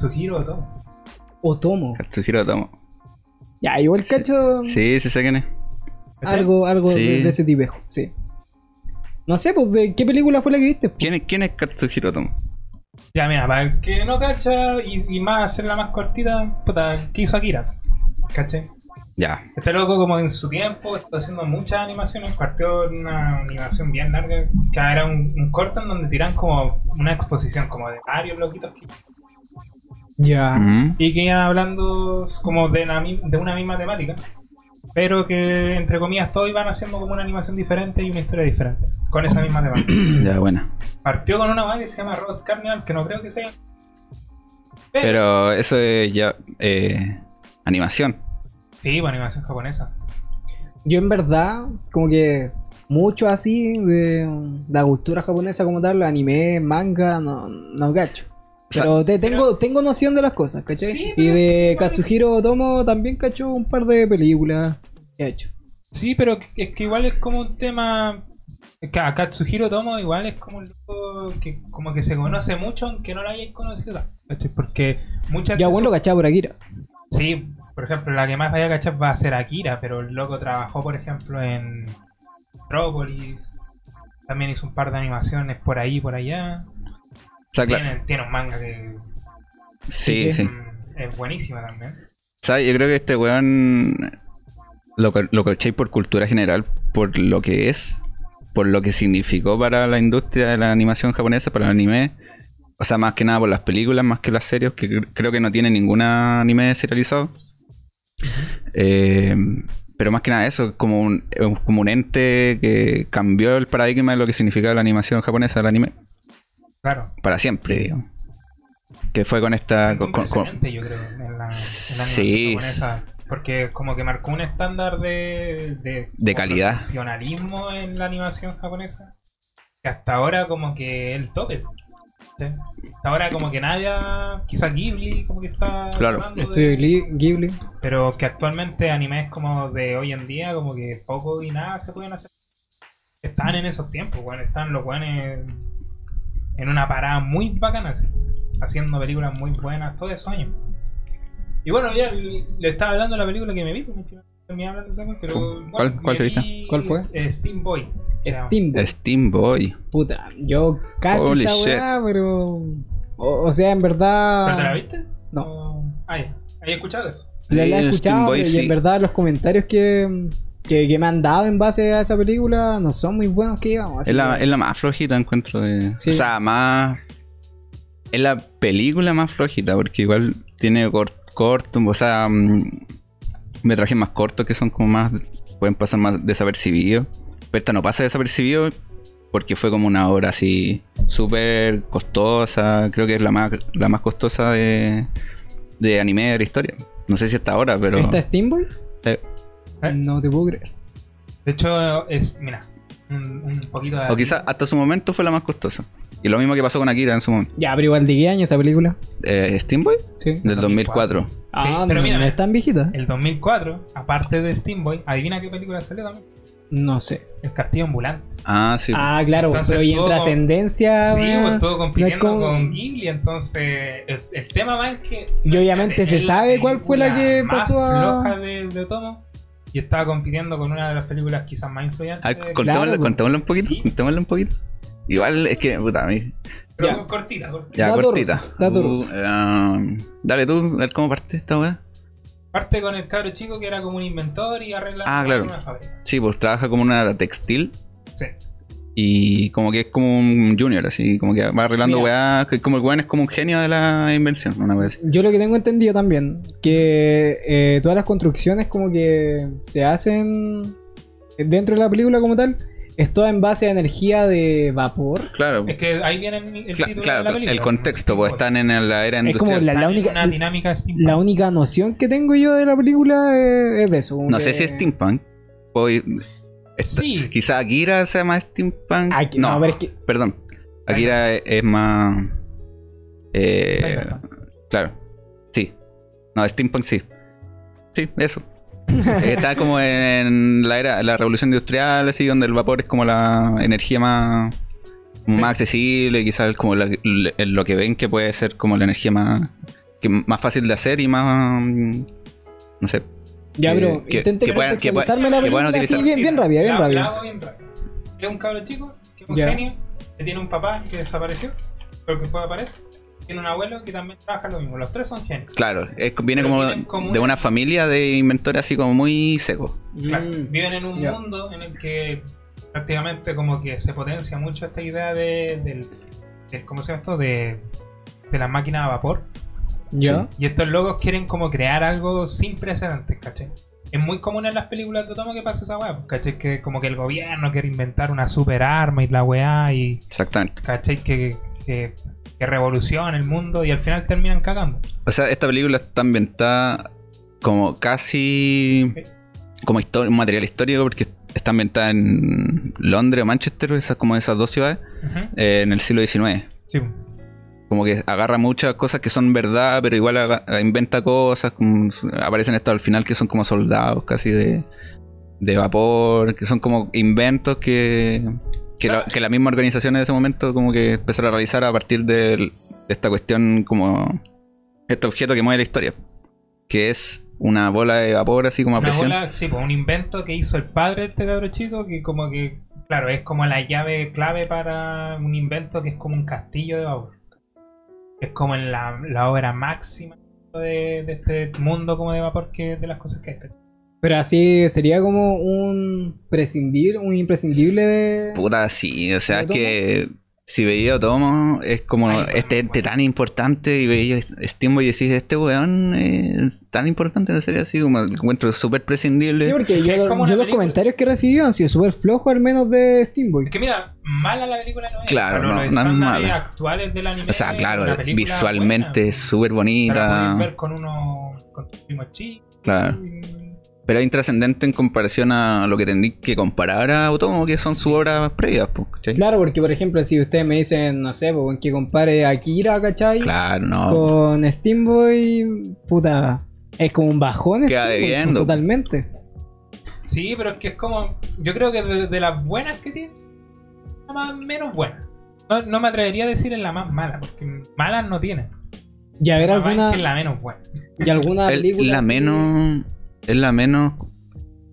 Katsuhiro Otomo. Otomo. Katsuhiro Otomo. Ya, igual cacho Sí, sí sé quién es. Algo, algo Sí. de, de ese tipejo, sí. No sé, pues, ¿de qué película fue la que viste? ¿Quién es, quién es Katsuhiro Otomo? Ya, mira, para el que no cacha y, y más hacerla más cortita, puta, ¿qué hizo Akira? ¿Cachai? Ya. Este loco como en su tiempo está haciendo muchas animaciones, partió una animación bien larga, que era un, un corto en donde tiran como una exposición como de varios loquitos que- Ya. Mm. y que iban hablando como de, una misma temática, pero que entre comillas todos iban haciendo como una animación diferente y una historia diferente, con esa misma temática. Ya, buena. Partió con una banda que se llama Robot Carnival, que no creo que sea... Pero eso es ya eh, animación. Sí, pues animación japonesa. Yo en verdad, como que mucho así de la cultura japonesa como tal, anime, manga, no, no cacho. Pero te, tengo, tengo noción de las cosas, ¿cachai? Sí, y de Katsuhiro Otomo también cacho un par de películas que ha hecho. Sí, pero es que igual es como un tema. a Katsuhiro Tomo igual es como un loco que como que se conoce mucho aunque no lo hayáis conocido. ¿cachai? Porque muchas Ya bueno lo cachaba por Akira. Sí, por ejemplo, la que más vaya a cachar va a ser Akira, pero el loco trabajó, por ejemplo, en Metropolis. También hizo un par de animaciones por ahí por allá. O sea, claro. Tiene, tiene un manga que Sí, es buenísima también. ¿Sabes? Yo creo que este weón lo, lo por cultura general, por lo que es, por lo que significó para la industria de la animación japonesa, para el anime. O sea, más que nada por las películas, más que las series, que cre- creo que no tiene ningún anime serializado. Eh, pero más que nada eso, es como un, como un ente que cambió el paradigma de lo que significaba la animación japonesa, el anime, Claro. para siempre, digamos. Que fue con esta... Es con- un con- con- precedente, yo creo, en la, en la Sí. Porque como que marcó un estándar de, de, De calidad. profesionalismo en la animación japonesa. Que hasta ahora como que el tope. ¿sí? Hasta ahora como que nadie, quizá Ghibli como que está Claro. de- Estudio Ghibli- Ghibli. pero que actualmente animes como de hoy en día como que poco y nada se pueden hacer. Están en esos tiempos, bueno, están los buenos en una parada muy bacana, así, haciendo películas muy buenas todos esos años. Y bueno, ya le estaba hablando de la película que me vi, me hablando de pero ¿Cuál- bueno, cuál me te viste? vi, ¿Cuál fue? Steam Boy. llama. Steamboat. Steam Boy. Puta, yo cacho Holy esa weá, pero. O, o sea, en verdad. ¿Pero te la viste? No. Ah, ya. ¿Hay escuchado eso? La, la he Sí, escuchado Steam Boy, y sí. en verdad los comentarios que, que, que me han dado en base a esa película no son muy buenos que digamos. Es la, que- es la más flojita, encuentro. De... Sí. O sea, más. Es la película más flojita, porque igual tiene cor- corto, o sea, mm, metrajes más cortos que son como más. pueden pasar más desapercibidos. Pero esta no pasa desapercibido porque fue como una obra así súper costosa. Creo que es la más, la más costosa de, de anime de la historia. No sé si hasta ahora, pero. ¿Esta Steamboy? Eh, ¿Eh? No te puedo creer. De hecho, es, mira, un, un poquito de... o quizás hasta su momento fue la más costosa. Y lo mismo que pasó con Akira en su momento. Ya, pero igual de qué año esa película? Eh, ¿Steam Boy? Sí. Del 2004. 2004. Ah, pero no, mira, no es tan viejita. El 2004, aparte de Steam Boy, adivina qué película salió también. No sé. El Castillo Ambulante. Ah, sí. Ah, claro, Entonces, pero y en todo- trascendencia. sí, pues estuvo compitiendo como- con Ghibli, entonces el, el tema más es que... Y obviamente se sabe cuál fue la que pasó a- floja de, de Otomo, y estaba compitiendo con una de las películas quizás más influyentes. A ver, de- contémoslo, claro, pues. contémoslo un poquito. Sí. Contémoslo un poquito. Igual es que, puta, a mí. pero ya. cortita, cortita. Ya, Dato cortita. ruso, dato Uh, um, dale tú, a ver cómo parte esta weá. Parte con el cabro chico que era como un inventor y arregla Ah, claro. una fábrica. Sí, pues trabaja como una textil. Sí. Y como que es como un junior, así, como que va arreglando Mira. weá. que Como el weón es como un genio de la invención, una así. Yo lo que tengo entendido también, que eh, todas las construcciones como que se hacen dentro de la película como tal, es toda en base a energía de vapor. Claro, Es que ahí viene el, el cla- título claro, de la película. el contexto, pues están en la era Es como industrial. la, única, una dinámica steampunk. la única noción que tengo yo de la película es, es de eso. No que- sé si es steampunk. Esta- Sí. Quizá Akira sea más steampunk. Aquí- no, no, pero es que- perdón. Akira es, es más. Eh, claro. Sí. No, steampunk sí. Sí, eso. Eh, Está como en la era, la revolución industrial, así, donde el vapor es como la energía más. más accesible, quizás como la- lo que ven que puede ser como la energía más, que más fácil de hacer y más, mm, no sé, Ya, Que- pero que- intente que puedan- que puedan- la que puedan así bien, bien rápida, bien La- la rápida. hago bien rápida. Es un cabro chico que es un genio, que tiene un papá que desapareció, pero que fue aparecer. Tiene un abuelo que también trabaja lo mismo. Los tres son genios. claro, es- viene como de una- familia de inventores así como muy seco. Claro, Mm. viven en un mundo en el que prácticamente como que se potencia mucho esta idea de, del, del- ¿cómo se llama esto? De, de las máquinas a vapor. Ya. Y estos locos quieren como crear algo sin precedentes, ¿cachai? Es muy común en las películas de Otomo que pasa esa weá, pues, ¿cachai? Que como que el gobierno quiere inventar una super arma y la weá y, Exactamente. ¿cachai? Que, que, que revoluciona el mundo y al final terminan cagando. O sea, esta película está ambientada como casi como histo- un material histórico porque está ambientada en Londres o Manchester, esas como esas dos ciudades, eh, en el siglo XIX. Sí. Como que agarra muchas cosas que son verdad, pero igual inventa cosas. como- aparecen estos al final que son como soldados casi de, de vapor, que son como inventos que, que, la, que la misma organización en ese momento como que empezaron a realizar a partir de, de esta cuestión como este objeto que mueve la historia. Que es una bola de vapor así como a Una presión. bola, sí, pues un invento que hizo el padre de este cabro chico que como que, claro, es como la llave clave para un invento que es como un castillo de vapor. Es como en la, la obra máxima de, de este mundo como de vapor que de las cosas que hay. Pero así sería como un prescindir, un imprescindible de. Puta, sí, o sea, es ¿Otomo? Si veía Otomo es como Ay, este ente bueno. tan importante y veía Steamboat y decís, este weón es tan importante en la serie así como encuentro súper prescindible. Sí, porque yo, yo los película. comentarios que he recibido han sido súper flojos, al menos de Steamboy. Es que mira, mala la película no es. Claro, no, no es mala. actuales del anime. o sea, es claro, visualmente buena, es súper bonita. puedes ver con unos con tus primos chicos. Claro. y- Pero es intrascendente en comparación a lo que tendrí que comparar a Otomo, que son sus obras previas. pues, ¿cachai? Claro, porque por ejemplo, si ustedes me dicen, no sé, pues, que compare a Kira, ¿cachai? Claro, no. Con Steamboy, puta, es como un bajón. Queda Steamboy, pues, debiendo. totalmente. Sí, pero es que es como. Yo creo que de, de las buenas que tiene, la más menos buena. No, no me atrevería a decir en la más mala, porque malas no tiene. Y a ver La alguna, que es la menos buena. y alguna Es película. la así- menos. Es la menos.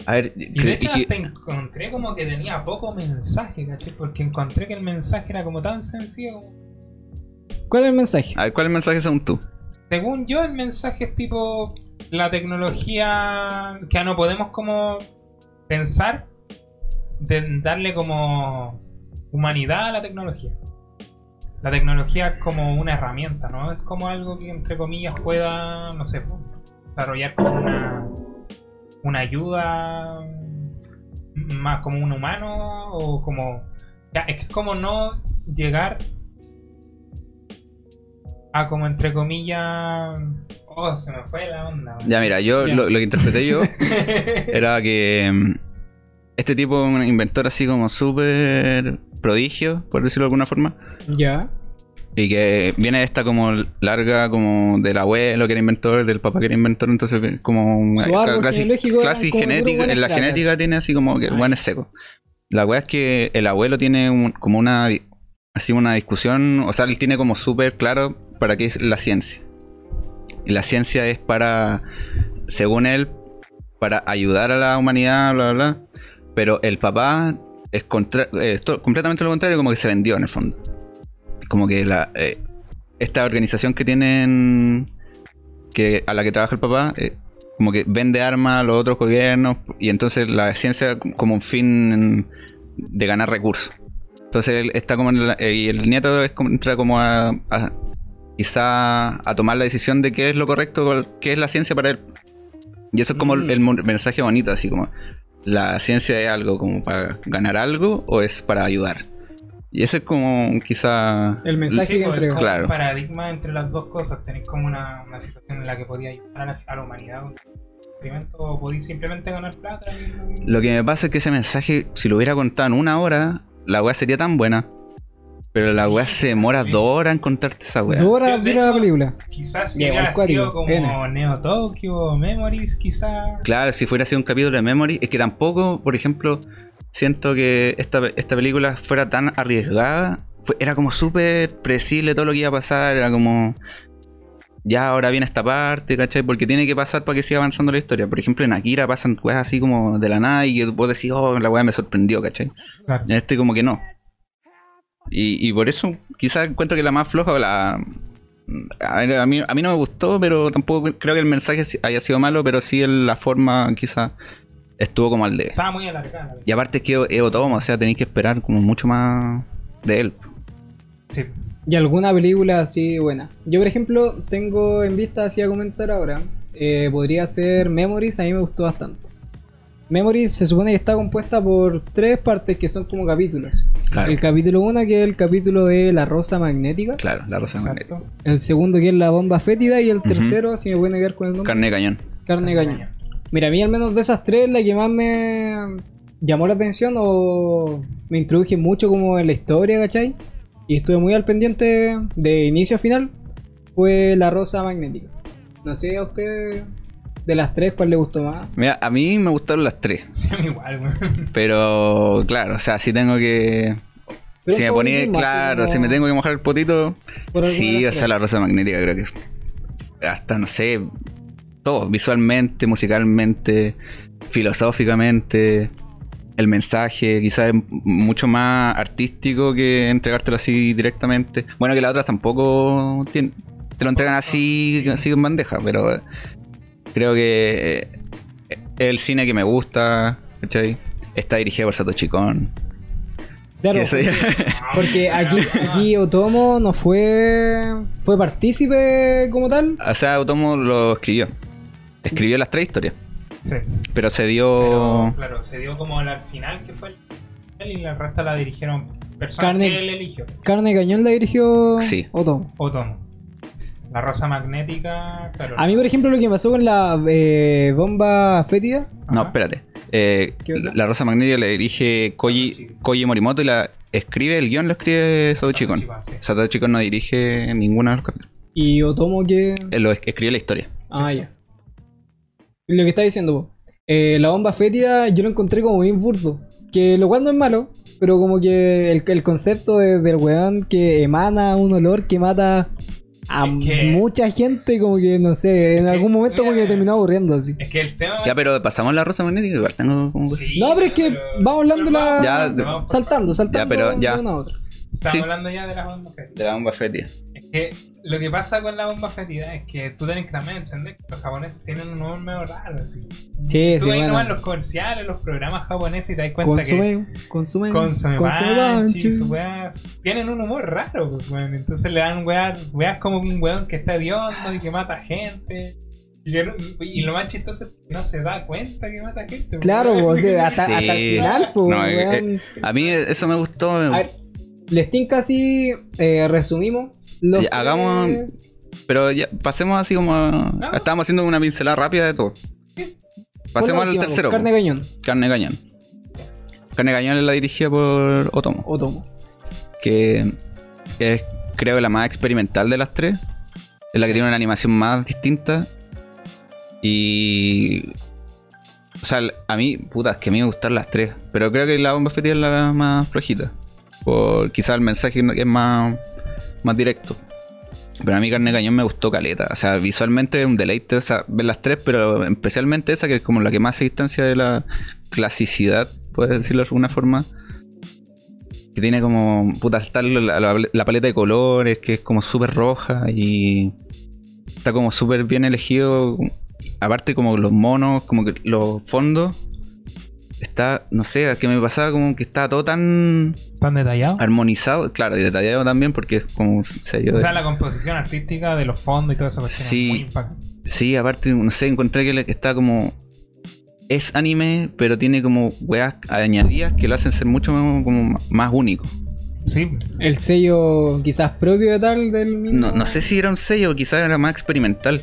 A ver, Y de hecho hasta encontré como que tenía poco mensaje, ¿cachai? Porque encontré que el mensaje era como tan sencillo. ¿Cuál es el mensaje? a ver, ¿cuál es el mensaje según tú? Según yo, el mensaje es tipo la tecnología que ya no podemos como pensar de darle como humanidad a la tecnología. La tecnología es como una herramienta, ¿no? Es como algo que entre comillas pueda, no sé, pues, desarrollar como una, una ayuda más como un humano o como... Ya, es que es como no llegar a como entre comillas... Oh, se me fue la onda. Ya, mira, yo Ya. Lo, lo que interpreté yo era que mm, este tipo un inventor así como súper prodigio, por decirlo de alguna forma, Ya. Y que viene esta como larga como del abuelo que era inventor, del papá que era inventor, entonces como clase, clase como genética, en la genética tiene así como que el buen ya. es seco. La weá es que el abuelo tiene un- como una así una discusión, o sea, él tiene como súper claro para qué es la ciencia. Y la ciencia es para, según él, para ayudar a la humanidad, bla, bla, bla. Pero el papá es contra- eh, to- completamente lo contrario, como que se vendió en el fondo. Como que la, eh, esta organización que tienen, que a la que trabaja el papá, eh, como que vende armas a los otros gobiernos y entonces la ciencia como un fin de ganar recursos. Entonces él está como en la- eh, y el nieto es como- entra como a, a- quizá a tomar la decisión de qué es lo correcto, qué es la ciencia para él. Y eso es como el, Mm. el mensaje bonito, así como la ciencia es algo como para ganar algo o es para ayudar. Y ese es como quizá El mensaje que entregó. Claro. un paradigma entre las dos cosas. Tenéis como una, una situación en la que podía ayudar a la, a la humanidad con un experimento o podéis simplemente ganar plata. y- Lo que me pasa es que ese mensaje, si lo hubiera contado en una hora, la weá sería tan buena. Pero la weá se demora Sí. dos horas en contarte esa weá. Dos horas dura la película. Quizás si hubiera sido como N. Neo Tokyo o Memories, quizás. Claro, si fuera sido un capítulo de Memory, es que tampoco, por ejemplo, siento que esta, esta película fuera tan arriesgada fue- era como súper predecible todo lo que iba a pasar, era como... Ya ahora viene esta parte, ¿cachai? Porque tiene que pasar para que siga avanzando la historia. Por ejemplo, en Akira pasan cosas así como de la nada y que vos decís, oh, la weá me sorprendió, ¿cachai? Claro. En este como que no. Y, y por eso quizás encuentro que la más floja o la... A, mí, a mí no me gustó, pero tampoco creo que el mensaje haya sido malo, pero sí la forma quizás estuvo como al de... Estaba muy alargada. Y aparte es que es Otomo, o sea, tenéis que esperar como mucho más de él. Sí. Y alguna película así buena. Yo, por ejemplo, tengo en vista, así a comentar ahora, eh, podría ser Memories, a mí me gustó bastante. Memories se supone que está compuesta por tres partes que son como capítulos. Claro. El capítulo 1 que es el capítulo de la rosa magnética. Claro, la rosa magnética. El segundo que es la bomba fétida y el tercero, si me pueden ayudar con el nombre, Carne de cañón. carne de cañón. Mira, a mí al menos de esas tres, la que más me llamó la atención o me introduje mucho como en la historia, ¿cachai? Y estuve muy al pendiente de inicio a final, fue la rosa magnética. No sé a usted de las tres cuál le gustó más. Mira, a mí me gustaron las tres. Sí, a mí igual, weón. Pero claro, o sea, si tengo que. Pero si me ponía, claro, si me tengo que mojar el potito. Sí, o sea, la rosa magnética creo que. Hasta, no sé. Todo, visualmente, musicalmente, filosóficamente. El mensaje quizás es mucho más artístico que entregártelo así directamente. Bueno, que las otras tampoco te lo entregan así, así en bandeja, pero creo que es el cine que me gusta, ¿cachai? Está dirigido por Satoshi Kon. Claro, porque aquí, aquí Otomo no fue fue partícipe como tal. o sea, Otomo lo escribió. Escribió las tres historias, Sí. pero se Pero, dio... claro, se dio como al final que fue el y la resta la dirigieron personas Carne- que él eligió. Carne de Cañón la dirigió Sí. Otomo. Otomo. La rosa magnética, claro. A mí, por ejemplo, lo que pasó con la eh, bomba fétida. No, Ajá. espérate. Eh, ¿Qué la Rosa Magnética la dirige Koji. Koji Morimoto y la escribe, el guion lo escribe Satoshi Kon. Satoshi Kon, sí. No dirige ninguno de los capítulos. Y Otomo que. Él lo es- escribe la historia. Ah, ya. Lo que está diciendo, po. Eh, la bomba fétida yo lo encontré como bien burdo. Que lo cual no es malo, pero como que el, el concepto de- del weón que emana un olor que mata a Es que- mucha gente, como que no sé, en que, algún momento como que mira, terminó aburriendo así. Es que el tema. Ya, pero pasamos la Rosa Magnética, igual tengo como... Sí, No, pero es que vamos hablando la- Ya, Saltando, saltando pero ya. de una a otra. Estamos sí. hablando ya de las bombas fétidas. De la bomba fétida. Es que lo que pasa con la bomba fétida es que tú tenés que también entender que los japoneses tienen un humor medio raro. Así. Sí, tú sí, ves bueno. nomás los comerciales, los programas japoneses y te das cuenta que. Consume, consume, Consume consume Banshee, Banshee. sus weas, tienen un humor raro, pues, weón. Entonces le dan weas, weas como un weón que está hediondo y que mata gente. Y, que no- y lo más chistoso es que no se da cuenta que mata gente. pues, Claro, o sea, hasta, Sí. hasta el final, pues, No, eh, weón. A mí eso me gustó. A ver, les tinca así, eh, resumimos. Los hagamos- tres- Pero ya, pasemos así como... Estábamos haciendo una pincelada rápida de todo. Pasemos al tercero. Carne cañón, Carne Cañón. Carne Cañón es la dirigida por Otomo. Otomo. que es creo la más experimental de las tres. Es la que tiene una animación más distinta. Y. O sea, a mí, puta, es que a mí me gustan las tres. Pero creo que la bomba fétida es la más flojita. Por quizás el mensaje que es más, más directo. Pero a mí Carne Cañón me gustó caleta. O sea, visualmente es un deleite o sea, ver las tres, pero especialmente esa que es como la que más se distancia de la clasicidad, puedes decirlo de alguna forma. Que tiene como. Puta, está la, la- la paleta de colores, que es como súper roja y. Está como súper bien elegido. Aparte, como los monos, como que los fondos. Está, no sé, es que me pasaba como que estaba todo tan ¿Tan detallado? armonizado. Claro, y detallado también, porque es como sello O de- sea, la composición artística de los fondos y todo eso. pues, Sí. muy impactante. Sí, aparte, no sé, encontré que está como. Es anime, pero tiene como weas añadidas que lo hacen ser mucho más, como más único. Sí, El sello quizás propio de tal del mismo. No, no sé si era un sello, quizás era más experimental.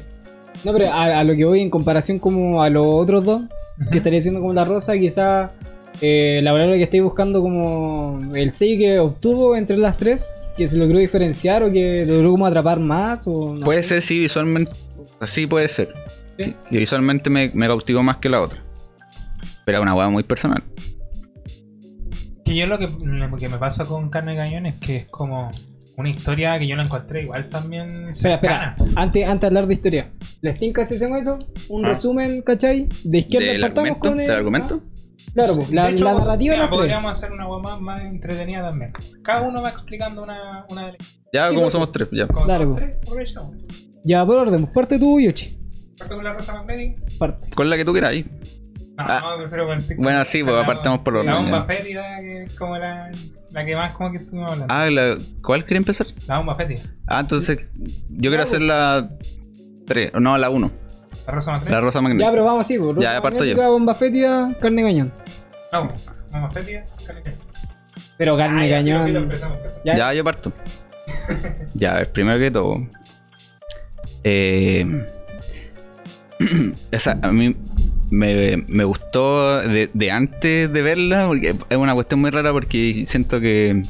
No, pero a, a lo que voy en comparación como a los otros dos, que estaría haciendo como la rosa, quizás eh, la palabra que estoy buscando como el sello que obtuvo entre las tres, que se logró diferenciar o que logró como atrapar más o no puede sé. ser, sí, visualmente. Así puede ser. Sí. Y visualmente me, me cautivó más que la otra. Pero es una wea muy personal. Que yo lo que, lo que me pasa con Carne de Cañón es que es como una historia que yo la encontré igual también Espera, espera. Antes, antes de hablar de historia. ¿Les tinca si hacemos eso? Un Ah. resumen, ¿cachai? De izquierda ¿Del partamos argumento? con el... ¿Del argumento? Claro, pues, la, De hecho, la narrativa mira, tres. podríamos hacer una web más, más entretenida también. Cada uno va explicando una, una de las Ya, Sí, como pues, somos tres, ya. son pues. tres. Ya, por orden, parte tú, Yoshi. Parte con la Rosa McLean. Parte. Con la que tú quieras ahí. No, Ah. no, prefiero partir con- Bueno, sí, pues, la- apartamos por La orden, bomba ya. fétida, que es como la, la que más como que estuvimos hablando. Ah, la- ¿cuál quería empezar? La bomba fétida. Ah, entonces yo quiero hacer la 3, no, la 1, La Rosa McLean. la rosa Ya, magnética. pero vamos así, pues. Ya, Rosa ya parto magnética, yo. bomba fétida, carne cañón. Vamos, bomba fétida, carne cañón. Pero carne Ah, ya, cañón. empezamos, empezamos. Ya. Ya, yo parto. Ya, a ver, primero que todo. Eh, esa, a mí me, me gustó de, de antes de verla, porque es una cuestión muy rara porque siento que,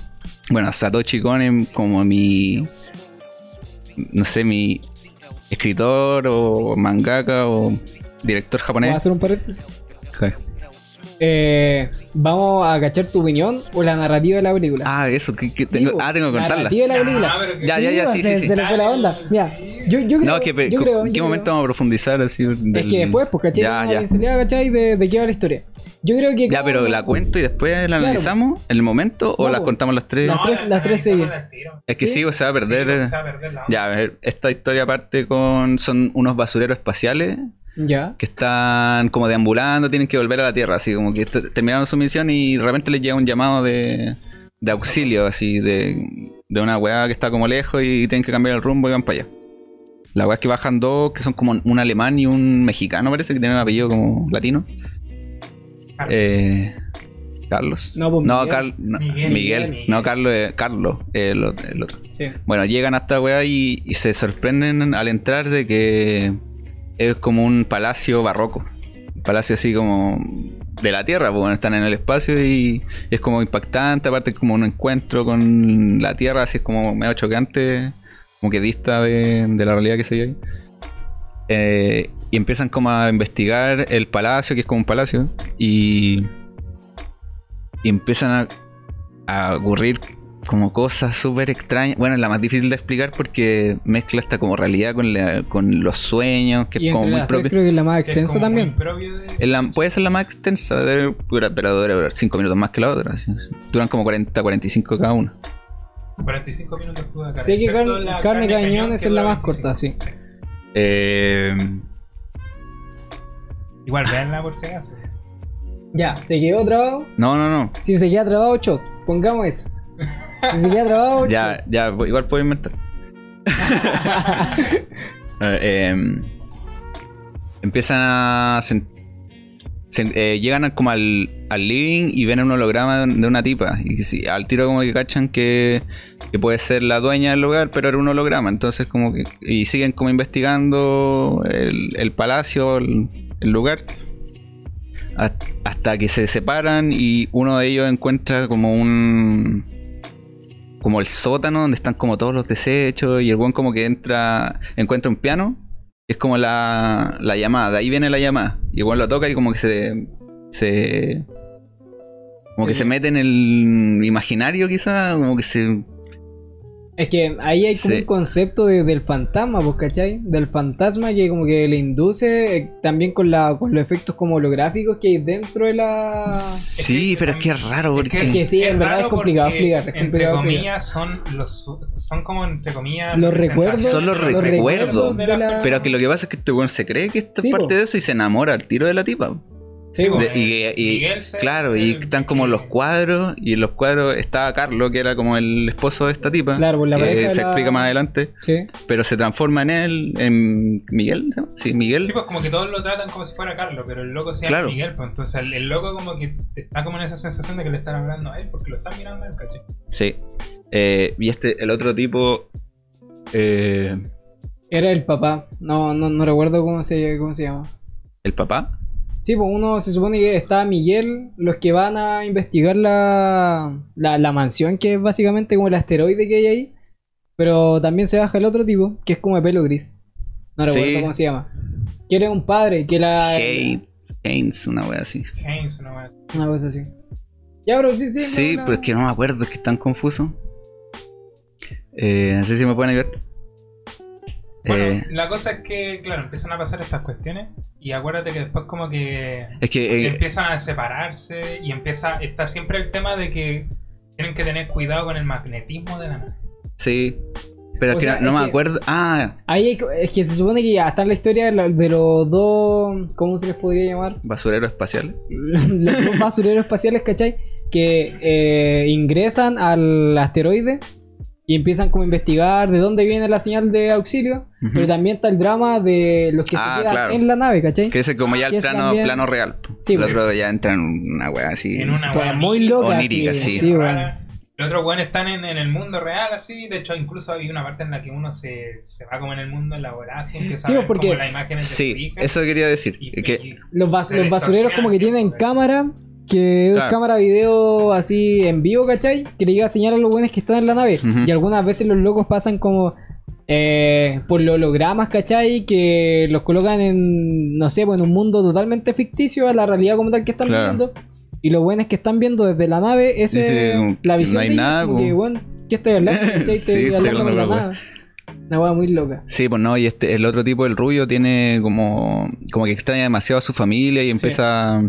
bueno, Satoshi Kon como mi, no sé, mi escritor o mangaka o director Voy a japonés. hacer un paréntesis. Sí. Eh, vamos a cachar tu opinión o la narrativa de la película. Ah, eso, que, que Sí, tengo, ah, tengo que La contarla. narrativa de la Ya, película. que- Ya, ya, ya, sí, se, sí, sí. se le fue la onda. Mira, yo, yo creo, No, que, yo creo, ¿en qué yo momento creo- vamos a profundizar así? Es del- que después, pues, ¿cachai? Ya, ya. pincelada, ¿cachai? De, de qué va la historia. Yo creo que. Ya, pero uno- la cuento y después la Claro. analizamos en el momento o No, las po. contamos las tres. Las tres- la- las tres la- seguidas. la. Es que ¿Sí? sí, o se va a perder. Sí, eh. se va a perder la onda. Ya, a ver, esta historia parte con. Son unos basureros espaciales Ya. que están como deambulando, tienen que volver a la Tierra, así como que terminaron su misión y de repente les llega un llamado de, de auxilio, así, de, de una weá que está como lejos y tienen que cambiar el rumbo y van para allá. La weá es que bajan dos, que son como un alemán y un mexicano, parece que tienen un apellido como latino. Carlos. Eh, Carlos. No, pues, Miguel. No, Miguel, Miguel. Miguel. No, Carlos, eh, Carlos, el, otro- el otro. Sí. Bueno, llegan hasta weá y, y se sorprenden al entrar de que es como un palacio barroco. Un palacio así como de la tierra, bueno, están en el espacio y, es como impactante, aparte es como un encuentro con la tierra, así es como medio chocante, como que dista de, de la realidad que se vive. Eh, y empiezan como a investigar el palacio, que es como un palacio, y, y empiezan a, a ocurrir como cosas súper extrañas. Bueno, es la más difícil de explicar porque mezcla esta como realidad con, la- con los sueños, que Y es como entre muy propio. creo que es la más es extensa también. de- la- puede ser la más extensa, durar- pero debe durar 5 minutos más que la otra. Duran como 40, 45 cada una. 45 minutos acabar, Sé que excepto carne, la carne cañón es la dura más corta, sí. 25. Eh, Igual, veanla por si acaso. Ya, ¿se quedó trabado? no, no, no. Si se queda trabado, shot. Pongamos eso. Si se queda trabado, Ya, ya, igual puedo inventar. Eh, em, empiezan a. eh, llegan como al, al living y ven un holograma de una tipa. Y si- al tiro, como que cachan que, que puede ser la dueña del lugar, pero era un holograma. Entonces, como que. Y siguen como investigando el, el palacio, el, el lugar. Hasta que se separan y uno de ellos encuentra como un como el sótano donde están como todos los desechos y el buen como que entra, encuentra un piano, es como la, la llamada, de ahí viene la llamada, y igual lo toca y como que se se como que se mete en el imaginario quizá, como que se Es que ahí hay como Sí. un concepto de- del fantasma, pues, ¿cachai? Del fantasma que como que le induce eh, también con, la, con los efectos como holográficos que hay dentro de la... Sí, que pero es que es raro porque Es que sí, en verdad es complicado explicar, es Entre explicar. comillas, son los son como entre comillas Los recuerdos, Son los recuerdos de la- pero que lo que pasa es que este weón se cree que esta Sí, es parte po. de eso y se enamora al tiro de la tipa. Sí, pues. De- y, y- Miguel se- claro, y el- están como los cuadros, y en los cuadros estaba Carlos, que era como el esposo de esta tipa, Claro, pues la que se la- explica más adelante, Sí. pero se transforma en él, en Miguel, ¿no? Sí, Miguel. Sí, pues como que todos lo tratan como si fuera Carlos, pero el loco se llama Claro. Miguel, pues entonces el, el loco como que está como en esa sensación de que le están hablando a él porque lo están mirando a él, ¿cachai? Sí. Eh, y este, el otro tipo, eh, Era el papá. No, no, no recuerdo cómo se, cómo se llama. el papá, Sí, pues uno se supone que está Miguel, los que van a investigar la, la, la mansión, que es básicamente como el asteroide que hay ahí. Pero también se baja el otro tipo, que es como de pelo gris. No Sí. recuerdo cómo se llama. Que era un padre, que era... Haynes, una wea así. Haynes, no más. Una cosa así. Ya, bro, sí, sí. Sí, no, pero es que no me acuerdo, es que es tan confuso. Eh, no sé si me pueden ayudar. Bueno, Eh, la cosa es que, claro, empiezan a pasar estas cuestiones y acuérdate que después como que es que eh, empiezan a separarse y empieza, está siempre el tema de que tienen que tener cuidado con el magnetismo de la nave. sí. Pero O es que sea, no, no es me que- acuerdo. Ah, Ahí es que se supone que ya está en la historia de, los dos. ¿Cómo se les podría llamar? basurero espacial. los dos basureros espaciales, ¿cachai? Que eh, ingresan al asteroide y empiezan como a investigar de dónde viene la señal de auxilio. Ujú. Pero también está el drama de los que Ah, se quedan claro. en la nave, ¿cachai? Que ese como ya el plano, también- plano real. Sí, el otro ya entra en una wea así. En una wea muy loca, Onírica, sí. Los otros weones están en, en el mundo real, así. De hecho, incluso hay una parte en la que uno se, se va como en el mundo elaborado, así empieza Sí, a ver porque- de su Sí, eso quería decir. y- que, y- Los, bas- los basureros como que tienen cámara, que Claro. es cámara video así en vivo, ¿cachai? Que le llega a señalar a los buenos que están en la nave. Y algunas veces los locos pasan como eh, por los hologramas, ¿cachai? Que los colocan en, no sé, pues en un mundo totalmente ficticio a la realidad como tal que están Claro. viendo. Y los buenos que están viendo desde la nave, como, la visión no hay de nada, que, bueno, ¿qué estoy hablando? ¿Cachai? Sí, Estoy hablando con la. Una wea muy loca. Sí, pues no, y este, el otro tipo, el rubio, tiene como, como que extraña demasiado a su familia y empieza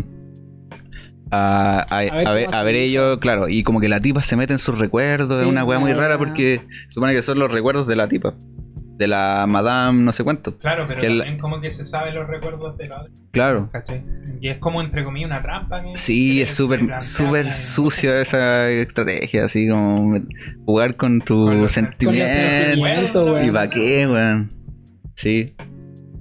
a, a, a- ver a ver, cómo a hace ver el ello, claro, y como que la tipa se mete en sus recuerdos, Sí, es una weá muy rara porque supone que son los recuerdos de la tipa, de la madame no sé cuánto, Claro, pero que también como que se sabe los recuerdos de la otra, claro. ¿cachai? Y es como entre comillas una trampa. que- Sí, que es súper súper sucia esa estrategia, así como jugar con tu Con los sentimiento. sentimientos, weón. ¿Y para qué, weón? Sí.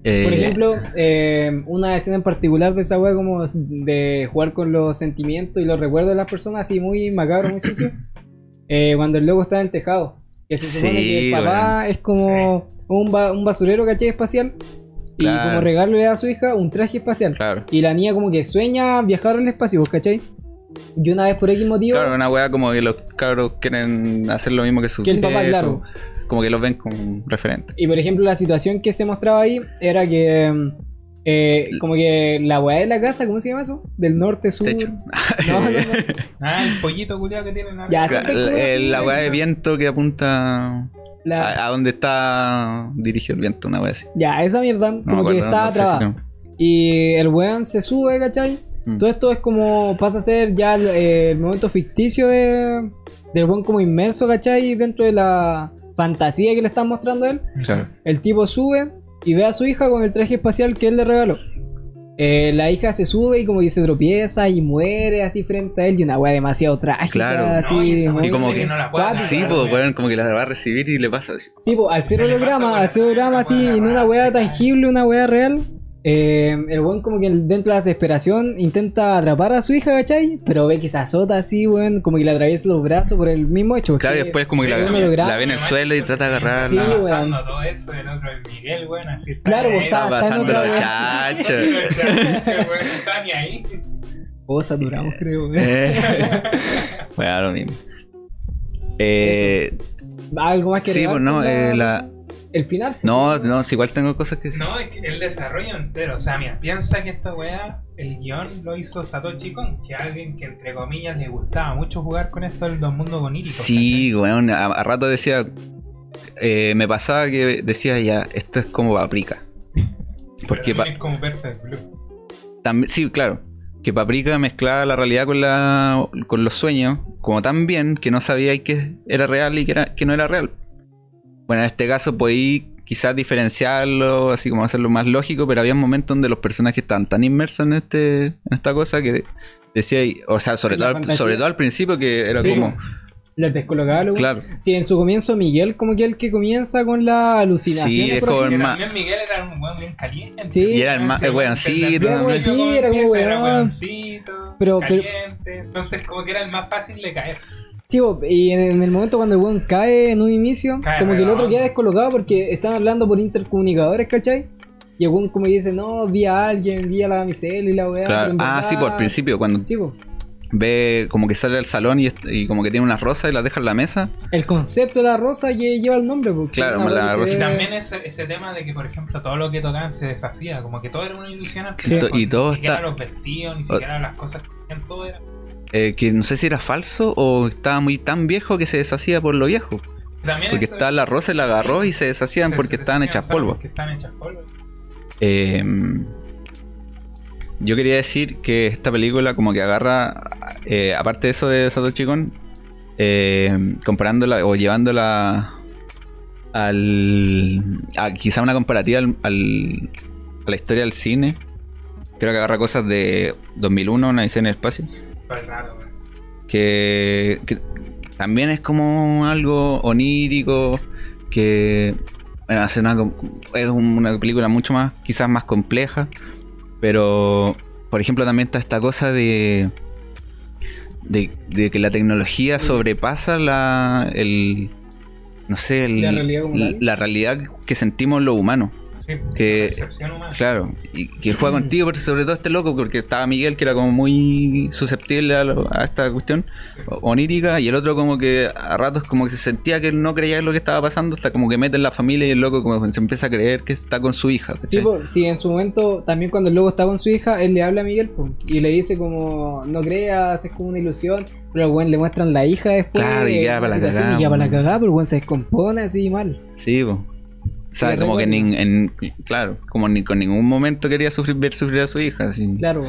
Eh, Por ejemplo, eh, una escena en particular de esa wea como de jugar con los sentimientos y los recuerdos de las personas, así muy macabro, muy sucio. eh, cuando el loco está en el tejado. Que se supone Sí, que el papá es como un, ba- un basurero, ¿cachai? Espacial. Y como regalo le da a su hija un traje espacial. Claro. Y la niña como que sueña viajar al espacio, ¿cachai? Y una vez por X motivo... Claro, una weá como que los cabros quieren hacer lo mismo que su Que el papá, claro. Como que los ven como referente. Y por ejemplo, la situación que se mostraba ahí era que, eh, como que la weá de la casa, ¿cómo se llama eso? Del norte, sur. Techo. No, no, no. Ah, el pollito culiado que tienen. Ya, La, siempre la- una la weá de viento que apunta La- a, a donde está dirigido el viento, una weá así. ya, esa mierda, como que estaba si trabada. no. Y el weón se sube, ¿cachai? Mm. Todo esto es como, pasa a ser ya el, el momento ficticio de, del weón como inmerso, ¿cachai? Dentro de la fantasía que le están mostrando a él. Claro. El tipo sube y ve a su hija con el traje espacial que él le regaló. Eh, la hija se sube y como que se tropieza y muere así frente a él y una weá demasiado trágica, Claro. así. No, y esa muy- Y como que- no la puede. Sí, agarrar, pues, weón. weón, como que la va a recibir y le pasa así. Sí, po, al ser holograma, al ser holograma así, en una weá tangible, una weá real, eh, el weón como que dentro de la desesperación intenta atrapar a su hija, ¿cachai? Pero ve que se azota así, weón, como que le atraviesa los brazos por el mismo hecho. Claro, y que- después como que la, la ve en el suelo y trata de agarrarla. Sí, Está weón. pasando todo eso, el otro es Miguel, weón, así está Claro, ahí, pues, está- Está está en pasando los chachos. Los chachos, weón, no está ni ahí. Oh, saturamos, creo, weón. Eh, bueno, lo mismo. Eh, Algo más que sí, pues no, eh, la- El final. no, no, si igual tengo cosas que decir. No, es que el desarrollo entero, o sea, mira, piensa que esta weá, el guion lo hizo Satoshi Kon, que alguien que entre comillas le gustaba mucho jugar con esto del dos mundos oníricos. Sí, weón, a, a rato decía, eh, me pasaba que decía ya, esto es como Paprika. Porque pa- es como Perfect Blue. también, sí, claro, que Paprika mezclaba la realidad con la con los sueños, como tan bien que no sabía que era real y que, era, que no era real. Bueno, en este caso podí quizás diferenciarlo, así como hacerlo más lógico, pero había momentos donde los personajes estaban tan inmersos en este en esta cosa que decía, o sea, sobre todo, al- sobre todo al principio que era Sí, como, Les descolocaba, lo- claro, Sí, en su comienzo Miguel como que el que comienza con la alucinación. Sí, es como el más- también Miguel era un weón bien caliente. Sí. Y era el más- el weoncito. Sí, era como weoncito, Pero- pero- caliente. Entonces, como que era el más fácil de caer. Sí, y en, el momento cuando el weón cae en un inicio, Cae como que el otro redondo. queda descolocado porque están hablando por intercomunicadores, ¿cachai? Y el weón como que dice, no, vi a alguien, vi a la damisela y la weá. claro. Ah, sí, por principio, cuando Sí, ve como que sale al salón y, como que tiene unas rosas y las deja en la mesa. El concepto de la rosa que lleva el nombre, porque Claro, una la rosa- Y ve- también ese, ese tema de que, por ejemplo, todo lo que tocaban se deshacía, como que todo era una ilusión al Sí. final, Y todo ni siquiera está- los vestidos, ni siquiera las cosas que hacían, todo era. Eh, que no sé si era falso o estaba muy tan viejo que se deshacía por lo viejo. También Porque está la rosa la agarró y se deshacían se- porque se estaban hechas polvo. Porque estaban hechas polvo. Eh, yo quería decir que esta película como que agarra, eh, aparte de eso de Satoshi Kon, eh, comparándola o llevándola al... A, quizá una comparativa al, al- a la historia del cine. Creo que agarra cosas de 2001, una escena en el espacio. Raro, que, que también es como algo onírico, que bueno, hace una, es una película mucho más, quizás más compleja, pero por ejemplo también está esta cosa de, de, de que la tecnología sobrepasa la, el, no sé, el- La realidad tal. la realidad que sentimos los humanos. Sí, Que-. Claro, y que juega contigo, pero sobre todo este loco, porque estaba Miguel, que era como muy susceptible a, lo- a esta cuestión onírica, y el otro como que a ratos como que se sentía que él no creía en lo que estaba pasando, hasta como que mete en la familia y el loco como que se empieza a creer que está con su hija. Sí, po, sí, en su momento, también cuando el loco está con su hija, él le habla a Miguel po, y le dice como, no creas, es como una ilusión, pero al weón le muestran la hija después, Claro, y una para la cagada, y queda para la cagada, pero el weón se descompone así mal. Sí, po. O sea, como que ni, en, claro, como ni con ningún momento quería sufrir, ver sufrir a su hija. Así. Claro.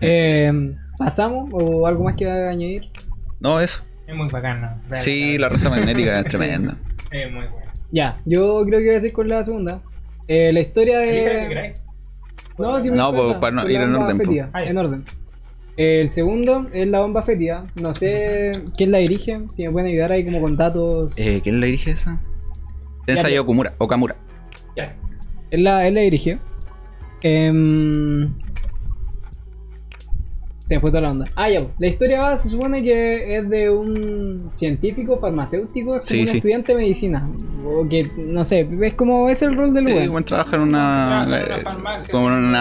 Eh, ¿Pasamos o algo más que añadir? No, eso. Es muy bacana. Vean, Sí, la raza magnética es tremenda. Es muy buena. Ya, yo creo que voy a decir con la segunda. Eh, la historia de... No, sí, me No, pues, para no ir en bomba orden, fétida, po. Ah, en orden. El segundo es la bomba fétida. No sé quién la dirige, si me pueden ayudar ahí como con datos. Eh, ¿Quién la dirige esa? Tensai Okumura, Okamura. Ya. Él la, él la dirigió. Em, se me fue toda la onda. Ah, ya. La historia va, se supone que es de un científico farmacéutico, es como Sí, un sí. estudiante de medicina. O que, no sé, es como, es el rol del Sí, lugar. bueno, trabaja en una, Trabaja en una eh, farmacia, como en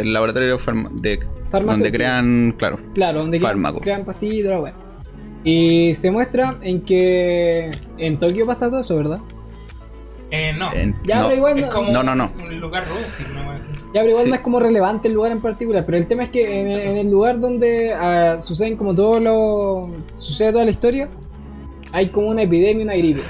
el laboratorio farma- de donde crean, claro. Claro, donde crean, Fármaco. crean pastillas y wea. Y se muestra en que en Tokio pasa todo eso, ¿verdad? Eh, no. En- Ya, no, pero igual es no, como No, no, no. un lugar rústico, no voy a decir. Ya, pero igual Sí. no es como relevante el lugar en particular, pero el tema es que en el, en el lugar donde ah, suceden como todo lo... sucede toda la historia, hay como una epidemia, una gripe.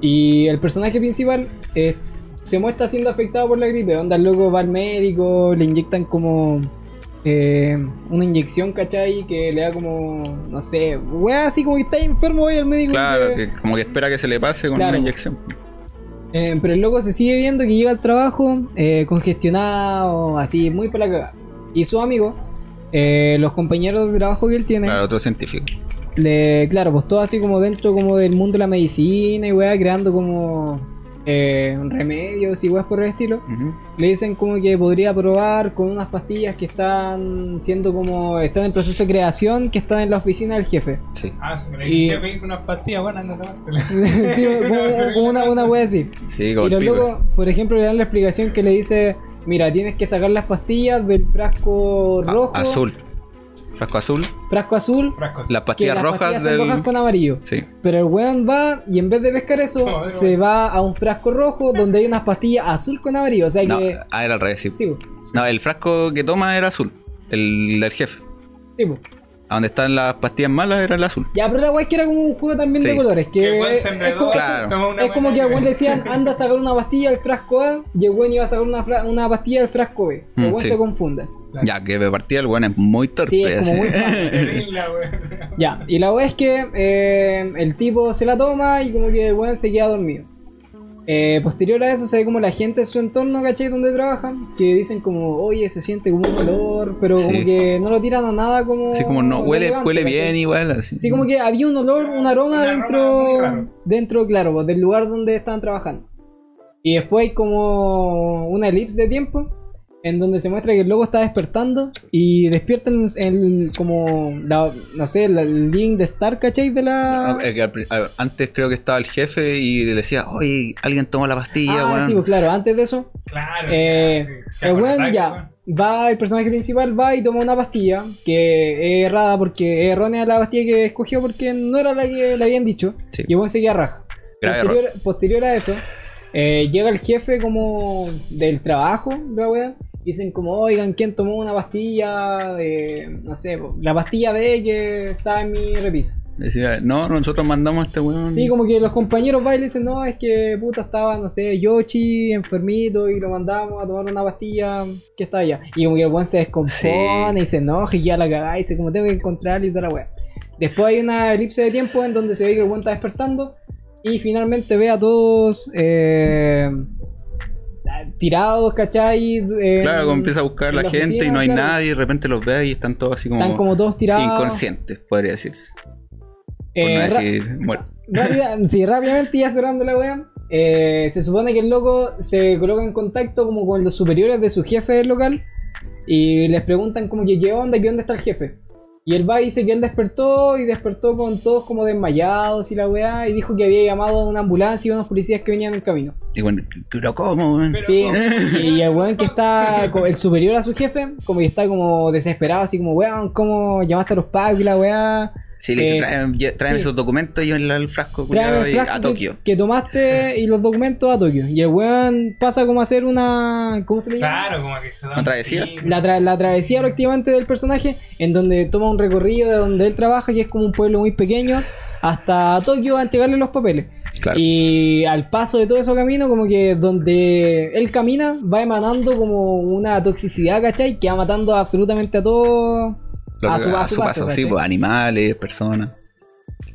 Y el personaje principal eh, se muestra siendo afectado por la gripe, onda el loco va al médico, le inyectan como eh, una inyección, ¿cachai? Que le da como, no sé, wea, así como que está enfermo voy al médico. Claro, que- que como que espera que se le pase con Claro. una inyección. Eh, pero el loco se sigue viendo que llega al trabajo eh, congestionado, así, muy para la cagada. Y su amigo, eh, los compañeros de trabajo que él tiene, Claro, otro científico. le, claro, pues todo así como dentro como del mundo de la medicina y weá, creando como eh, remedios y weas por el estilo. Le dicen como que podría probar con unas pastillas que están siendo como, están en proceso de creación, que están en la oficina del jefe. Sí, Ah, si me lo Y- me hizo unas pastillas buenas, no tomártelas. sí, como, como una, una wea así. sí, como Y los locos, por ejemplo, le dan la explicación que le dice, mira, tienes que sacar las pastillas del frasco A- rojo, Azul. Frasco azul. frasco azul. Las pastillas las rojas pastillas son rojas con amarillo. Sí. Pero el weón va y en vez de pescar eso, No, se no. va a un frasco rojo donde hay unas pastillas azul con amarillo. O sea No, que... ah, era al revés, sí. Sí, No, el frasco que toma era azul. El del jefe. sí, po. A donde están las pastillas malas era el azul. Ya, pero la weá es que era como un juego también de colores. Que es, como, Claro. es que al idea. le decían, anda a sacar una pastilla del frasco A y el weón iba a sacar una, una pastilla del frasco B. El Mm, sí. se confunde. así. Ya, que de partida el weón es muy torpe. Sí, es como así. muy. Ya, y la weá es que eh, el tipo se la toma y como que el weón se queda dormido. Eh, posterior a eso se ve como la gente en su entorno, ¿cachai? Donde trabajan, que dicen como, oye, se siente como un olor, pero como que no lo tiran a nada como... Así como no, huele, huele ¿cachai? bien igual, así. Sí, como que había un olor, un aroma Un aroma dentro, raro. dentro, claro, pues, del lugar donde estaban trabajando. Y después hay como una elipse de tiempo en donde se muestra que el loco está despertando y despierta en el, como, la- no sé, la- el link de Star, ¿cachai? De la... Ah, eh, Antes creo que estaba el jefe y le decía, oye, alguien tomó la pastilla, Ah, sí, pues claro, antes de eso, Claro. eh, ya, sí. ¿Te el acordás weón que, ya va, el personaje principal va y toma una pastilla que es errada porque es errónea la pastilla que escogió porque no era la que le habían dicho Sí. y el weón se queda raja. Posterior, posterior a eso, eh, llega el jefe como del trabajo de la weá Dicen como, oigan, ¿quién tomó una pastilla de, no sé, la pastilla B que está en mi repisa? Decía, no, nosotros mandamos a este weón. Sí, como que los compañeros van y le dicen, no, es que puta estaba, no sé, Yoshi enfermito y lo mandamos a tomar una pastilla que está allá. Y como que el weón se descompone Sí. y se enoja y ya la cagá y dice, como tengo que encontrarle y toda la weá. Después hay una elipse de tiempo en donde se ve que el weón está despertando y finalmente ve a todos eh, tirados, ¿cachai? En- Claro, como empieza a buscar la, gente y no hay claro. nadie, y de repente los ve y están todos así como, Están como todos tirados. inconscientes, podría decirse. Por Eh, no decir. Rápida- sí, rápidamente ya cerrando la wea. eh, se supone que el loco se coloca en contacto como con los superiores de su jefe del local y les preguntan como que qué onda, qué onda está el jefe. Y él va y dice que él despertó y despertó con todos como desmayados y la weá y dijo que había llamado a una ambulancia y unos policías que venían en camino. Y bueno, ¿pero cómo, weón? Sí, y el weón que está, co- el superior a su jefe, como que está como desesperado, así como, weón, ¿cómo llamaste a los pagos y la weá? Sí, le dice, Eh, tráeme, esos documentos y yo en la- el frasco Tráeme culiao, el y frasco a Tokio. Que, tomaste y los documentos a Tokio. Y el weón pasa como a hacer una. ¿Cómo se le llama? Claro, como que se da ¿Una un travesía? La, tra- la travesía prácticamente del personaje, en donde toma un recorrido de donde él trabaja, que es como un pueblo muy pequeño, hasta Tokio a entregarle los papeles. Claro. Y al paso de todo ese camino, como que donde él camina, va emanando como una toxicidad, ¿cachai? Que va matando absolutamente a todo. Lo a que- su, a su paso, sí, pues animales, personas.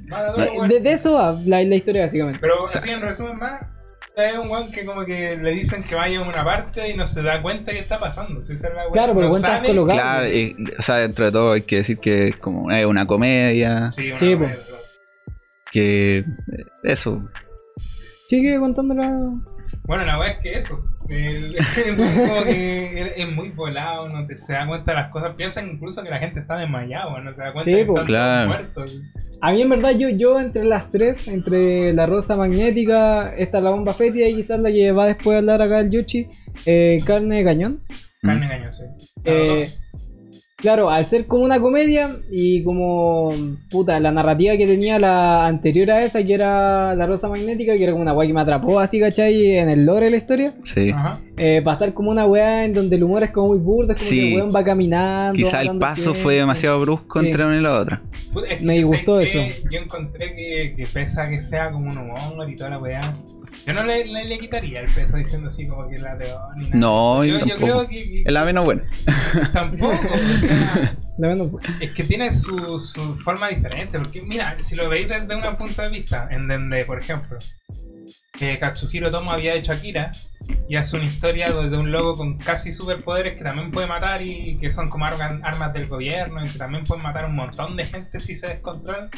No, de eso va la, la historia, básicamente. Pero sea- así en resumen más, es un weón que como que le dicen que vaya a una parte y no se da cuenta que está pasando. Si Claro, pero no sabe- descolocado. Claro, y, o sea, dentro de todo hay que decir que es como es una comedia, Sí, una Sí, claro. que eh, eso. Sigue contándola. Bueno, la weá es que eso. es muy volado, no te se da cuenta de las cosas. Piensan incluso que la gente está desmayada, no se da cuenta Sí, que po. están todos Claro. muertos. A mí en verdad yo, yo entre las tres, entre la rosa magnética, esta la bomba fétida y quizás la que va después a hablar acá el Yuchi, eh, carne de cañón. Carne engaño, sí. Eh, claro, al ser como una comedia y como puta, la narrativa que tenía la anterior a esa, que era la rosa magnética, que era como una weá que me atrapó así, ¿cachai? En el lore de la historia. Sí. Ajá. Eh, pasar como una weá en donde el humor es como muy burdo, es como Sí. que el weón va caminando. Quizá el paso fue demasiado brusco Sí. entre una y la otra. Puta, es que Me ¿sabes disgustó eso. Yo encontré que, que pese a que sea como un humor y toda la weá, yo no le, le, le quitaría el peso diciendo así como que la de ni nada. No, yo yo, yo tampoco. creo que, que Es la menos buena. tampoco. o sea, La menos- es que tiene su, su forma diferente. Porque, mira, si lo veis desde un punto de vista, en donde, por ejemplo, eh, Katsuhiro Tomo había hecho Akira y hace una historia de un loco con casi superpoderes que también puede matar y que son como armas del gobierno y que también pueden matar a un montón de gente si se descontrolan.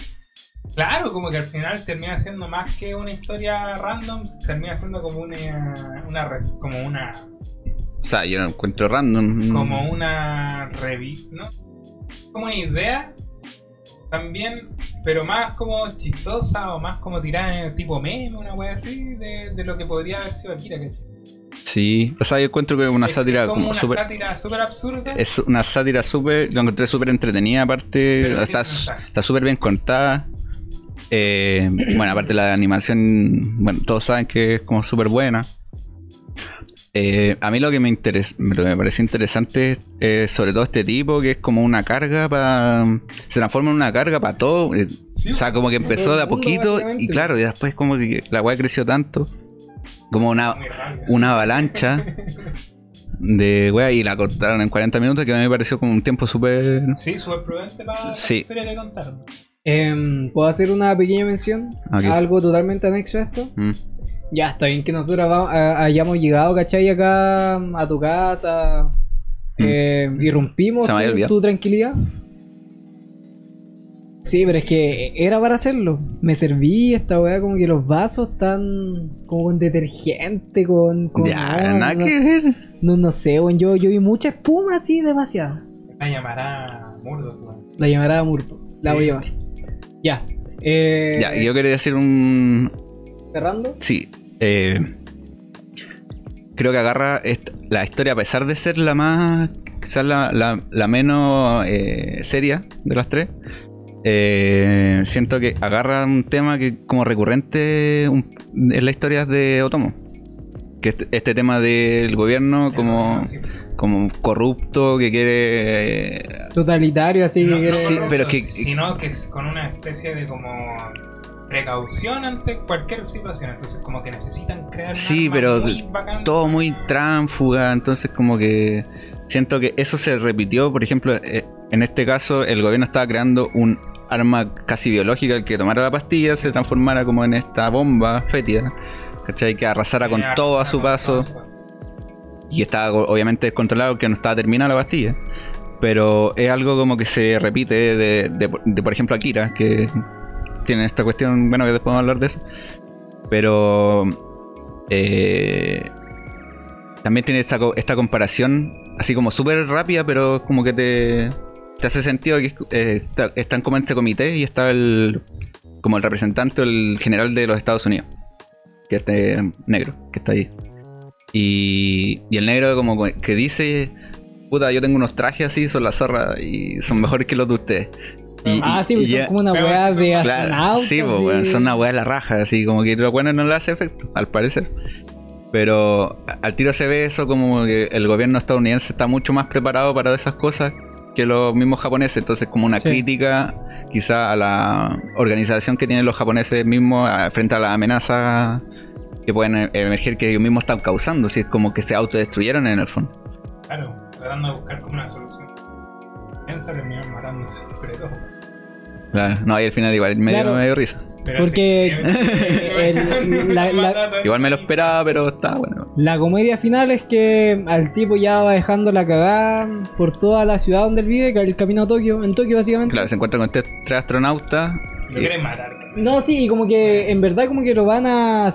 Claro, como que al final termina siendo más que una historia random, termina siendo como una, una res- como una O sea, yo lo encuentro random. como una revista, ¿no? Como una idea también, pero más como chistosa o más como tirada en tipo meme, una wea así, de, de lo que podría haber sido Akira, ¿cachai? Sí. O sea, yo encuentro que es una Es sátira como, como una sátira súper absurda. Es una sátira súper. Lo encontré súper entretenida, aparte. Pero está súper bien contada. Eh, bueno, aparte la animación. Bueno, todos saben que es como súper buena. Eh, a mí lo que me interes- lo que me pareció interesante es eh, sobre todo este tipo que es como una carga para se transforma en una carga para todo eh, Sí, o sea como que empezó de a poquito y claro y después como que la weá creció tanto como una una avalancha de weá y la cortaron en 40 minutos que a mí me pareció como un tiempo súper Sí, súper prudente para la historia que contaron. Em, ¿Puedo hacer una pequeña mención? Algo totalmente anexo a esto. Mm. Ya está bien que nosotros va- a- hayamos llegado, ¿cachai? Acá a tu casa. eh, irrumpimos Mm. Se me había tu, olvidado. tu tranquilidad. Sí, pero es que era para hacerlo. Me serví esta weá como que los vasos están como con detergente, con... con ya nada no, que ver no, no sé, weón, yo, yo vi mucha espuma así, demasiada. La llamará Murdoch, weón. La llamará Murto. La Sí. voy a llevar. Ya. Eh, ya yo quería decir un Cerrando. Sí. eh, creo que agarra la historia, a pesar de ser la más. quizás la, la- la menos eh, seria de las tres. eh, siento que agarra un tema que como recurrente un- en las historias de Otomo. Que este, este tema del gobierno como, como corrupto, que quiere... eh, Totalitario, así No, que quiere- no Sí, corrupto, pero que- Sino que es con una especie de como precaución ante cualquier situación. Entonces como que necesitan crear Sí, pero muy bacán. todo muy tránfuga, entonces como que siento que eso se repitió, por ejemplo, eh, en este caso el gobierno estaba creando un arma casi biológica, el que tomara la pastilla se transformara como en esta bomba fétida, ¿cachai? Que arrasara con todo a su paso y estaba obviamente descontrolado que no estaba terminada la pastilla. Pero es algo como que se repite de, de- de, por ejemplo, Akira, que tiene esta cuestión, bueno, que después vamos a hablar de eso. Pero eh, también tiene esta, esta comparación, así como súper rápida, pero como que te, te hace sentido que eh, está- están como en este comité y está el como el representante o el general de los Estados Unidos, que es este negro, que está ahí. Y, y el negro como que dice, puta, yo tengo unos trajes así, son la zorra y son mejores que los de ustedes. Y- Ah, y- sí, y pues son ya- como una weá de Claro, sí, pues, y- weón, son una weá de la raja, así como que lo bueno no le hace efecto, al parecer. Pero al tiro se ve eso como que el gobierno estadounidense está mucho más preparado para esas cosas que los mismos japoneses. Entonces, como una Sí. crítica quizá a la organización que tienen los japoneses mismos a- frente a las amenazas que pueden e- emerger que ellos mismos están causando. Si es como que se autodestruyeron en el fondo. Claro, tratando de buscar como una solución. Piensa terminar matándose entre dos. Claro, no, y al final igual me dio, Claro. me dio risa. Pero Porque el- la- la- Igual me lo esperaba, pero está bueno. La comedia final es que al tipo ya va dejando la cagada por toda la ciudad donde él vive, el camino a Tokio, en Tokio básicamente. Claro, se encuentra con tres astronautas. Lo y- quieren matar. No, sí, y como que en verdad como que lo van a...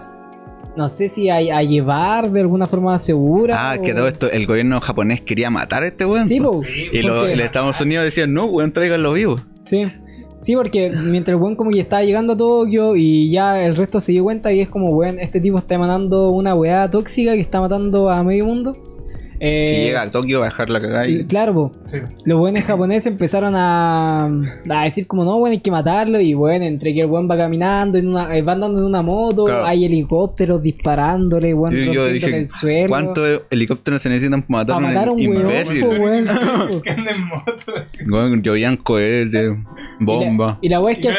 No sé si a, a llevar de alguna forma segura. Ah, o- que todo esto, el gobierno japonés quería matar a este weón. Sí, po. po. Sí, Y los Estados Unidos decían, no, weón, tráiganlo vivo. Sí. Sí, porque mientras el buen como que estaba llegando a Tokio y ya el resto se dio cuenta y es como, weón, este tipo está emanando una weá tóxica que está matando a medio mundo. Eh, si llega a Tokio va a dejar la cagada y... Claro. Sí. Los buenos japoneses empezaron a, a decir como no, bueno, hay que matarlo y bueno, entre que el buen va caminando, en una, eh, va andando en una moto, Claro. hay helicópteros disparándole, weón, Yo, yo dije, el suelo. ¿cuántos helicópteros se necesitan para matar a matar a un imbécil? weón. Weón, llovían cohetes, bomba. Y la weá es Y que al.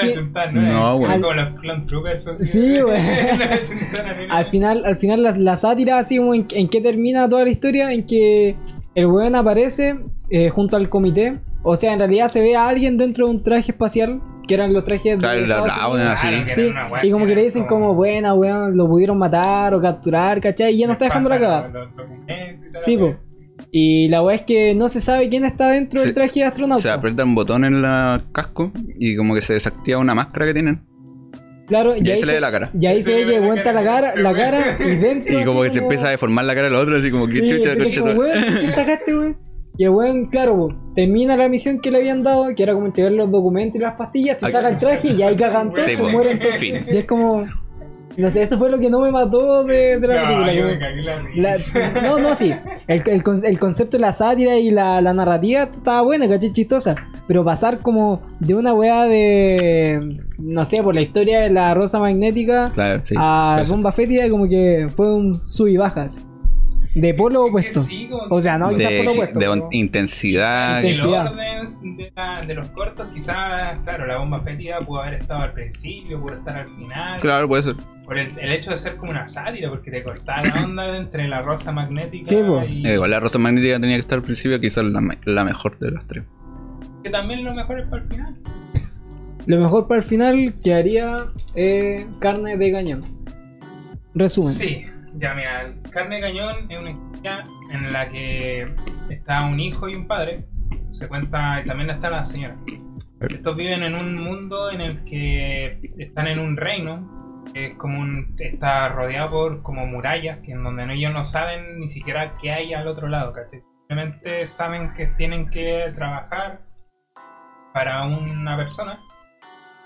Sí, güey. Al final, al final la, la sátira así como en, en qué termina toda la historia, en que el weón aparece eh, junto al comité. O sea, en realidad se ve a alguien dentro de un traje espacial, que eran los trajes Claro, de la Sí, era una weá y como que le dicen como, buena, weón, lo pudieron matar o capturar, ¿cachai? Y ya no está dejando la cagada. Sí, la. Y la weá es que no se sabe quién está dentro Se- del traje de astronauta. Se aprieta un botón en la casco y como que se desactiva una máscara que tienen. Claro, Y ahí ahí se le ve la cara. Y ahí se ve que aguanta la cara, la cara y dentro. Y como que se empieza a deformar la cara de la otra, así como que chucha, empieza como, concha. weón, ¿quién tajaste, weón? Y el weón, claro, termina la misión que le habían dado, que era como entregar los documentos y las pastillas, se saca el traje y ahí cagan todos, mueren. Y es como. No sé, eso fue lo que no me mató de, de la No, película. yo como- me cagué la la- risa. no, no, sí. El, el con- el concepto de la sátira y la, la narrativa estaba buena, caché chistosa. Pero pasar como de una weá de. No sé, por la historia de la rosa magnética Claro, sí. a Eso. bomba fétida, como que fue un sub y bajas. De polo opuesto. sí, O sea, no, quizás por lo de, opuesto. de pero- intensidad. El Intensidad. orden de, la- de los cortos, quizás, claro, la bomba fétida pudo haber estado al principio, pudo estar al final. Claro, puede ser. Por el, el hecho de ser como una sátira, porque te cortaba la onda entre la rosa magnética Sí, po. y. Eh, igual la rosa magnética tenía que estar al principio, quizás la, me- la mejor de las tres. Que también lo mejor es para el final. Lo mejor para el final quedaría eh, carne de cañón. Resumen. Sí, ya mira, Carne de Cañón es una historia en la que está un hijo y un padre. Se cuenta, y también está la señora. Estos viven en un mundo en el que están en un reino, que es como un, está rodeado por como murallas, que en donde ellos no saben ni siquiera qué hay al otro lado. Simplemente saben que tienen que trabajar para una persona,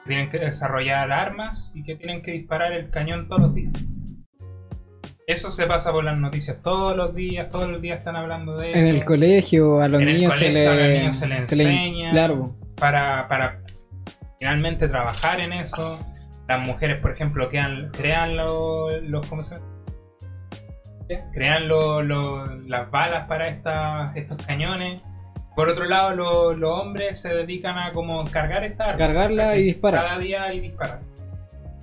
tienen que desarrollar armas y que tienen que disparar el cañón todos los días. Eso se pasa por las noticias todos los días, todos los días están hablando de eso. En el colegio a los niños se colegio a los le, niños se les se le- enseña. Claro. para, para finalmente trabajar en eso. Las mujeres, por ejemplo, crean, crean los, los ¿cómo se llama? crean lo- lo- las balas para esta- estos cañones. Por otro lado, lo- los hombres se dedican a como cargar esta arma, Cargarla ¿cachai? y disparar. Cada día y disparar.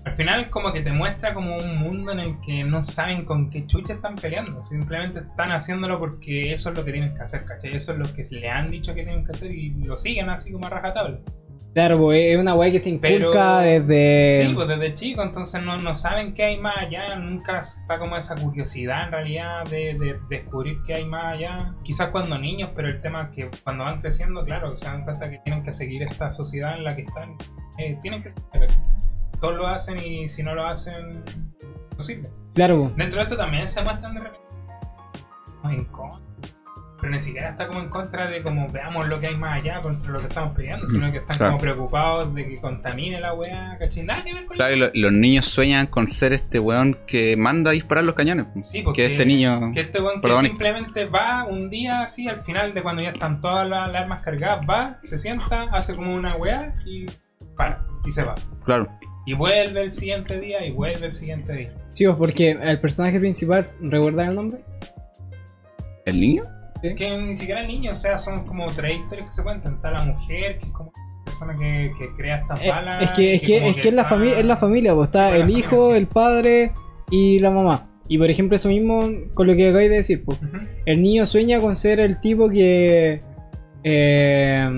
Al final como que te muestra como un mundo en el que no saben con qué chucha están peleando. Simplemente están haciéndolo porque eso es lo que tienen que hacer, ¿cachai? Eso es lo que le han dicho que tienen que hacer y lo siguen así como a rajatabla. Claro, pues es una weá que se inculca Pero- desde. Sí, pues desde chico, entonces no, no saben qué hay más allá, nunca está como esa curiosidad en realidad de, de descubrir qué hay más allá. Quizás cuando niños, pero el tema es que cuando van creciendo, claro, se dan cuenta que tienen que seguir esta sociedad en la que están, eh, tienen que todos lo hacen y si no lo hacen, imposible. Claro, pues. Dentro de esto también se muestran de repente en contra, pero ni siquiera está como en contra de como veamos lo que hay más allá contra lo que estamos peleando, sino que están Claro. como preocupados de que contamine la weá, ¿cachai? Nada que ver con Claro, y lo- los niños sueñan con ser este weón que manda a disparar los cañones. Sí, porque que este niño. que este weón que simplemente va un día así, al final de cuando ya están todas las, las armas cargadas, va, se sienta, hace como una weá y para, y se va. Claro. Y vuelve el siguiente día y vuelve el siguiente día. Sí, pues porque el personaje principal, ¿recuerdan el nombre? ¿El niño? Sí. Que ni siquiera el niño, o sea, son como tres historias que se cuentan. Está la mujer, que es como la persona que, que crea estas Eh, balas. es que es que, es que es la familia, es la familia, pues está el hijo, familia, sí. el padre y la mamá. Y por ejemplo, eso mismo con lo que acabáis de decir, pues. El niño sueña con ser el tipo que eh,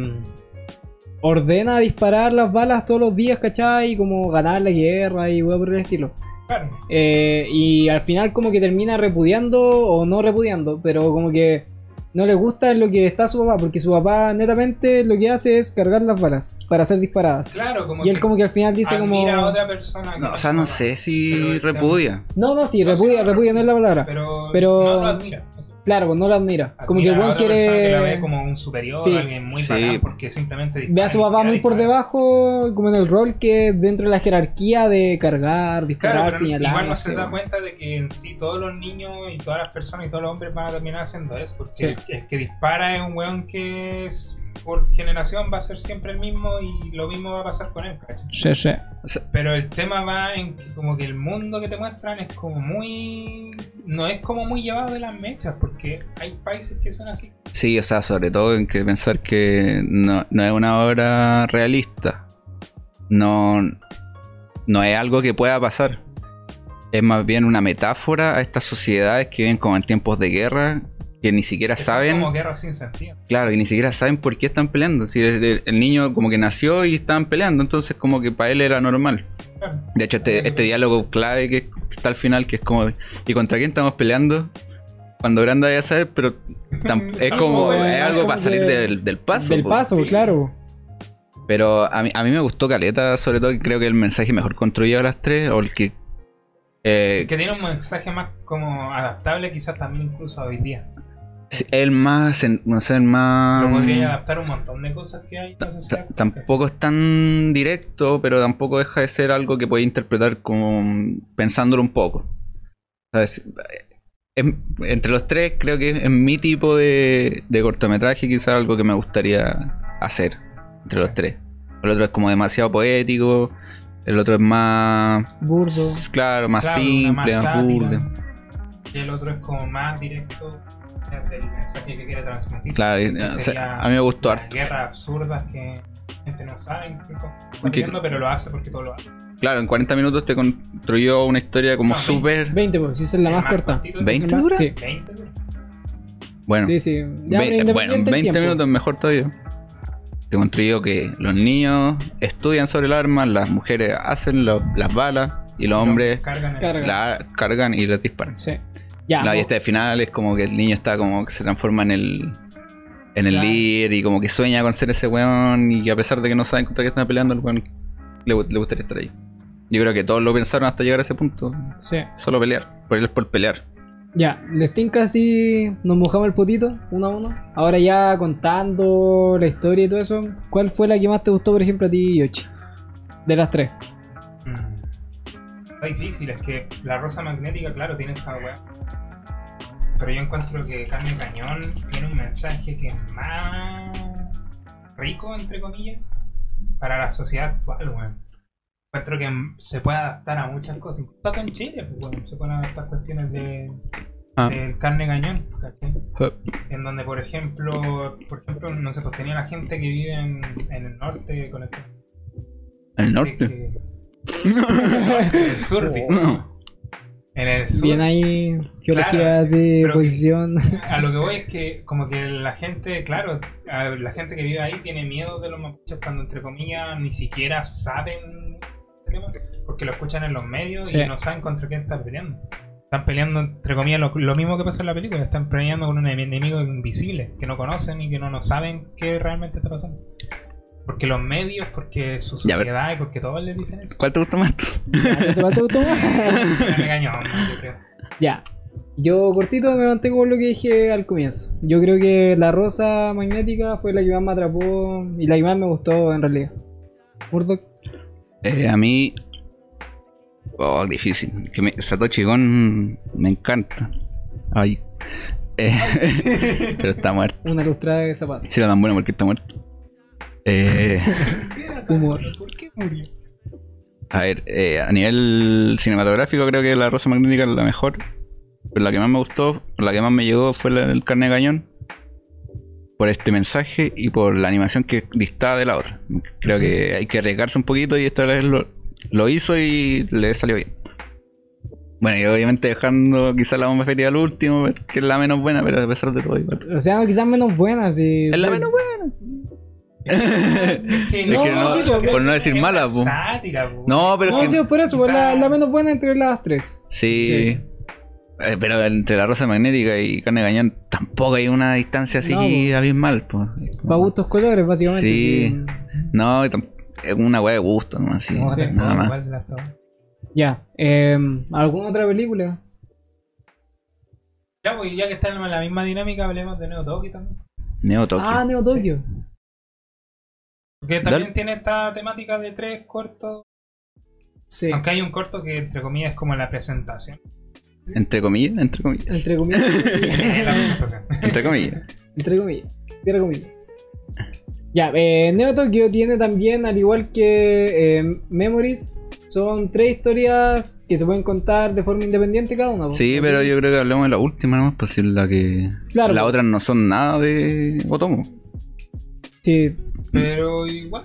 ordena disparar las balas todos los días, ¿cachai? Y como ganar la guerra y weá por el estilo. Claro. Eh, y al final como que termina repudiando o no repudiando, pero como que no le gusta lo que está su papá, porque su papá netamente lo que hace es cargar las balas para ser disparadas. Claro, como Y él como que al final dice como... admira a otra persona. que No, o sea, no sé si está- repudia. No, no, sí, repudia, repudia no es la palabra. Pero, Pero- no lo admira. Claro, pues no lo admira. Como que otra persona que la ve quiere... como un superior, Sí. alguien muy Sí. bacán porque simplemente Ve a su papá muy por debajo, como en el rol que dentro de la jerarquía de cargar, disparar, Claro, señalar. igual no no se da cuenta de que en sí todos los niños y todas las personas y todos los hombres van a terminar haciendo eso. Porque Sí. el, el que dispara es un weón que es, por generación va a ser siempre el mismo y lo mismo va a pasar con él, ¿cachai? Sí, sí. Pero el tema va en que como que el mundo que te muestran es como muy... No es como muy llevado de las mechas porque hay países que son así. sí, o sea, sobre todo en que pensar que no, no es una obra realista. No, no es algo que pueda pasar. Es más bien una metáfora a estas sociedades que viven como en tiempos de guerra, que ni siquiera saben. como guerras sin sentido. Claro, que ni siquiera saben por qué están peleando. Si el, el- el niño como que nació y estaban peleando, entonces como que para él era normal. Claro. De hecho, este, este diálogo clave que está al final, que es como, ¿y contra quién estamos peleando? Cuando grande vaya a saber, pero es como, es algo para salir de- del, del paso. Del paso, claro. Pero a mí, a mí me gustó Caleta, sobre todo que creo que el mensaje mejor construido de las tres, o el que... eh, Que tiene un mensaje más como adaptable quizás también incluso hoy día. el más, no sé, el más... Lo podría adaptar un montón de cosas que hay en la tampoco es tan directo, pero tampoco deja de ser algo que puede interpretar como pensándolo un poco. ¿Sabes? Es- entre los tres, creo que es mi tipo de, de cortometraje, quizás algo que me gustaría hacer. Entre los tres. El otro es como demasiado poético. El otro es más. Burdo. Claro, más Claro, simple, más sática. burdo. Y el otro es como más directo del mensaje que quiere transmitir. Claro, o sea, a mí me gustó harto. guerras absurdas que la gente no sabe cometiendo, pero lo hace porque todo lo hace. Claro, en 40 minutos te construyó una historia como No, súper. 20, pues, si es la más más corta. cortito. ¿20 Esa es la más- dura? Sí, 20, güey. Bueno, sí, sí. Ya, Ve- pero bueno, en independiente del 20 tiempo. minutos mejor todavía. Te construyó que los niños estudian sobre el arma, las mujeres hacen lo- las balas y los hombres Cargan el- Cargan. la cargan y les disparan. Sí. Ya. No, y mo- este final es como que el niño está como que se transforma en el en el líder y como que sueña con ser ese weón y a pesar de que no saben contra qué están peleando, el weón le, gu- le gustaría estar ahí. Yo creo que todos lo pensaron hasta llegar a ese punto. Sí. Solo pelear. Por él es por pelear. Ya, les tinca así, nos mojamos el potito, uno a uno. Ahora ya contando la historia y todo eso, ¿cuál fue la que más te gustó, por ejemplo, a ti, Yoshi? De las tres. Mm. Está difícil, es que la rosa magnética, claro, tiene esta weá. Pero yo encuentro que Carne Cañón tiene un mensaje que es más rico, entre comillas, para la sociedad actual, weón. Encuentro que mm, se puede adaptar a muchas cosas. Incluso acá en Chile, pues, weón, se pueden adaptar cuestiones de Ah. el carne cañón, ¿cachai? Eh, En donde, por ejemplo, por ejemplo, no sé, pues tenía la gente que vive en, en el norte con el El norte. que- en el sur, en el sur. Bien ahí, geología Claro, así, que- posición. A lo que voy es que, como que la gente, claro, la gente que vive ahí tiene miedo de los mapuches cuando, entre comillas, ni siquiera saben este tema, porque lo escuchan en los medios Sí. y no saben contra quién están peleando. Están peleando, entre comillas, lo, lo mismo que pasa en la película, están peleando con un enemigo invisible que no conocen y que no, no saben qué realmente está pasando. Porque los medios, porque su sociedad y porque todos les dicen eso. ¿Cuál te gusta más? ¿Ese cuál te gustó más? Me engañó, yo creo. Ya. Yo cortito me mantengo con lo que dije al comienzo. Yo creo que la rosa magnética fue la que más me atrapó y la que más me gustó en realidad. Murdoch. Eh, a mí. Oh, difícil. Que me, Satoshi Gon me encanta. Ay. Eh, pero está muerto. Una lustrada de zapatos. Si era tan bueno porque está muerto. Eh, Humor. ¿Por qué murió? a ver, eh, a nivel cinematográfico creo que la Rosa Magnética es la mejor. Pero la que más me gustó, la que más me llegó fue la del carne de cañón. Por este mensaje y por la animación que distaba de la otra. Creo que hay que arriesgarse un poquito y esta vez lo, lo hizo y le salió bien. Bueno, y obviamente dejando quizás la bomba efectiva al último, que es la menos buena, pero a pesar de todo igual. O sea, quizás menos buena, sí. Es la menos buena. Es que Es que no- sí, porque- por no decir mala, sátira, po. No, pero No, es sí, que. por eso, fue la, menos buena entre las tres. Sí. Sí. Eh, pero entre la rosa magnética y carne de cañón tampoco hay una distancia así No, abismal, pues. Va a gustos colores, básicamente. Sí. sí. No, es una weá de gusto, ¿no? Así, No, Sí. nada más. igual. Ya. Eh, ¿Alguna otra película? Ya, pues ya que está en la misma dinámica, hablemos de Neo Toki también. Neo Tokyo. Ah, Neo Tokyo. Porque también Dale. tiene esta temática de tres cortos. Sí. Aunque hay un corto que, entre comillas, es como la presentación. Entre comillas, entre comillas. Entre comillas. Entre comillas. Entre comillas. Entre comillas. Ya, eh, Neo Tokyo tiene también, al igual que eh, Memories, son tres historias que se pueden contar de forma independiente cada una. Sí, pero yo creo que hablemos de la última nomás, pues si es la que. Claro, Las pues. otras no son nada de Otomo. Sí. Pero igual.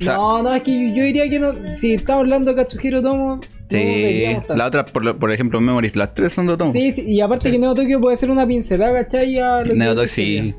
O sea, no, no, es que yo, yo diría que no. Si estamos hablando de Katsuhiro Tomo, no sí. La otra, por, por ejemplo, Memories, las tres son de Otomo. Sí, sí, y aparte Sí. que Neo Tokyo puede ser una pincelada, ¿cachai? A lo que Neo Tokyo sí.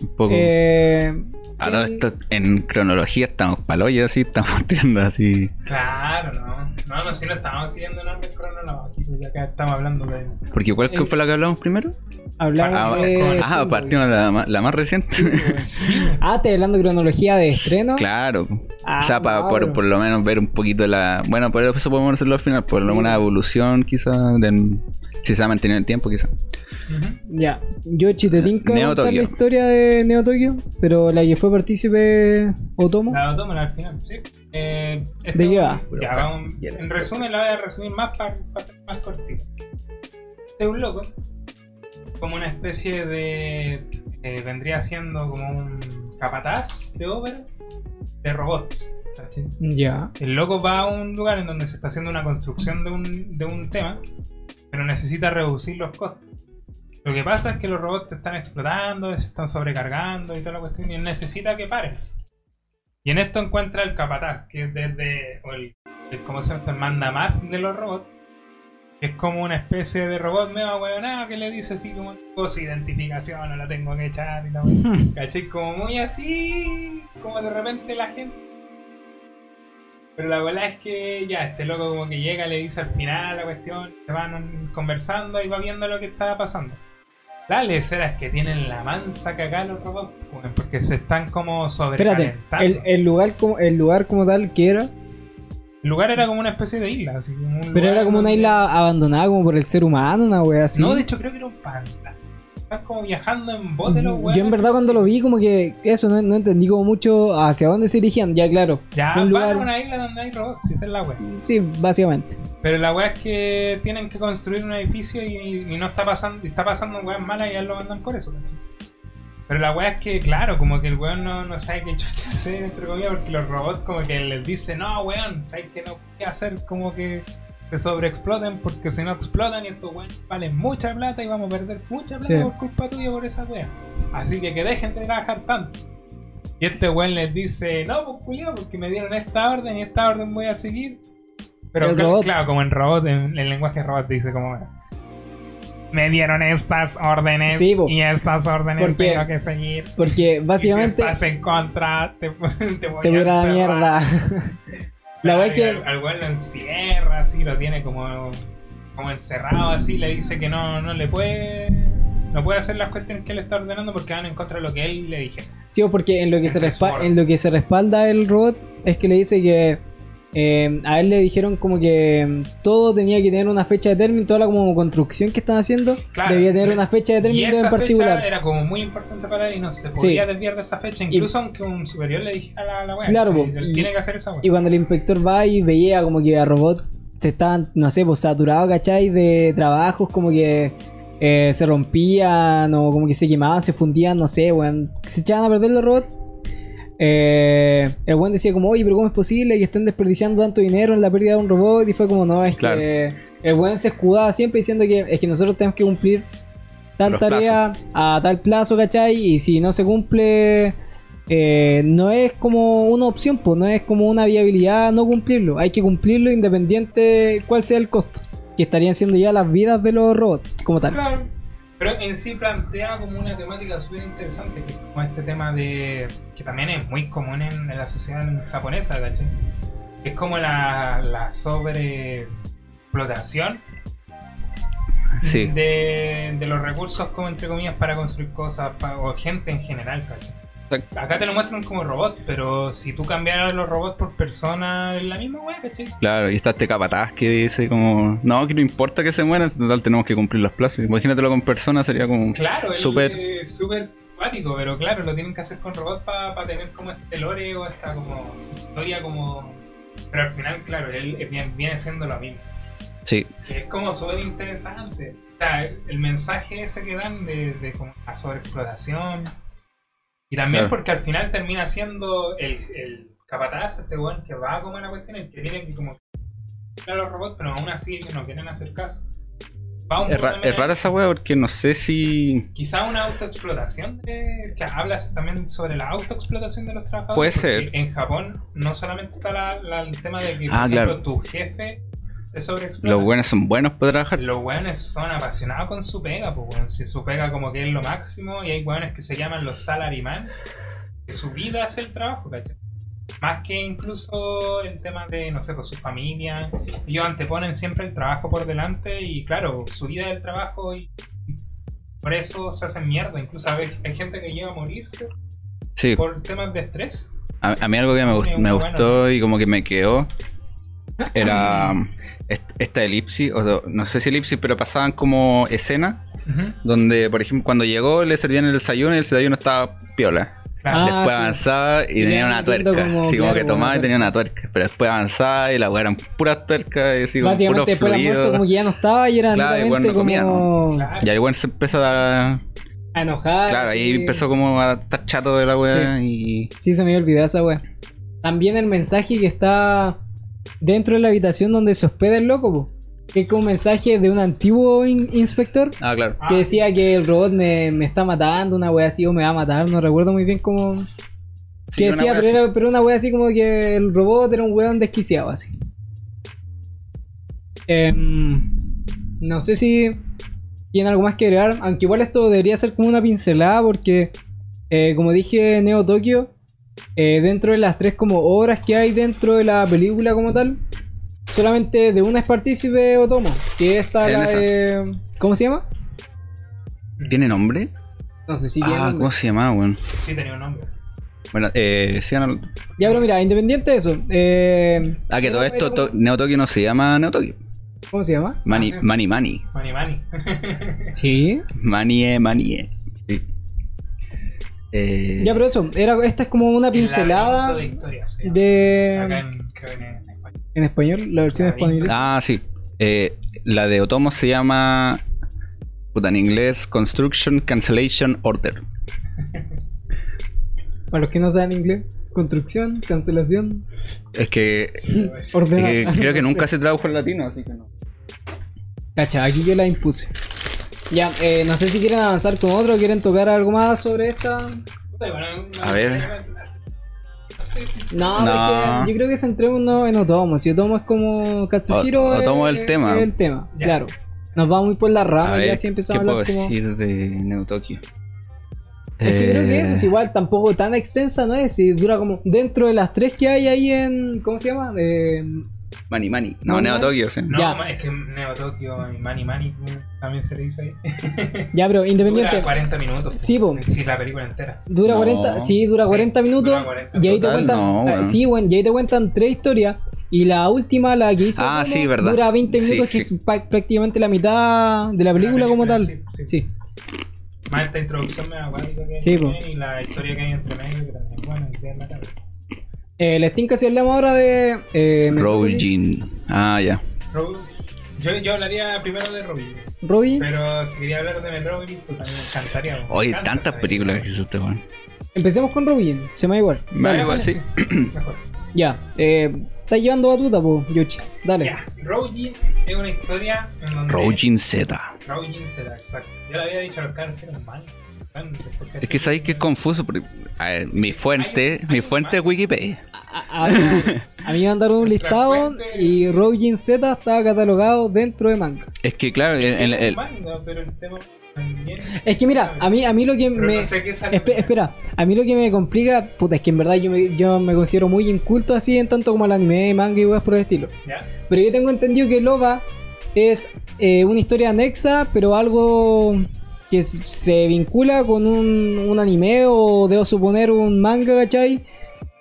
Un poco. Eh, A todo esto, en cronología estamos paloyas así, estamos tirando así. Claro, no. No, no, si no estamos siguiendo en orden cronológico. Ya que estamos hablando de. Porque ¿cuál Eh, fue la que hablamos primero? hablamos Ah, de. ah, sí, partimos de la, la más reciente. Sí, güey. Ah, te hablando de cronología de estreno. claro. Ah, o sea, para no, por, por lo menos ver un poquito la. Bueno, por eso podemos hacerlo al final. Por Sí. una evolución, quizás. de- Si se ha mantenido en el tiempo, quizás. Ujú. Ya, yo chitetinca Neo contar Tokyo. la historia de Neo Tokyo, pero la que fue partícipe Otomo. La tómala al final, sí. Eh, este ¿De qué va? un- Ya, vamos- en resumen, la voy a resumir más para, ser más cortito. Este es un loco, como una especie de. eh, vendría siendo como un capataz de ópera de robots. Ya. El loco va a un lugar en donde se está haciendo una construcción de un, de un tema, pero necesita reducir los costos. Lo que pasa es que los robots te están explotando, se están sobrecargando y toda la cuestión, y él necesita que paren. Y en esto encuentra el capataz, que es desde, o el, el ¿cómo se llama? esto? El manda más de los robots, es como una especie de robot medio huevonado que le dice así como "Oh, su identificación, no la tengo que echar y todo. ¿Cachai? Como muy así, como de repente la gente. Pero la verdad es que ya, este loco como que llega, le dice al final la cuestión, se van conversando y va viendo lo que está pasando. La lecera es que tienen la mansa cagada los robots, porque se están como Espérate, sobrecalentando. el, el lugar como el lugar como tal que era, El lugar era como una especie de isla, así como un pero era como una isla abandonada como por el ser humano, una wea así. No, de hecho creo que era un pantano. Están como viajando en bote los Yo weones, en verdad cuando lo vi como que eso no, no entendí como mucho hacia dónde se dirigían, ya claro. Ya un van lugar- a una isla donde hay robots, si esa es la wea. Sí, básicamente. Pero la weá es que tienen que construir un edificio y, y no está pasando, y está pasando weas malas y ya lo mandan por eso. Pero la weá es que, claro, como que el weón no, no sabe qué chucha hacer, entre comillas, porque los robots como que les dicen, no weón, sabes que no puede hacer como que se sobreexploten porque si no explotan y estos weones valen mucha plata y vamos a perder mucha plata Sí. por culpa tuya por esa wea. Así que que dejen de trabajar tanto. Y este weón les dice, no, pues culiao, porque me dieron esta orden y esta orden voy a seguir. Pero claro, como en robot, en el lenguaje robot dice como me dieron estas órdenes Sí, y estas órdenes Porque- tengo que seguir. Porque básicamente Y si estás en contra, te, te voy te a encerrar. mierda. La que al, al weón lo encierra, así, lo tiene como, como encerrado, así, le dice que no, no le puede. No puede hacer las cuestiones que él está ordenando porque van en contra de lo que él le dije. Sí, porque en lo que se respa- en lo que se respalda el robot es que le dice que eh, a él le dijeron como que mm, todo tenía que tener una fecha de término, toda la como construcción que están haciendo Claro. debía tener una fecha de Y término esa en particular. fecha era como muy importante para él y no se Sí. podía desviar de esa fecha, incluso aunque un superior le dijera a la, la wea. Claro, que y- tiene que hacer esa wea. Y cuando el inspector va y veía como que a robot se estaban, no sé, pues saturados, ¿cachai? De trabajos como que eh, se rompían o como que se quemaban, se fundían, no sé, weón. Se echaban a perder los robots. Eh, el weón decía como, oye, pero ¿cómo es posible que estén desperdiciando tanto dinero en la pérdida de un robot? Y fue como, no, es Claro. que el weón se escudaba siempre diciendo que es que nosotros tenemos que cumplir tal Los tarea a tal plazo, ¿cachai? Y si no se cumple, eh, no es como una opción, pues no es como una viabilidad no cumplirlo. Hay que cumplirlo independiente cuál sea el costo. Que estarían siendo ya las vidas de los robots, como tal. Claro. Pero en sí plantea como una temática súper interesante, que es como este tema de. que también es muy común en, en la sociedad japonesa, ¿cachai? Es como la, la sobreexplotación Sí. de, de los recursos, como entre comillas, para construir cosas, pa- o gente en general, ¿cachai? Acá te lo muestran como robots, pero si tú cambiaras los robots por personas, es la misma wea, ¿cachai? Claro, y está este capataz que dice como, no, que no importa que se mueran, en total tenemos que cumplir los plazos. Imagínatelo con personas, sería como... Claro, Súper- súper cuático, pero claro, lo tienen que hacer con robots para tener como este lore o esta como historia como... Pero al final, claro, él viene siendo lo mismo. Sí, Que es como súper interesante. O sea, el mensaje ese que dan de, de como la sobreexplotación. Y también Claro. porque al final termina siendo el, el capataz, este weón que va como a la cuestión, el que tiene que como... a los robots, pero aún así no quieren hacer caso. Va un es, ra- rara esa wea porque no sé si... Quizá una autoexplotación de, que hablas también sobre la autoexplotación de los trabajadores. Puede ser. En Japón no solamente está la- la- el tema de que por Ah, ejemplo, claro. tu jefe Los buenos son buenos para trabajar. Los weones son apasionados con su pega, pues weón. Si su pega como que es lo máximo, y hay weones que se llaman los salaryman, que su vida es el trabajo, ¿cachai? Más que incluso el tema de, no sé, con su familia. Ellos anteponen siempre el trabajo por delante y claro, su vida es el trabajo y por eso se hacen mierda. Incluso hay, hay gente que llega a morirse Sí, por temas de estrés. a, a mí algo que me, gust- me gustó y como que me quedó era est- esta elipsis, o sea, no sé si elipsis, pero pasaban como escena donde, por ejemplo, cuando llegó le servían el desayuno y el desayuno estaba piola. Claro. Ah, después sí. avanzaba y Y tenía una tuerca. como, así como claro, que tomaba y tenía una tuerca. Pero después avanzaba y la weá eran puras tuercas y así como puro Básicamente después fluido. como que ya no estaba y era Claro, y bueno, no comía, como Claro. Y ahí bueno se empezó a... a enojar. Claro, ahí empezó como a estar chato de la weá y... Sí, se me había olvidado esa wea. También el mensaje que está dentro de la habitación donde se hospeda el loco, po. que es como un mensaje de un antiguo in- inspector Ah, claro. Que decía que el robot me, me está matando, una wea así, o me va a matar, no recuerdo muy bien cómo. Sí, que decía, pero, así. era, pero una wea así como que el robot era un weón desquiciado, así. Em, no sé si tiene algo más que agregar, aunque igual esto debería ser como una pincelada, porque eh, como dije, Neo Tokyo, eh, dentro de las tres como obras que hay dentro de la película como tal, solamente de una es partícipe Otomo, que esta la de... ¿Cómo se llama? ¿Tiene nombre? No sé si tiene ah, nombre. ¿cómo se llamaba, weón? Sí, tenía un nombre. Bueno, eh, sigan al- Ya, pero mira, independiente de eso, eh, Ah, que todo esto, to- Neo no se llama Neo Tokyo. ¿cómo se llama? Mani, Ah, sí. Mani, Mani. Mani Mani. Sí. Manie, Manie. Eh, Ya, pero eso, era, esta es como una El pincelada de historia, sí. de... Acá en, creo en, en español. En español, la versión española. Ah, sí. Eh, la de Otomo se llama. Puta, en inglés, Construction Cancellation Order. Para los que no saben inglés. construcción, cancelación, Es que, ordenar. es que creo que nunca se tradujo al latino, así que no. Cacha, aquí yo la impuse. Ya, eh, no sé si quieren avanzar con otro, quieren tocar algo más sobre esta. A ver. No, No. es que yo creo que centrémonos en Otomo. Si Otomo es como Katsuhiro. O- Otomo es el tema. es el tema, Ya. claro. Nos vamos muy por la A rama y ver, así ¿qué empezamos a puedo hablar como. decir de Neo Tokyo? Es que creo que eso es Eh, igual, tampoco tan extensa, ¿no es? Si dura como. Dentro de las tres que hay ahí en. ¿Cómo se llama? Eh, Mani Mani. No, Mani Neo. Tokyo, sí. No, Ya. es que Neo Tokyo y Mani Mani pues, también se le dice ahí. ya, pero independiente. Dura 40 minutos. pues, Sí, po. Sí, la película entera. Dura No. 40, sí, dura Sí, 40 minutos. dura 40. Y ahí te cuentan. no, ah. Sí, bueno, y ahí te cuentan tres historias. Y la última, la que hizo. Ah, sí, verdad. Dura 20 Sí, minutos, sí. que es prácticamente la mitad de la película, como película, tal. sí, Sí. sí. Más esta introducción me acuática que hay Sí, po. y la historia que hay entre medio que también es buena y bien la cara. Eh, les tinca si hablamos ahora de. Eh. Ah, ya. Yo, yo hablaría primero de Robin. Robin. Pero si quería hablar de Metropolis, pues también me encantaría. Oye, encanta tantas películas que este weón. Empecemos con Robin. Se me da igual. Me da igual, sí. Mejor. Ya. Eh, estás llevando batuta, po, Yuchi. Dale. Ya, es una historia en donde. Roujin Z. Roujin será, exacto. Yo le había dicho a los caras que eran mal. Es que sabéis que es confuso. porque, a ver, mi fuente, mi fuente es Wikipedia. A, a- a mí me mandaron un listado y Robin Z estaba catalogado dentro de manga. Es que, claro, el, el- el- Manga, pero el tema también. Es que mira, a mí, a mí lo que Pero me. no sé Espe- espera, a mí lo que me complica, puta, es que en verdad yo me, yo me considero muy inculto así en tanto como el anime, manga y weas por el estilo. ¿Ya? Pero yo tengo entendido que Loba es eh, una historia anexa, pero algo que se vincula con un, un anime o debo suponer un manga, ¿cachai?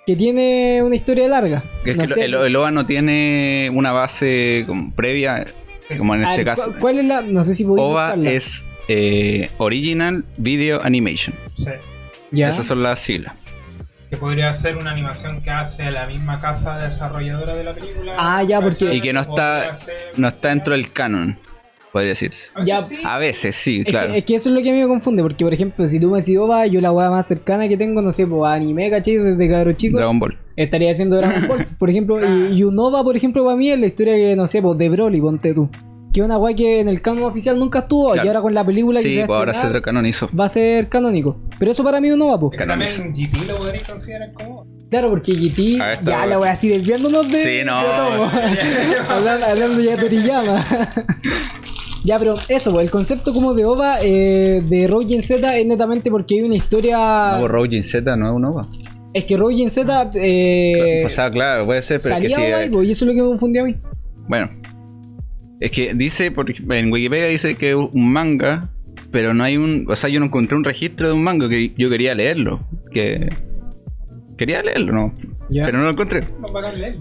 Que tiene una historia larga. es No que sé. el, el OVA no tiene una base como previa, como en este ver, caso. ¿cu- ¿Cuál es la.? No sé si podéis OVA buscarla. es eh, Original Video Animation. Sí. Ya. Esas son las siglas. Que podría ser una animación que hace la misma casa desarrolladora de la película. Ah, ya, porque-. Y que no está, ser- no está dentro del canon, podría decirse. Ya. A veces sí, Es, claro. que, es que eso es lo que a mí me confunde, porque por ejemplo, si tú me decís OVA, yo la wea más cercana que tengo, no sé, pues anime, ¿cachai? Desde cabro chico, Dragon Ball. estaría haciendo Dragon Ball, por ejemplo, y, y un OVA, por ejemplo, para mí es la historia que, no sé, pues de Broly, ponte tú. Que es una wea que en el canon oficial nunca estuvo, Claro. y ahora con la película que Sí, se va a pues ahora se va a ser canónico. Pero eso para mí es un OVA, pues. también GT lo podréis considerar como. Claro, porque GT, ya la wea así desviándonos de. Sí, no. de hablando ya de Toriyama. Ya, pero eso, pues, el concepto como de OVA eh, de Roujin Z es netamente porque hay una historia. No, pues Roujin Z no es un OVA. Es que Roujin Z eh, o sea, claro, puede ser, pero es que salía sí. OVA, eh, pues, y eso es lo que me confundió a mí. Bueno, es que dice, en Wikipedia dice que es un manga, pero no hay un. O sea, yo no encontré un registro de un manga que yo quería leerlo. Que. Quería leerlo, ¿no? Pero no lo encontré. No para leer.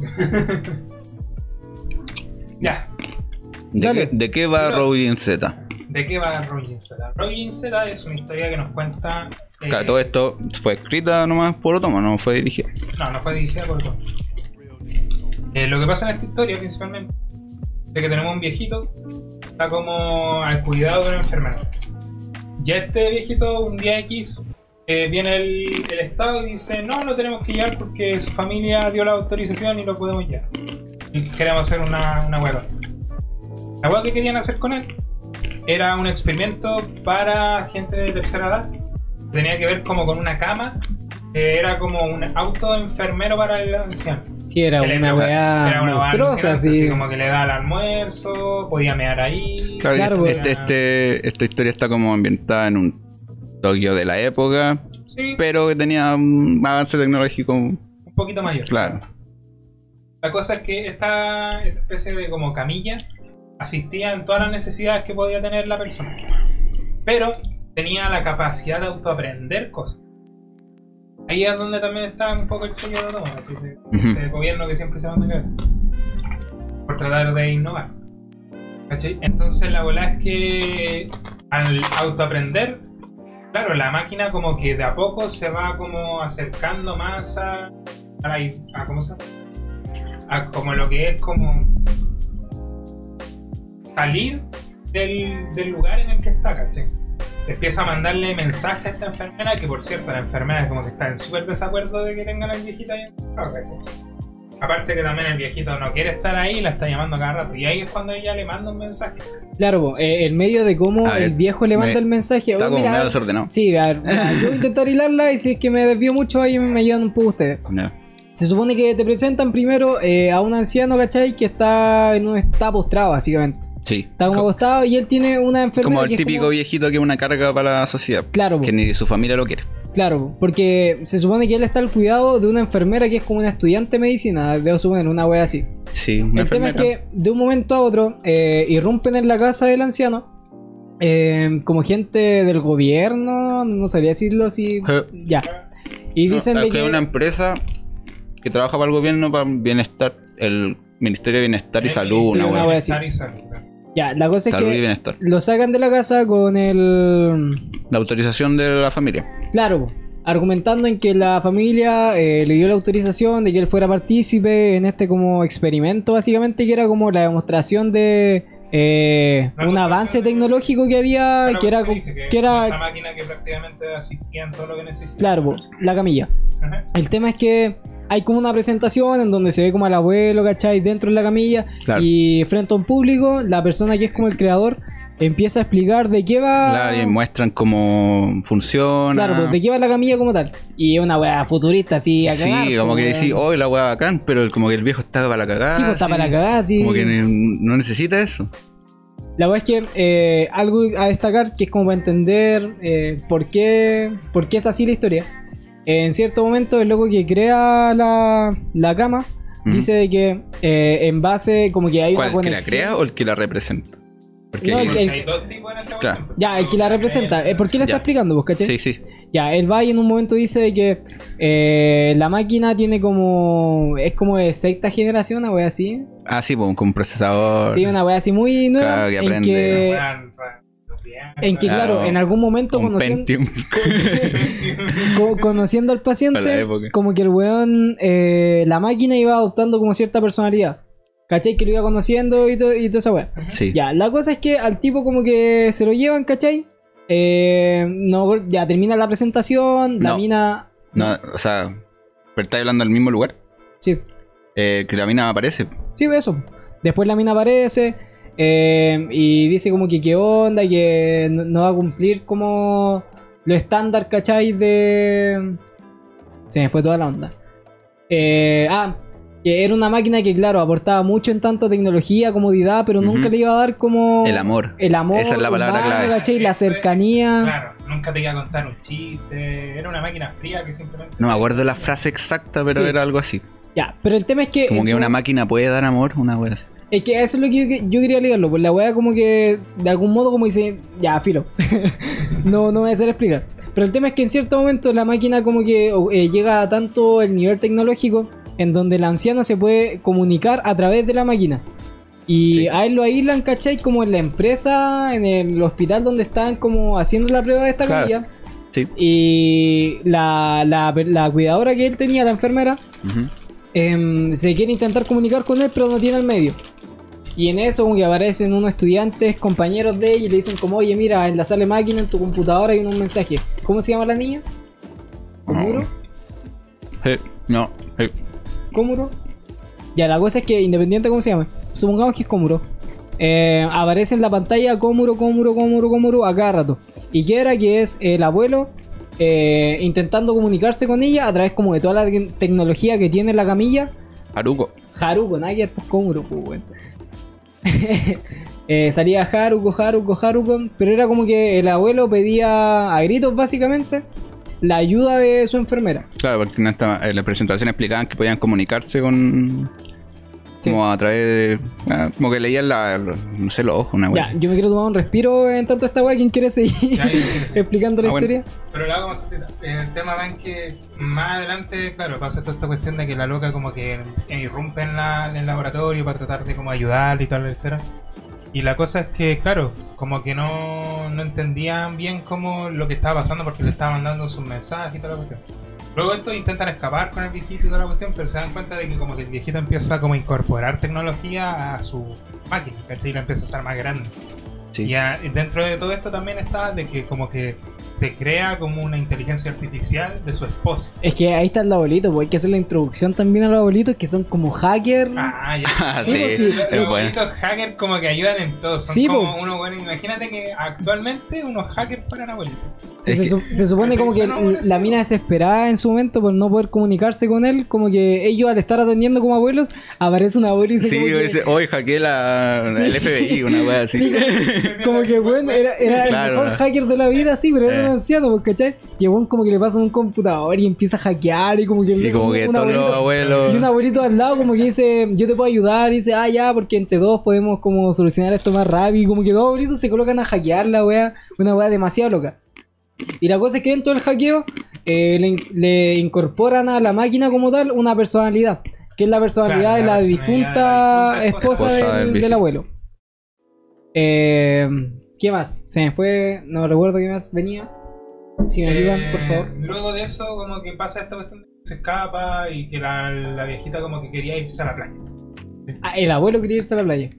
ya. ¿De, qué, de qué va Pero- Z? ¿De qué va Roujin Z? Roujin Z es una historia que nos cuenta. eh, Claro, todo esto fue escrita nomás por Otomo, no fue dirigida. No, no fue dirigida por Otomo. Eh, lo que pasa en esta historia, principalmente, es que tenemos un viejito que está como al cuidado de una enfermedad. Ya este viejito, un día X, eh, viene el, el Estado y dice: No, lo tenemos que llevar porque su familia dio la autorización y lo podemos llevar. Y queremos hacer una, una hueá. La hueá que querían hacer con él era un experimento para gente de tercera edad. Tenía que ver como con una cama, que era como un auto enfermero para el anciano. Sí, era Que una weá era una weá monstruosa, así. como que le da el almuerzo, podía mear ahí. Claro, Claro, este, pues. este- esta historia está como ambientada en un Tokio de la época, Sí, pero que tenía un avance tecnológico. un poquito mayor. Claro. La cosa es que esta, esta especie de como camilla asistía en todas las necesidades que podía tener la persona. Pero tenía la capacidad de autoaprender cosas. Ahí es donde también está un poco el sello de todo, de, Ujú. del gobierno que siempre se van a caer. Por tratar de innovar. ¿Cachai? Entonces la bola es que al autoaprender, claro, la máquina como que de a poco se va como acercando más a, a, la, a ¿cómo se llama? A como lo que es como salir del, del lugar en el que está, ¿cachai? empieza a mandarle mensajes a esta enfermera, que por cierto, la enfermera como que está en súper desacuerdo de que tengan al viejito ahí encerrado, ¿cachai? Aparte que también el viejito no quiere estar ahí, la está llamando cada rato. Y ahí es cuando ella le manda un mensaje. Claro, eh, el medio de cómo ver, el viejo le manda me- el mensaje. Está "Oh, como mira, medio desordenado. Sí, a ver, mira, yo voy a intentar hilarla y si es que me desvío mucho ahí me ayudan un poco ustedes. Se supone que te presentan primero eh, a un anciano, ¿cachai? Que está en un está postrado, básicamente. Sí. Está como Co- acostado y él tiene una enfermedad. como el que es típico como- viejito que es una carga para la sociedad. Claro, Que ni su familia lo quiere. claro, po, porque se supone que él está al cuidado de una enfermera que es como una estudiante de medicina, debo suponer, una wea así. Sí, una el tema es que de un momento a otro eh, irrumpen en la casa del anciano. eh, como gente del gobierno, no sabría decirlo si. Eh. Ya. Y dicen No, de que una empresa que trabaja para el gobierno para bienestar, el Ministerio de Bienestar y Sí, Salud, sí, una una wea. wea así. Ya, la cosa es Salud y que bienestar. lo sacan de la casa con el. La autorización de la familia. Claro, argumentando en que la familia eh, le dio la autorización de que él fuera partícipe en este como experimento, básicamente, que era como la demostración de eh, un avance tecnológico que había, que era, que era, máquina que prácticamente asistía en todo lo que necesitaba. claro, po, la camilla. Ajá. El tema es que hay como una presentación en donde se ve como al abuelo, ¿cachai? Dentro de la camilla Claro. y frente a un público, la persona que es como el creador empieza a explicar de qué va... Claro, y muestran cómo funciona. Claro, pues de qué va la camilla como tal. Y es una weá futurista así a Sí, cagar, como pues, que decís, oh, la weá bacán, pero como que el viejo está para la cagada. Sí, pues está para la cagada, sí. Como que no necesita eso. La weá es que eh, algo a destacar que es como para entender eh, por, qué, por qué es así la historia. en cierto momento, el loco que crea la, la cama Ujú. dice de que eh, en base, como que hay ¿Cuál? una ¿El que la conexión. crea o el que la representa? Porque No, el Porque que- hay dos tipos en esa Claro. Ya, el que la representa. Eh, ¿Por qué le está Ya. explicando, vos, cachai? Sí, sí. Ya, él va y en un momento dice de que eh, la máquina tiene como. Es como de sexta generación, una wea así. Ah, sí, pues, con un procesador. Sí, una wea así muy nueva. Claro, que en aprende. que, en que, claro, Claro. en algún momento conociendo, Pentium. co- conociendo al la paciente, como que el weón, eh, la máquina iba adoptando como cierta personalidad. ¿Cachai? Que lo iba conociendo y, to- y toda esa wea. sí. Ya, la cosa es que al tipo como que se lo llevan, ¿cachai? Eh, no, ya termina la presentación, la No. mina... No, o sea, pero estáis hablando del mismo lugar. Sí, Eh, que la mina aparece. sí, eso. Después la mina aparece eh, y dice como que qué onda, que no, no va a cumplir como lo estándar, ¿cachai? De... Se me fue toda la onda. Eh, ah, que era una máquina que, claro, aportaba mucho en tanto tecnología, comodidad, pero nunca le iba a dar como... El amor. El amor, Esa es la palabra humano, clave. ¿cachai? La cercanía. Claro, nunca te iba a contar un chiste. Era una máquina fría que simplemente. No me acuerdo la frase exacta, pero Sí. era algo así. Ya, pero el tema es que. Como que una máquina puede dar amor, una wea así. Es que eso es lo que yo, yo quería ligarlo. Pues la weá, como que de algún modo, como dice, ya, filo. no, no voy a hacer explicar. Pero el tema es que en cierto momento la máquina, como que eh, llega a tanto el nivel tecnológico en donde el anciano se puede comunicar a través de la máquina. Y Sí. a él lo aíslan, ¿cachai? Como en la empresa, en el hospital donde están como haciendo la prueba de esta Claro. camilla. Sí. Y la, la, la cuidadora que él tenía, la enfermera, em, se quiere intentar comunicar con él, pero no tiene el medio. Y en eso, como que aparecen unos estudiantes, compañeros de ella, y le dicen como, oye, mira, en la sala de máquina, en tu computadora hay un mensaje. ¿Cómo se llama la niña? ¿Komuro? Sí, no, sí. ¿Komuro? Ya, la cosa es que, independiente de cómo se llame, supongamos que es Komuro. eh, aparece en la pantalla Komuro, Komuro, Komuro, Komuro a cada rato. Y que era que es el abuelo eh, intentando comunicarse con ella a través como de toda la te- tecnología que tiene la camilla Haruko. Haruko, ver, pues Komuro, pues weón. Eh, salía Haruko, Haruko, Haruko, pero era como que el abuelo pedía a gritos básicamente la ayuda de su enfermera. Claro, porque en, esta, en la presentación explicaban que podían comunicarse con. Sí. Como a través de. ah, como que leían la, la- no sé, los ojos, una Ya, wea. yo me quiero tomar un respiro en tanto esta weá, ¿quién quiere seguir Ya, ya, sí, sí. explicando la Ah, bueno. historia? Pero lo hago. El tema va en que más adelante, claro, pasa toda esta cuestión de que la loca como que irrumpe en, la, en el laboratorio para tratar de como ayudar y tal, etcétera. Y la cosa es que, claro, como que no, no entendían bien cómo lo que estaba pasando porque le estaban dando sus mensajes y toda la cuestión. Luego estos intentan escapar con el viejito y toda la cuestión, pero se dan cuenta de que como que el viejito empieza como a incorporar tecnología a su máquina, ¿cachai? Y la empieza a hacer más grande. Sí. Y, a- y dentro de todo esto también está de que como que se crea como una inteligencia artificial de su esposa. Es que ahí está el abuelito, pues hay que hacer la introducción también a los abuelitos que son como hackers. Ah, ya. Ah, Sí, sí, pues, sí. Los es bueno. bonitos hackers como que ayudan en todo. Son Sí, como po. unos buenos. Imagínate que actualmente unos hackers abuelitos. Sí, Es se, su- se supone como que no la mina desesperada en su momento por no poder comunicarse con él, como que ellos al estar atendiendo como abuelos, aparece un abuelo y dice Sí, como que, dice, hoy hackeé la, el FBI, una wea así. Sí, como que bueno, era, era Claro, el mejor ¿no? hacker de la vida, sí, pero Eh. un anciano, pues, ¿cachai? Y weón como que le pasan un computador y empieza a hackear y como que... Y como un- que un todos los abuelito- abuelos. Y un abuelito al lado como que dice, yo te puedo ayudar, y dice, ah, ya, porque entre dos podemos como solucionar esto más rápido. Y como que dos abuelitos se colocan a hackear la wea, una wea demasiado loca. Y la cosa es que dentro del hackeo eh, le, in- le incorporan a la máquina como tal una personalidad, que es la personalidad Claro, de la la, personalidad difunta de la difunta esposa, esposa del del, abuelo. Eh, ¿Qué más? Se me fue, no recuerdo qué más venía. Si me ayudan, Eh, por favor. Luego de eso, como que pasa esta cuestión de que se escapa y que la, la viejita como que quería irse a la playa. Ah, el abuelo quería irse a la playa.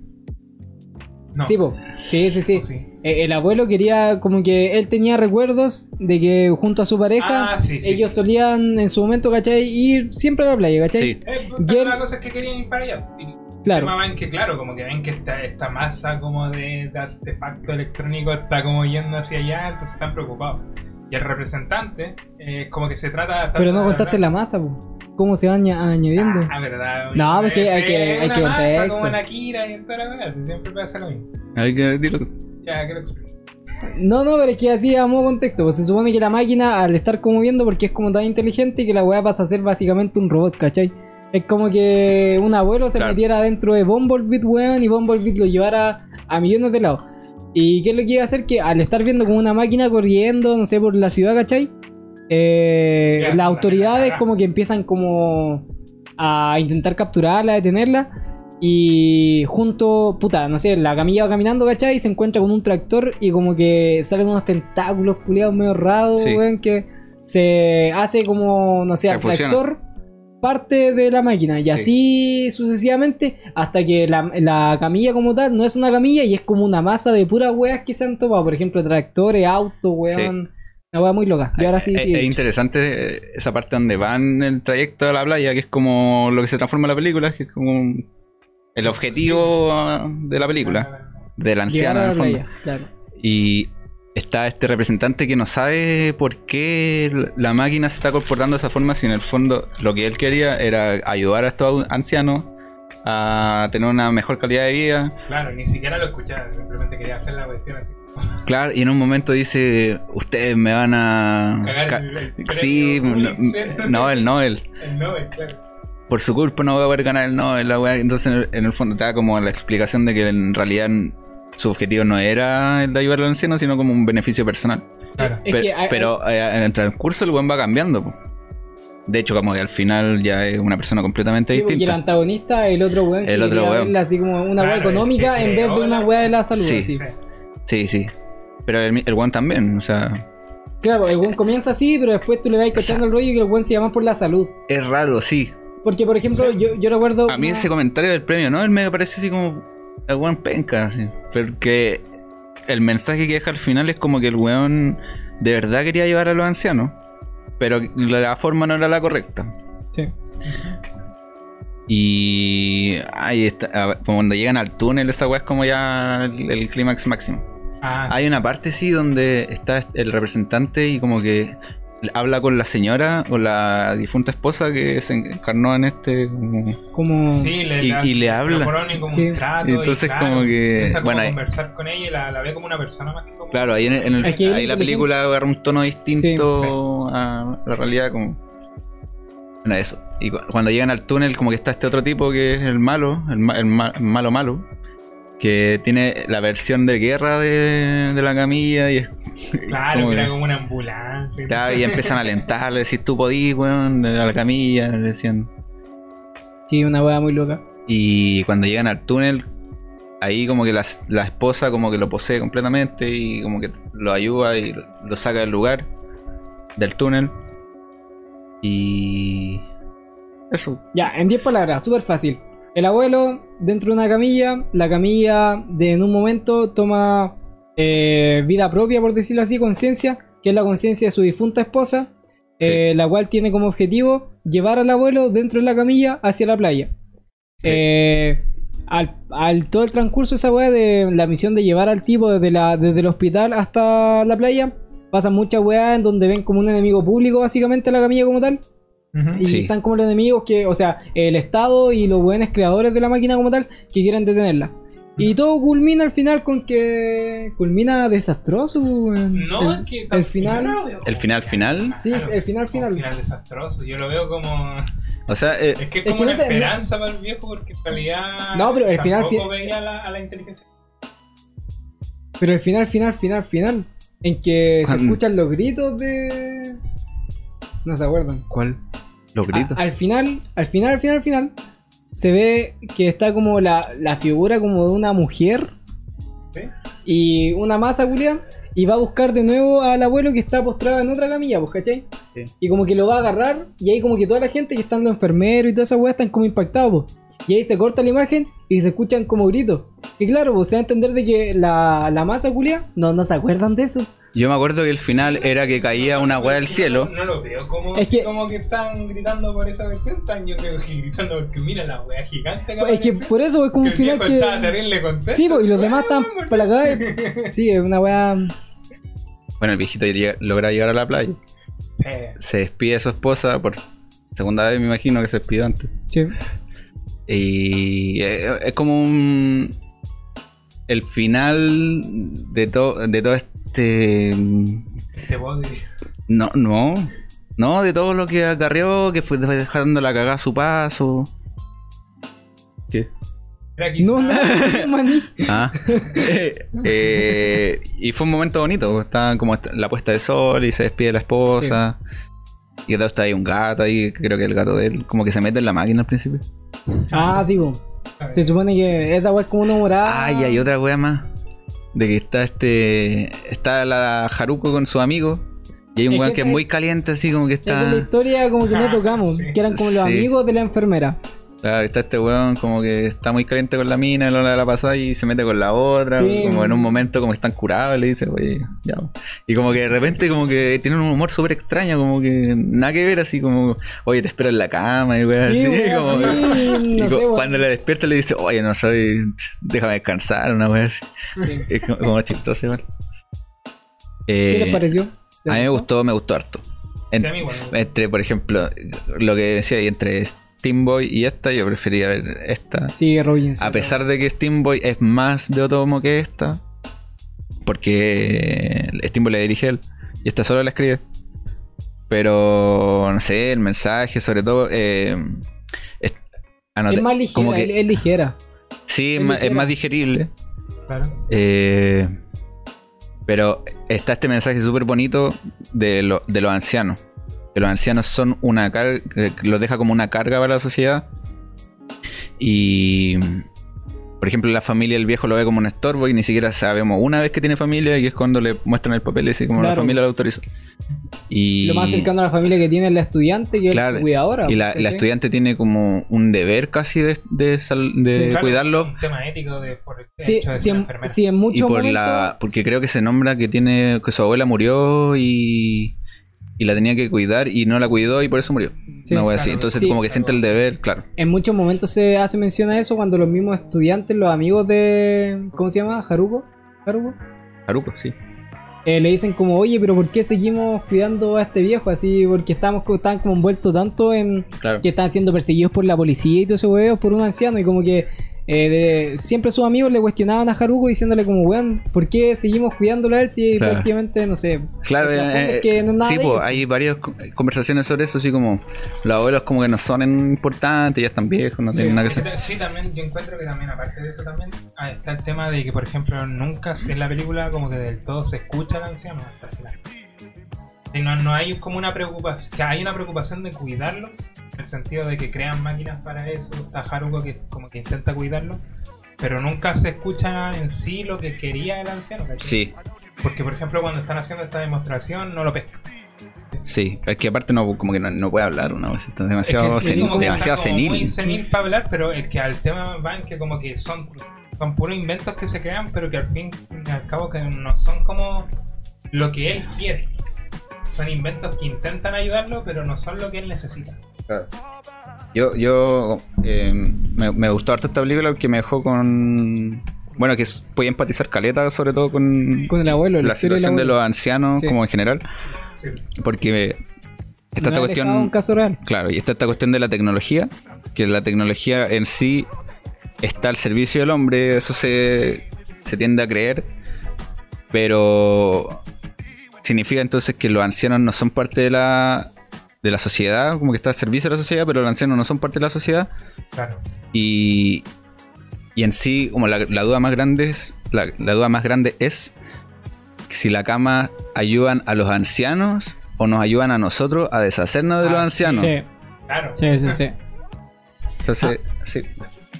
No. Sí, po. sí, sí, sí. Oh, sí. Eh, El abuelo quería, como que él tenía recuerdos de que junto a su pareja, Ah, sí, sí. ellos solían en su momento, ¿cachai? Ir siempre a la playa, ¿cachai? Sí. Eh, Y pero él- la cosa es que querían ir para allá. Claro. El tema va en que, claro, como que ven que esta, esta masa como de, de artefacto electrónico está como yendo hacia allá, entonces están preocupados. Y el representante, eh, como que se trata... Pero no contaste la masa, po. ¿Cómo se va aña- añadiendo? Ah, verdad. No, pues que hay que- Es hay una que masa contexto. como en Akira y en toda la verdad, siempre pasa lo mismo. Hay que dilo tú. Ya, que lo explico. No, no, pero es que así a modo contexto. Pues se supone que la máquina, al estar como viendo, porque es como tan inteligente, que la weá pasa a ser básicamente un robot, ¿cachai? Es como que un abuelo se Claro. metiera dentro de Bumblebee, weón, y Bumblebee lo llevara a millones de lados. ¿Y qué es lo que iba a hacer? Que al estar viendo como una máquina corriendo, no sé, por la ciudad, ¿cachai? Eh, Ya, las la autoridades como que empiezan como a intentar capturarla, detenerla. Y junto, puta, no sé, la camilla va caminando, ¿cachai? Y se encuentra con un tractor y como que salen unos tentáculos culiados medio raros, Sí. weón, que se hace como, no sé, Se al tractor parte de la máquina. Y Sí. así sucesivamente hasta que la, la camilla como tal no es una camilla y es como una masa de puras weas que se han tomado. Por ejemplo, tractores, autos, weón. Una wea muy loca. Y ahora sí, es, sí, es interesante esa parte donde van el trayecto a la playa, que es como lo que se transforma en la película, que es como el objetivo de la película, del anciano en el fondo. playa, claro. Y está este representante que no sabe por qué la máquina se está comportando de esa forma, si en el fondo lo que él quería era ayudar a estos ancianos a tener una mejor calidad de vida. Claro, ni siquiera lo escuchaba, simplemente quería hacer la cuestión así. Claro, y en un momento dice, ustedes me van a... Cagar ca- el- el Sí, no. Nobel, Nobel. El Nobel, claro. Por su culpa no voy a poder ganar el Nobel, la weá. Entonces en el fondo te da como la explicación de que en realidad su objetivo no era el de ayudar al anciano, sino como un beneficio personal. Claro. Es Pe- que hay- pero eh, en el transcurso el buen va cambiando. po. De hecho, como que al final ya es una persona completamente Sí, porque el distinta. antagonista, el otro weón, que El otro weón. así como una Claro, wea es que económica en vez de una wea de la salud. Sí. así. Sí. Sí, sí. Pero el, el buen también, o sea, Claro, el weón comienza así, pero después tú le vas cachando el rollo y que el weón se llama por la salud. es raro, sí. Porque, por ejemplo, yo, yo recuerdo. A mí una- ese comentario del premio Nobel me parece así como el buen penca, así. Porque el mensaje que deja al final es como que el weón de verdad quería llevar a los ancianos, pero la forma no era la correcta. Sí. Y ahí está, cuando llegan al túnel, esa weá es como ya el, el clímax máximo. Ah, Hay una parte, sí, donde está el representante y como que habla con la señora o la difunta esposa que se encarnó en este. como- Como. sí, le, y- da- y le habla. como Sí. un trato. Y entonces claro, como que- como bueno, conversar con ella y la, la ve como una persona más que como. Claro, ahí, en el- en el- ahí la película agarra un tono distinto Sí, a la realidad. Como... Bueno, eso. Y cu- cuando llegan al túnel, como que está este otro tipo que es el malo, el, ma- el ma- malo malo, que tiene la versión de guerra de, de la camilla y es Claro, como que era como una ambulancia. y Claro, y empiezan a alentar, le decís tú podís, weón, a la camilla, le decían. Sí, una wea muy loca. Y cuando llegan al túnel, ahí como que la, la esposa como que lo posee completamente y como que lo ayuda y lo saca del lugar, del túnel. Y... Eso. Ya, en 10 palabras, súper fácil. El abuelo dentro de una camilla, la camilla de en un momento toma eh, vida propia, por decirlo así, conciencia, que es la conciencia de su difunta esposa, eh, la cual tiene como objetivo llevar al abuelo dentro de la camilla hacia la playa. Eh, al, al todo el transcurso de esa weá de la misión de llevar al tipo desde, la, desde el hospital hasta la playa, pasan muchas weas en donde ven como un enemigo público básicamente la camilla como tal. Y Sí. están como los enemigos que, o sea, el Estado y los buenos creadores de la máquina como tal, que quieren detenerla. Y todo culmina al final con que. Culmina desastroso, weón. No, el, es que el final. no lo veo El final final. Sí, Claro, el final final. Un final desastroso. Yo lo veo como. O sea, eh, Es que es Es como que una no te- esperanza para el viejo porque en realidad. No, pero el final- tampoco veía a la, a la inteligencia. Pero el final, final, final, final. En que se escuchan los gritos de. No se acuerdan. ¿cuál? Los gritos. A- al final, al final, al final, al final, se ve que está como la, la figura como de una mujer ¿Sí? y una masa culia y va a buscar de nuevo al abuelo que está postrado en otra camilla, pues, ¿cachai? Sí. Y como que lo va a agarrar y ahí como que toda la gente que están los enfermeros y toda esa weá están como impactados, pues. Y ahí se corta la imagen y se escuchan como gritos. Y claro, pues se va a entender de que la, la masa culia no, no se acuerdan de eso. Yo me acuerdo que el final era que caía una weá del cielo. No, lo veo como, Es que- como que están gritando por esa cuestión. Están yo creo que gritando porque mira la wea gigante que Es que por eso es como un final que... terrible contento. Sí, pues, y los demás están Weón, para acá. Sí, es una weá... Bueno, el viejito llega- logra llegar a la playa. Sí. Se despide de su esposa por segunda vez, me imagino que se despidió antes. Sí. Y eh, es como un. El final de, todo de todo este. Este body. No, no. No, de todo lo que acarreó, que fue dejando la cagada a su paso. ¿Qué? No, no, maní. Ah. Eh, y fue un momento bonito. Estaba como la puesta de sol y se despide la esposa. Y todo está ahí un gato ahí, creo que el gato de él, como que se mete en la máquina al principio. Ah, sí, po. Se supone que esa weá es como una morada. Ah, y hay otra wea más. De que está este. Está la Haruko con su amigo. Y hay un weón que que es esa muy caliente, así como que Esa está. es la historia como que no tocamos. Que eran como los Sí. amigos de la enfermera. Claro, está este weón como que está muy caliente con la mina, lo la pasada y se mete con la otra. Sí. Como en un momento como están curados, le dice, oye, ya. Y como que de repente como que tienen un humor súper extraño, como que nada que ver, así como, oye, te espero en la cama y weón, Sí, así. como, sí, y no cu- sé, cuando le despierta le dice, oye, no soy, déjame descansar, una wea así. Sí. Es como, como chistoso igual. ¿Qué Eh, les pareció? A mí me gustó, me gustó harto. En- Sí, a mí igual. entre, por ejemplo, lo que decía, y entre Steam Boy y esta, yo prefería ver esta. Sí, Robinson. A pesar de que Steam Boy es más de Otomo que esta, porque Steam Boy la dirige él y esta solo la escribe. Pero, no sé, el mensaje, sobre todo. eh, es, anoté- Es más ligera, como que- es, es ligera. sí, es, más digerible. Claro. Eh, pero está este mensaje súper bonito de, lo- de los ancianos. Que los ancianos son una carga, que los deja como una carga para la sociedad. Y, por ejemplo, la familia del viejo lo ve como un estorbo y ni siquiera sabemos una vez que tiene familia y es cuando le muestran el papel y dice como la familia lo autorizó. Y, Lo más cercano a la familia que tiene es la estudiante, que Claro, es su cuidadora. y la, estudiante tiene como un deber casi de, de, sal- de Sí. Claro, cuidarlo. Un tema ético de, por el Sí, hecho de sí, ser en, enfermera. sí, en y muchos por momentos. la porque creo que se nombra que tiene que su abuela murió y y la tenía que cuidar y no la cuidó y por eso murió Sí, una wea así claro, entonces sí. como que siente el deber claro En muchos momentos se hace mención a eso cuando los mismos estudiantes, los amigos de. ¿Cómo se llama? ¿Haruko? ¿Haruko? Haruko sí Eh, le dicen como, oye, pero ¿por qué seguimos cuidando a este viejo? Así, porque estamos, estaban como envueltos tanto en claro que están siendo perseguidos por la policía y todo ese huevo por un anciano y como que eh, de- siempre sus amigos le cuestionaban a Haruko diciéndole como, weón, ¿por qué seguimos cuidándolo a él si Claro. prácticamente, no sé, Claro, eh, es que no es nada sí, de pues ellos? hay varias co- conversaciones sobre eso, así como los abuelos como que no son importantes, ya están viejos, no tienen nada que hacer. Sí, también, yo encuentro que también, aparte de eso también, ah, está el tema de que, por ejemplo, nunca en la película como que del todo se escucha al anciano hasta el final. Y no, no hay como una preocupación, que hay una preocupación de cuidarlos, en el sentido de que crean máquinas para eso, está Haruko que como que intenta cuidarlos, pero nunca se escucha en sí lo que quería el anciano, ¿cachai? Sí, Porque, por ejemplo, cuando están haciendo esta demostración, no lo pesca. sí, es que aparte no como que no, no puede hablar una vez, está demasiado, Es que sí, senil, como demasiado senil. muy senil para hablar, pero el que al tema va en que como que son son puros inventos que se crean, pero que al fin y al cabo que no son como lo que él quiere. Son inventos que intentan ayudarlo, pero no son lo que él necesita. Yo, yo eh, me, me gustó harto esta película porque me dejó con. Bueno, que podía empatizar caleta, sobre todo con, Con el abuelo, la, situación de los ancianos, Sí. como en general. Sí. Porque está esta cuestión. un caso real. Claro, y está esta cuestión de la tecnología, que la tecnología en sí está al servicio del hombre, eso se, se tiende a creer, pero significa entonces que los ancianos no son parte de la, de la sociedad, como que está al servicio de la sociedad, pero los ancianos no son parte de la sociedad, Claro. y, y en sí, como la, la duda más grande es, la, la duda más grande es si la cama ayudan a los ancianos o nos ayudan a nosotros a deshacernos de Ah, los sí, ancianos. Sí, Claro. sí, sí, sí. Entonces, sí.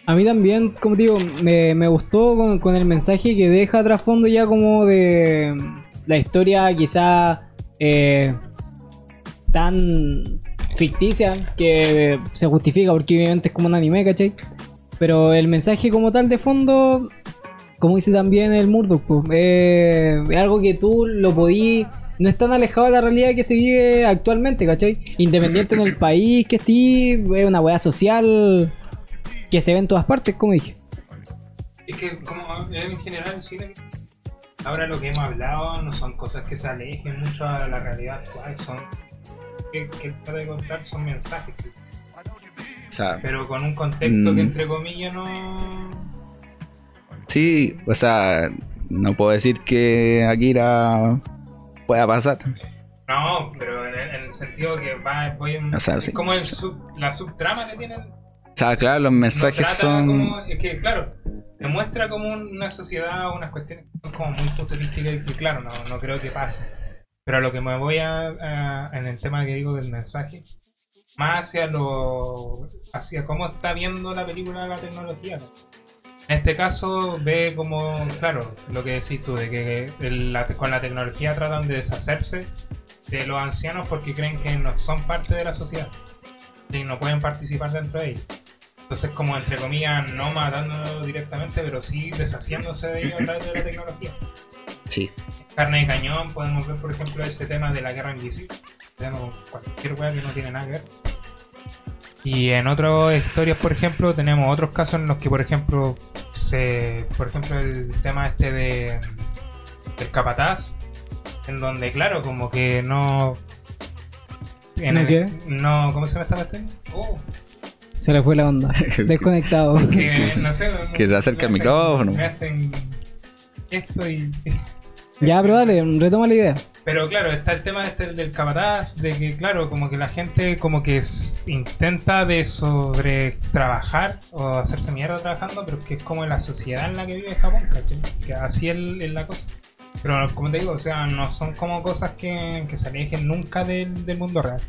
A mí también, como te digo, me, me gustó con, con el mensaje que deja trasfondo ya como de la historia quizá eh, tan ficticia que se justifica porque obviamente es como un anime, ¿cachai? Pero el mensaje como tal de fondo, como dice también el Murdoch, pues, eh, es algo que tú lo podí... No es tan alejado de la realidad que se vive actualmente, ¿cachai? Independiente en el país que estés, es una weá social que se ve en todas partes, como dije. Es que como en general el cine, ahora lo que hemos hablado no son cosas que se alejen mucho a la realidad actual, son que, que trata de contar son mensajes, O sea, pero con un contexto Mm. que entre comillas no... sí, o sea, no puedo decir que Akira pueda pasar. No, pero en el, en el sentido que va, voy en- O sea, es sí. como el sub- la subtrama que tienen. O sea, claro, los mensajes son... como- es que, claro, demuestra como una sociedad, unas cuestiones como muy futurísticas y que, claro, no, no creo que pase. Pero lo que me voy a, en el tema que digo del mensaje, más hacia lo hacia cómo está viendo la película la tecnología. ¿no? En este caso ve como, claro, lo que decís tú, de que con la tecnología tratan de deshacerse de los ancianos porque creen que no son parte de la sociedad y no pueden participar dentro de ella. Entonces, como entre comillas, no matándolo directamente, pero sí deshaciéndose de ellos a través de la tecnología. Sí. Carne de cañón, podemos ver, por ejemplo, ese tema de la guerra invisible. Tenemos cualquier weá que no tiene nada que ver. Y en otras historias, por ejemplo, tenemos otros casos en los que, por ejemplo, se, por ejemplo, el tema este de del capataz, en donde, claro, como que no, en ¿No el- qué? no, ¿cómo se llama esta? Oh, Se le fue la onda. Desconectado. que no sé, Que se acerca me hacen- micrófono. Me hacen esto y ya, pero dale, retoma la idea. Pero claro, está el tema este del capataz, de que claro, como que la gente como que s- intenta de sobre trabajar o hacerse mierda trabajando, pero que es como la sociedad en la que vive Japón, ¿cachai? Que así es, es la cosa. Pero como te digo, o sea, no son como cosas que, que se alejen nunca del, del mundo real.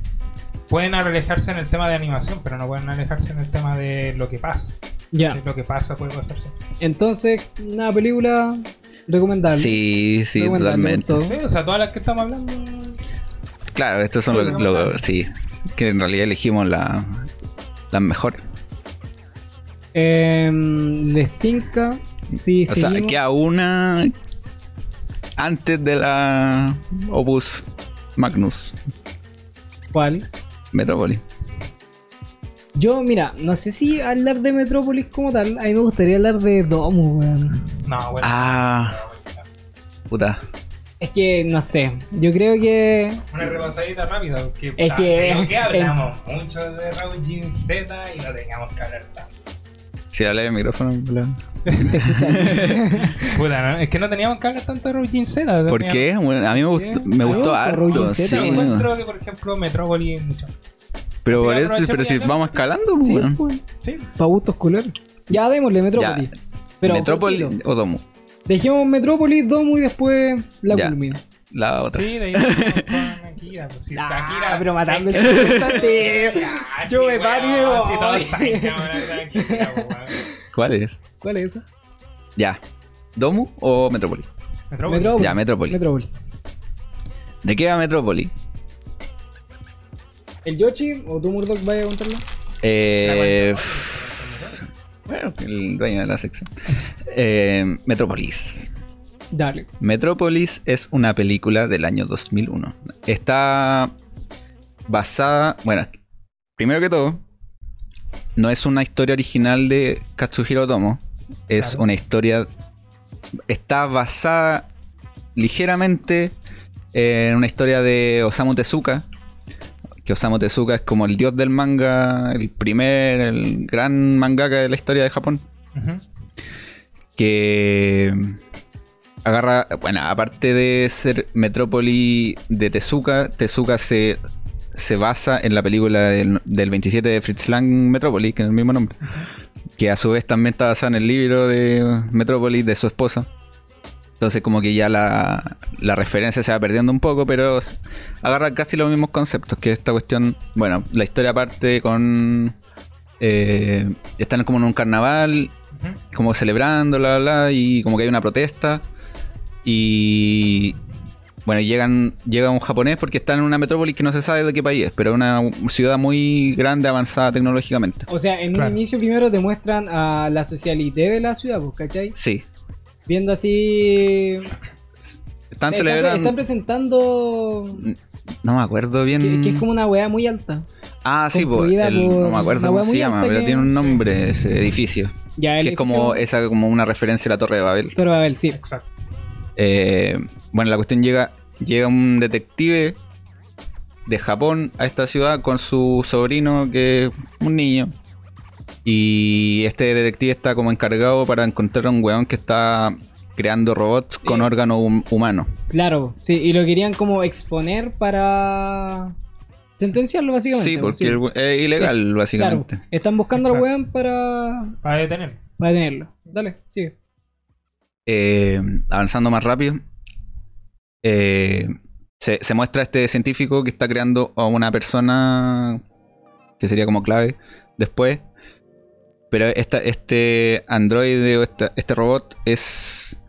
Pueden alejarse en el tema de animación, pero no pueden alejarse en el tema de lo que pasa. Ya. Lo que pasa puede pasarse. Entonces, una película recomendable. Sí, sí, Recomendable, totalmente. Sí, o sea, todas las que estamos hablando. Claro, estos son Sí, los, sí, que en realidad elegimos la, las mejores. Eh, les tinca. Sí, O sea, seguimos. queda una antes de la Opus Magnus ¿Cuál? Metrópolis. Yo, mira, no sé si hablar de Metrópolis como tal. A mí me gustaría hablar de Domus, weón. No, bueno. Ah, puta. Es que, no sé. Yo creo que. Una repasadita rápida, porque Es puta, que- creo que hablamos mucho de Raúl Z y no teníamos que hablar tanto. Si le el micrófono. Te escuchan. Puta, ¿no? es que no teníamos que hablar tanto de Raúl Z. ¿Por qué? Bueno, a mí me gustó, mí me gustó gusta harto, sí. Z, encuentro que, por ejemplo, Metrópoli es mucho. Pero por eso, pero si vamos escalando, pues, sí, weón. pues. Sí. Pa' gustos culeros. Ya démosle Metrópolis. Pero Metrópolis cortito. o Domo. Dejemos Metrópolis, Domus y después la Ya. culmina. La otra. Sí, de ahí con Akira. Pues, Akira. pero matando el. Ah, Yo sí, me paro y me voy. todos saben que Akira, pues, weón. ¿Cuál es? ¿Cuál es esa? Ya. ¿Domo o Metrópolis? Metrópoli. Metrópolis. Ya, Metrópolis. Metrópolis. ¿De qué va Metrópolis? ¿El Yoshi o tú, Murdoch, vaya a contarlo? Eh, bueno, el dueño de la sección. Eh, Metrópolis. Dale. Metrópolis es una película del año 2001. Está basada, bueno, primero que todo, no es una historia original de Katsuhiro Otomo, es Claro. una historia, está basada ligeramente en una historia de Osamu Tezuka, que Osamu Tezuka es como el dios del manga, el primer, el gran mangaka de la historia de Japón. Que agarra, bueno, aparte de ser metrópoli de Tezuka, Tezuka se, se basa en la película del, del 27 de Fritz Lang, Metrópoli, que es el mismo nombre, que a su vez también está basada en el libro de Metrópoli de su esposa. Entonces como que ya la, la referencia se va perdiendo un poco, pero agarra casi los mismos conceptos, que esta cuestión, bueno, la historia parte con... eh, están como en un carnaval como celebrando, bla, bla, bla, y como que hay una protesta. Y bueno, llegan, llega un japonés porque están en una metrópolis que no se sabe de qué país es, pero es una ciudad muy grande, avanzada tecnológicamente. O sea, en Claro. un inicio primero te muestran a la socialité de la ciudad, pues, ¿cachai? Sí, Viendo así... están celebrando. están presentando... No me acuerdo bien. Que, que es como una weá muy alta. ah, sí, pues, construida el- por no me acuerdo cómo se llama, pero que- tiene un nombre ese edificio. Ya el que es como, esa, como una referencia a la Torre de Babel. Torre Babel, sí. Exacto. Eh, bueno, la cuestión llega, llega un detective de Japón a esta ciudad con su sobrino, que es un niño. Y este detective está como encargado para encontrar a un weón que está creando robots con Sí. órganos hum- humanos. Claro, sí. Y lo querían como exponer para... Sentenciarlo básicamente. Sí, porque es ilegal, Claro, básicamente. están buscando al weón para, Para detener. para detenerlo. Dale, sigue. Eh, avanzando más rápido, eh, se, se muestra este científico que está creando a una persona que sería como clave después. Pero esta, este androide o esta- este robot es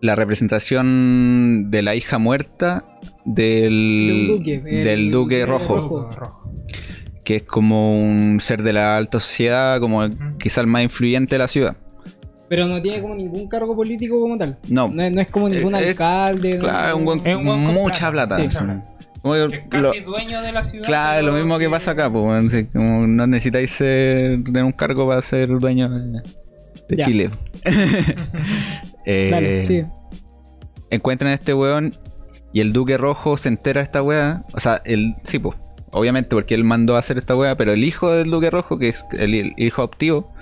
la representación de la hija muerta del, duque, el- del duque el rojo, rojo. Rojo. que es como un ser de la alta sociedad, como Ujú. quizá el más influyente de la ciudad. Pero no tiene como ningún cargo político como tal. No, No, es- no es como ningún Eh, eh, alcalde. no- Claro, un buen- Es un buen con mucha plata. plata. Sí. Sí. Como que lo- casi dueño de la ciudad. claro, lo mismo que pasa acá, pues, sí, como no necesitáis ser de un cargo para ser dueño de. Chile. Eh, Dale, sigue. encuentran a este weón y el Duque Rojo se entera de esta weá. O sea, el, sí, pues, obviamente porque él mandó a hacer esta weá, pero el hijo del Duque Rojo, que es el, el hijo adoptivo,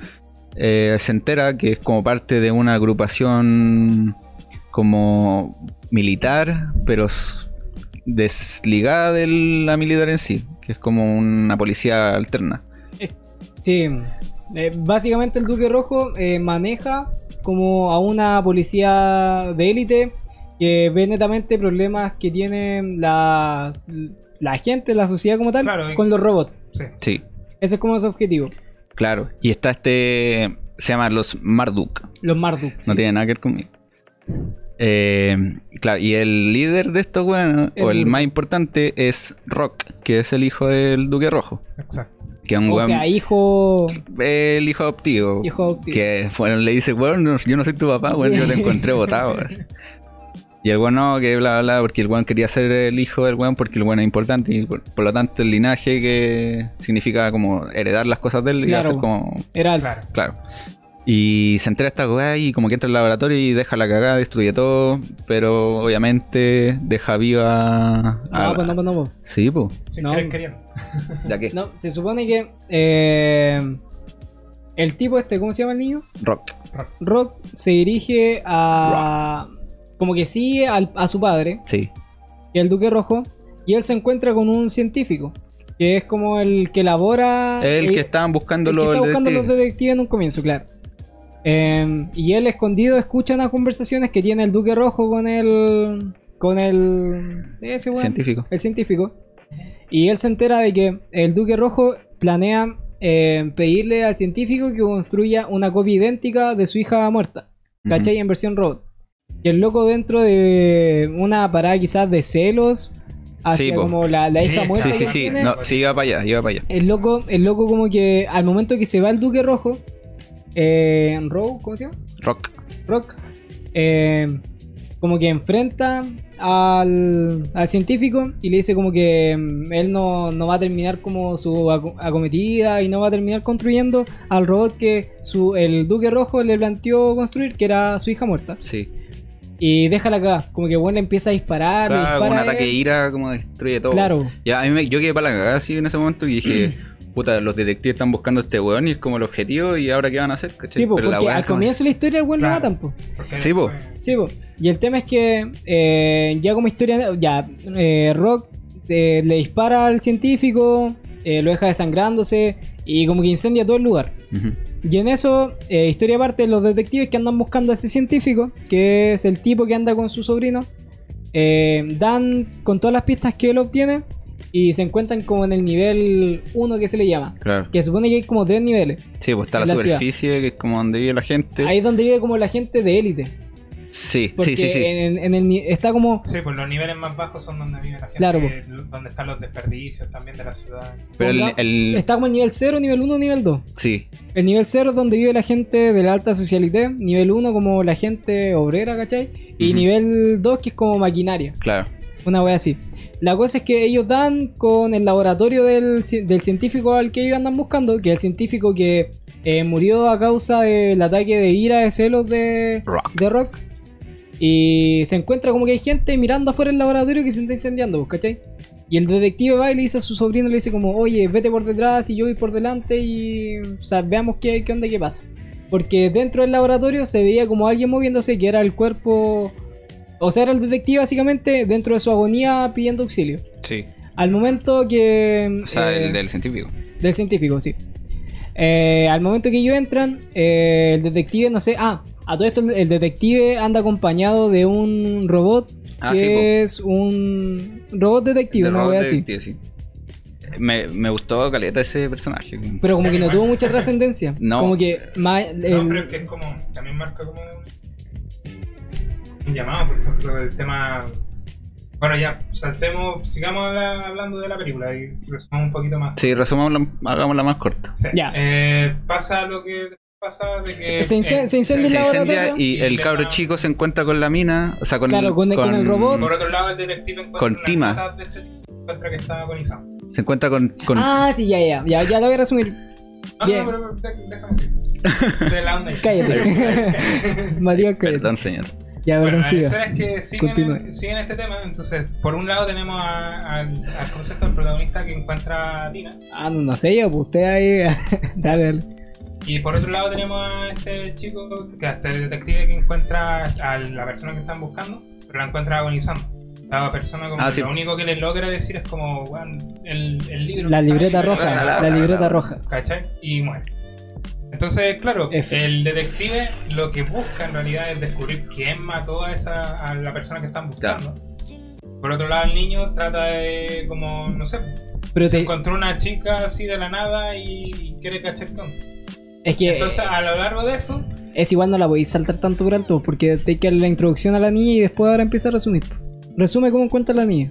eh, se entera que es como parte de una agrupación como militar, pero desligada de la militar en sí, que es como una policía alterna. Sí. Eh, básicamente el Duque Rojo eh, maneja como a una policía de élite que ve netamente problemas que tiene la, la gente, la sociedad como tal, Claro, y- con los robots. Sí. Sí, Ese es como su objetivo. claro. Y está este, se llama los Marduk. Los Marduk. No sí. tiene nada que ver conmigo. Eh, claro, y el líder de estos El o el más importante, es Rock, que es el hijo del Duque Rojo. Exacto. Que un O weón- sea, hijo. el hijo adoptivo. Hijo adoptivo. Que bueno, le dice, weón, no, yo no soy tu papá, weón, Sí. yo te encontré botado. weón". Y el weón no, que bla, bla, bla, porque el weón quería ser el hijo del weón porque el weón es importante y por, por lo tanto el linaje que significa como heredar las cosas de él y Claro. hacer como Era alto. Claro. Claro. Y se entera esta weá y como que entra al laboratorio y deja la cagada, destruye todo, pero obviamente deja viva a... No, pues no, pues no, pues. Sí, pues. Sin No. ¿Ya qué? No, se supone que eh, el tipo este, ¿cómo se llama el niño? Rock. Rock se dirige a... Como que sigue al- a su padre, Sí. que es el Duque Rojo, y él se encuentra con un científico, que es como el que elabora... El que estaban buscando el que los está buscando los detectives. detectives en un comienzo, claro. Eh, y él escondido escucha unas conversaciones que tiene el Duque Rojo con el... Con el... Ese. Científico. el científico. Y él se entera de que el Duque Rojo planea eh, pedirle al científico que construya una copia idéntica de su hija muerta. ¿Cachai? En versión robot. Y el loco dentro de una parada quizás de celos hacia Sí, como la, la hija Sí, muerta. Sí, sí, que sí. tiene, No, sí, iba para allá, iba para allá. El loco, el loco como que al momento que se va el Duque Rojo, eh, Rogue, ¿cómo se llama? Rock. Rock, eh, como que enfrenta al, al científico y le dice como que mm, él no, no va a terminar como su aco- acometida y no va a terminar construyendo al robot que su, el Duque Rojo le planteó construir, que era su hija muerta. Sí. Y déjala acá, como que bueno empieza a disparar. Claro, dispara un ataque de ira, como destruye todo. Claro. Ya, a mí me, yo quedé para la cagada así en ese momento y dije, puta, los detectives están buscando a este weón y es como el objetivo y ahora qué van a hacer, ¿cachai? Sí, po, Pero la porque weá al comienzo de la historia el weón Claro. lo matan, po. Sí, po. Sí, po. y el tema es que eh, ya como historia, ya eh, Rock eh, le dispara al científico, eh, lo deja desangrándose y como que incendia todo el lugar. Y en eso, eh, historia aparte, los detectives que andan buscando a ese científico, que es el tipo que anda con su sobrino, eh, dan con todas las pistas que él obtiene y se encuentran como en el nivel 1 que se le llama. Claro. Que supone que hay como tres niveles. Sí, pues está la, ciudad. superficie, que es como donde vive la gente. Ahí es donde vive como la gente de élite. Sí, Porque sí, sí, sí. En, en el, está como Sí, pues los niveles más bajos son donde vive la gente, Claro, eh, donde están los desperdicios también de la ciudad. Pero el, el- Está como en nivel 0, nivel 1, nivel 2. Sí, El nivel 0 es donde vive la gente de la alta socialité. Nivel 1 como la gente obrera, ¿cachai? Y nivel 2 que es como maquinaria. claro. Una wea así. La cosa es que ellos dan con el laboratorio del, del científico al que ellos andan buscando, que es el científico que eh, murió a causa del ataque de ira de celos de Rock. de Rock. Y se encuentra como que hay gente mirando afuera del laboratorio que se está incendiando, pues, ¿cachai? Y el detective va y le dice a su sobrino, le dice como, oye, vete por detrás y yo voy por delante y o sea, veamos qué, qué onda, qué pasa. Porque dentro del laboratorio se veía como alguien moviéndose que era el cuerpo... O sea, era el detective básicamente dentro de su agonía pidiendo auxilio. Sí. Al momento que... O sea, eh, el del científico. del científico, sí. Eh, al momento que ellos entran, eh, el detective, no sé. Ah, a todo esto, el- detective anda acompañado de un robot Ah, que sí, es un robot detective, robot wea así. detective, sí. Me, me gustó caleta ese personaje. Pero como Sí, que no tuvo mucha trascendencia. No. Como que más. No, el- pero es que es como, también marca como un llamado, por ejemplo, el tema... Bueno, ya, saltemos, sigamos habla- hablando de la película y resumamos un poquito más. Sí, resumamos hagámosla más corta. Sí. Ya. Eh, pasa lo que pasa de que... Se- se ince- eh, se incendia Se el incendia y el cabro chico se encuentra con la mina, o sea, con, Claro, con el- con el robot. Por otro lado, el detective encuentra Con Tima. nota de este tipo, encuentra que está agonizado. Se encuentra con, con Ah, sí, ya, ya. Ya, ya lo voy a resumir. No, Bien. no, pero déjame decir. De la onda. Cállate. Matías, cállate. Perdón, señor. Ya, Bueno, perdón, la siga. escena es que siguen, siguen este tema. Entonces, por un lado tenemos a- al, al concepto del protagonista que encuentra a Tina. Ah, no, no sé yo, pues usted ahí. dale, dale. Y por otro lado tenemos a este chico, que a este detective que encuentra a la persona que están buscando, pero la encuentra agonizando. La persona como Ah, que sí. lo único que le logra decir es como, "Weón, el, el libro... La libreta ahí". roja. la- La la- libreta la- roja. ¿Cachai? Y muere. Entonces, claro, el detective lo que busca en realidad es descubrir quién mató a esa a la persona que están buscando. Por otro lado, el niño trata de, como, no sé, Pero se te, encontró una chica así de la nada y, quiere cachar onda. es que Entonces, a lo largo de eso, es igual no la podéis saltar tanto por alto porque te hay que darle la introducción a la niña y después ahora empieza a resumir. Resume cómo encuentra la niña.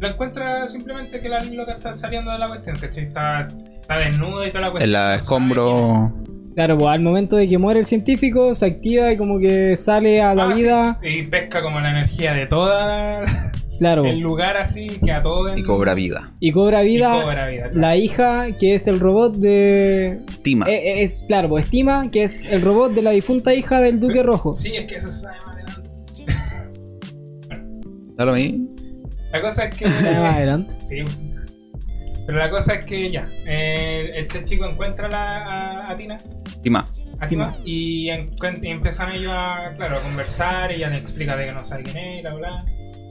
lo encuentra simplemente que la loca está saliendo de la cuestión, ¿cachai? Está, está desnuda y toda la cuestión. En la no sabe escombro. Claro, pues al momento de que muere el científico se activa y como que sale a la. Ah, vida. sí, Y pesca como la energía de todo Claro. el lugar así, que a todo en- Y cobra vida. Y cobra y vida cobra vida, claro. la hija que es el robot de... Tima. Eh, eh, es, claro, pues estima que es el robot de la difunta hija del Duque Rojo. Sí, es que eso se sabe más adelante. ¿Da lo mismo? La cosa es que. Se llama adelante. sí. Pero la cosa es que ya. eh, este chico encuentra a la, a, a Tina. Tima. A Tima, y, y empiezan ellos a, claro, a conversar. Y ella le explica de que no sabe quién es, bla, bla.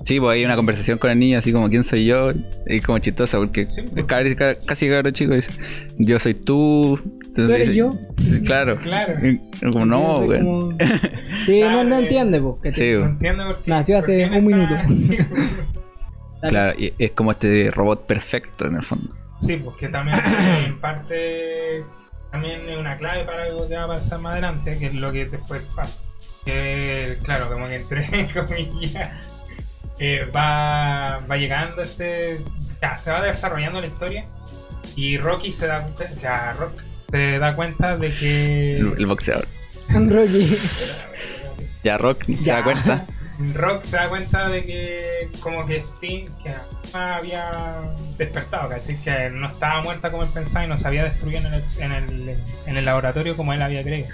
Sí, pues hay una conversación con el niño, así como, ¿quién soy yo? Y como chistosa, porque Sí, pues. es casi, casi cabro chico dice, yo soy tú. Entonces ¿Tú eres dice, yo? Sí, claro. Claro. Y Como no, güey. como- Sí, no, no entiende, pues. Sí, No güey. entiendo por qué. Nació hace un minuto. Dale. Claro, y es como este robot perfecto en el fondo. Sí, pues que también eh, en parte también es una clave para algo que va a pasar más adelante, que es lo que después pasa. Que claro, como que entre comillas eh, va, va llegando este. ya, se va desarrollando la historia y Rocky se da cuenta, ya, Rock se da cuenta de que El, el boxeador. Rocky. Ya Rock se da cuenta. Rock se da cuenta de que como que Steam que había despertado, ¿cachai? Que no estaba muerta como él pensaba y no se había destruido en el, en el, en el laboratorio como él había creído.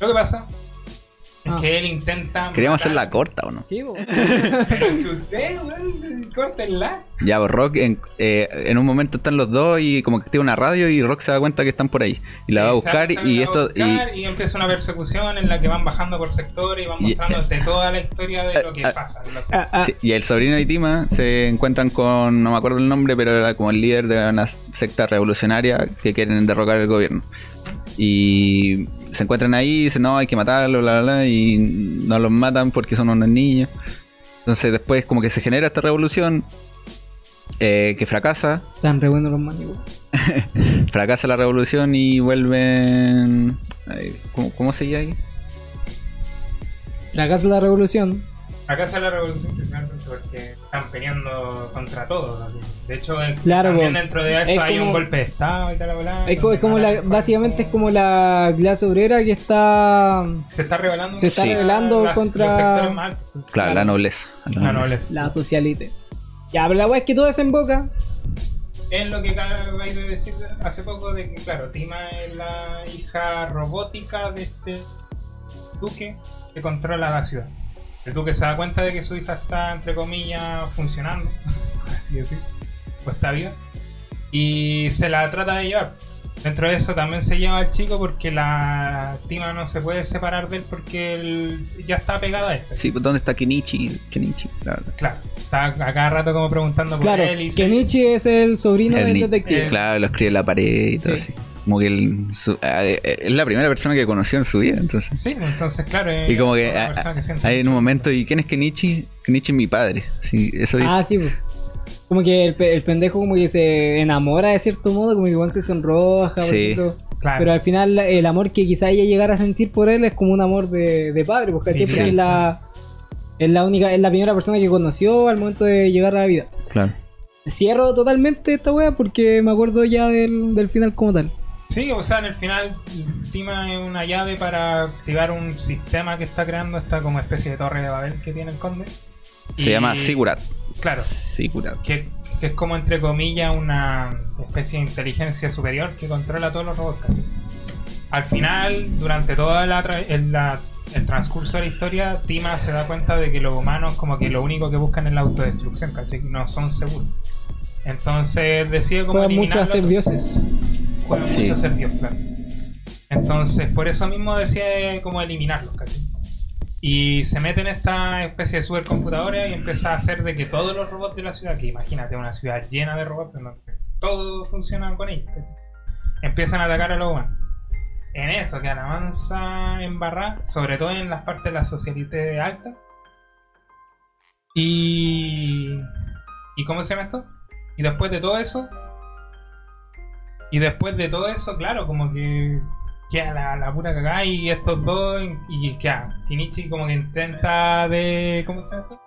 Lo que pasa Ah. que él intenta... Queríamos matar- hacerla corta, ¿o no? Sí. Pero weón, córtenla. Ya, pues Rock en, eh, en un momento están los dos y como que activa una radio y Rock se da cuenta que están por ahí. Y la va a buscar y esto... buscar y... empieza una persecución en la que van bajando por sectores y van Y- mostrándote toda la historia de lo que ah, pasa. en la Ah, ah, Sí, y el sobrino de Tima se encuentran con, no me acuerdo el nombre, pero era como el líder de una secta revolucionaria que quieren derrocar el gobierno. Y se encuentran ahí y dicen, no, hay que matarlo, bla, bla, bla, y no los matan porque son unos niños. Entonces después como que se genera esta revolución eh, que fracasa, Están re buenos los manicos. fracasa la revolución y vuelven... ¿Cómo, cómo se llama ahí? Fracasa la revolución. Acá sale la revolución principalmente porque están peleando contra todos. De hecho, el- Claro, también dentro de eso Es hay un golpe de estado y tal, bla, Es como, es como la, básicamente es como la clase obrera que está Se está revelando. Se está Sí. rebelando contra- Los sectores más altos. Claro, Claro. la nobleza. la La nobleza. nobleza. la socialite. Ya, pero la weá es que todo desemboca. Es lo que acabáis de decir hace poco de que, claro, Tima es la hija robótica de este duque que controla la ciudad. El duque se da cuenta de que su hija está, entre comillas, funcionando, por así decir, o está viva, y se la trata de llevar. Dentro de eso también se lleva al chico porque la Tima no se puede separar de él porque él ya está pegado a él. Sí, pues ¿dónde está Kenichi? Kenichi, la verdad. Claro, está a cada rato como preguntando por Claro, él y se- Kenichi es el sobrino El del detective. eh, Claro, lo escribe en la pared y todo Sí. así. Como que él, su- es la primera persona que conoció en su vida, entonces. Sí, entonces claro. es Y como que hay en un momento, ¿y quién es Kenichi? Kenichi es mi padre. Sí, eso dice. Ah, sí, pues. Como que el, pe- el pendejo como que se enamora de cierto modo, como que igual se sonroja, Sí. Claro. Pero al final el amor que quizá ella llegara a sentir por él es como un amor de, de padre, pues, ¿cachai? Sí. Porque es la, es la única, es la primera persona que conoció al momento de llegar a la vida. Claro. Cierro totalmente esta wea porque me acuerdo ya del, del final como tal. Sí, o sea, en el final Tima es una llave para activar un sistema que está creando esta como especie de torre de Babel que tiene el conde. Se Y- llama Sigurat. Claro, Sigurat. que, que es como entre comillas una especie de inteligencia superior que controla todos los robots. ¿cachai? Al final, durante toda la, tra- el, la- el transcurso de la historia, Tima se da cuenta de que los humanos como que lo único que buscan es la autodestrucción, ¿cachai? No son seguros. Entonces decide como Juega mucho ser dioses. Sí. mucho claro. Entonces, por eso mismo decide como eliminarlos, ¿cachai? Y se mete en esta especie de supercomputadora y empieza a hacer de que todos los robots de la ciudad, que imagínate una ciudad llena de robots, en donde todo funciona con ellos, ¿cachai? empiezan a atacar a los humanos. En eso, que avanza en barra, sobre todo en las partes de la socialité alta. Y. ¿Y cómo se llama esto? Y después de todo eso, y después de todo eso, claro, como que queda la, la pura cagada y estos dos, y queda Kinichi como que intenta de... ¿Cómo se llama esto?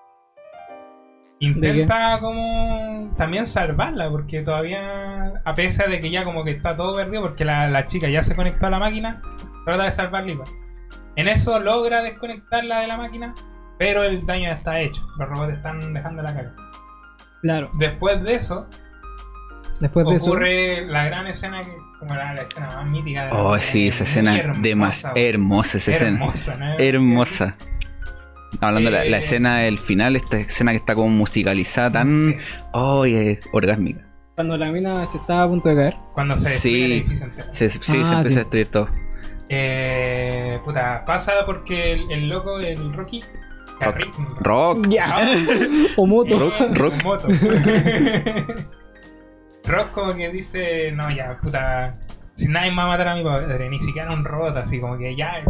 Intenta como también salvarla, porque todavía, a pesar de que ya como que está todo perdido, porque la, la chica ya se conectó a la máquina, trata de salvarla igual. En eso logra desconectarla de la máquina, pero el daño ya está hecho. Los robots están dejando la caga. Claro. Después de eso, Después de eso. ocurre la gran escena que como la, la escena más mítica de la Oh, serie, sí, esa escena es hermosa, demas- güey. hermosa. Esa escena. hermosa, ¿no? Hermosa. Hablando de la, la Eh, escena del final, esta escena que está como musicalizada, tan. Sí. Oh, es orgásmica. Cuando la mina se estaba a punto de caer. Cuando se destruye Sí. el edificio entero. Se, sí, se Ah, empieza sí. a destruir todo. Eh, puta, pasa porque el, el loco, el Rocky, Rock. Rock. Ya. Ah, o moto. Rock. Rock. Moto. Rock como que dice, no, ya, puta, si nadie me va a matar a mi padre, ni siquiera un robot, así como que ya,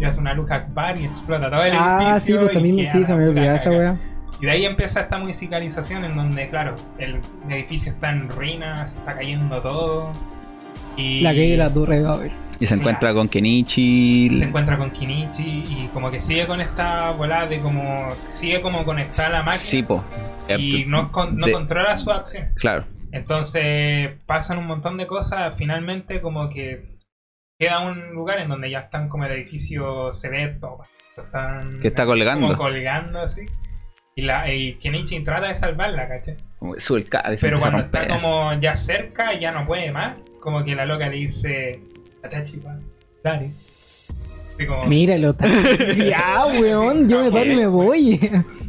ya es una luz Akbar y explota todo el Ah, edificio. sí, pues y también sí, se me olvidó esa wea. Y de ahí empieza esta musicalización en donde, claro, el edificio está en ruinas, está cayendo todo. Y La que hay de la torre de Babel. Y se encuentra con Kenichi. se encuentra con Kinichi y como que sigue con esta volada de como sigue como conectada a la máquina Sí, po. y no, con- no de- controla su acción. Claro. Entonces pasan un montón de cosas, finalmente como que queda un lugar en donde ya están como el edificio se ve todo. Están Que está colgando. Como colgando así. Y, la, y Kenichi trata de salvarla, ¿cachai? Como sube el Pero cuando está como ya cerca, ya no puede más. Como que la loca dice, Atachi, dale. Como, Míralo, está. ya, weón, yo me paro y me voy.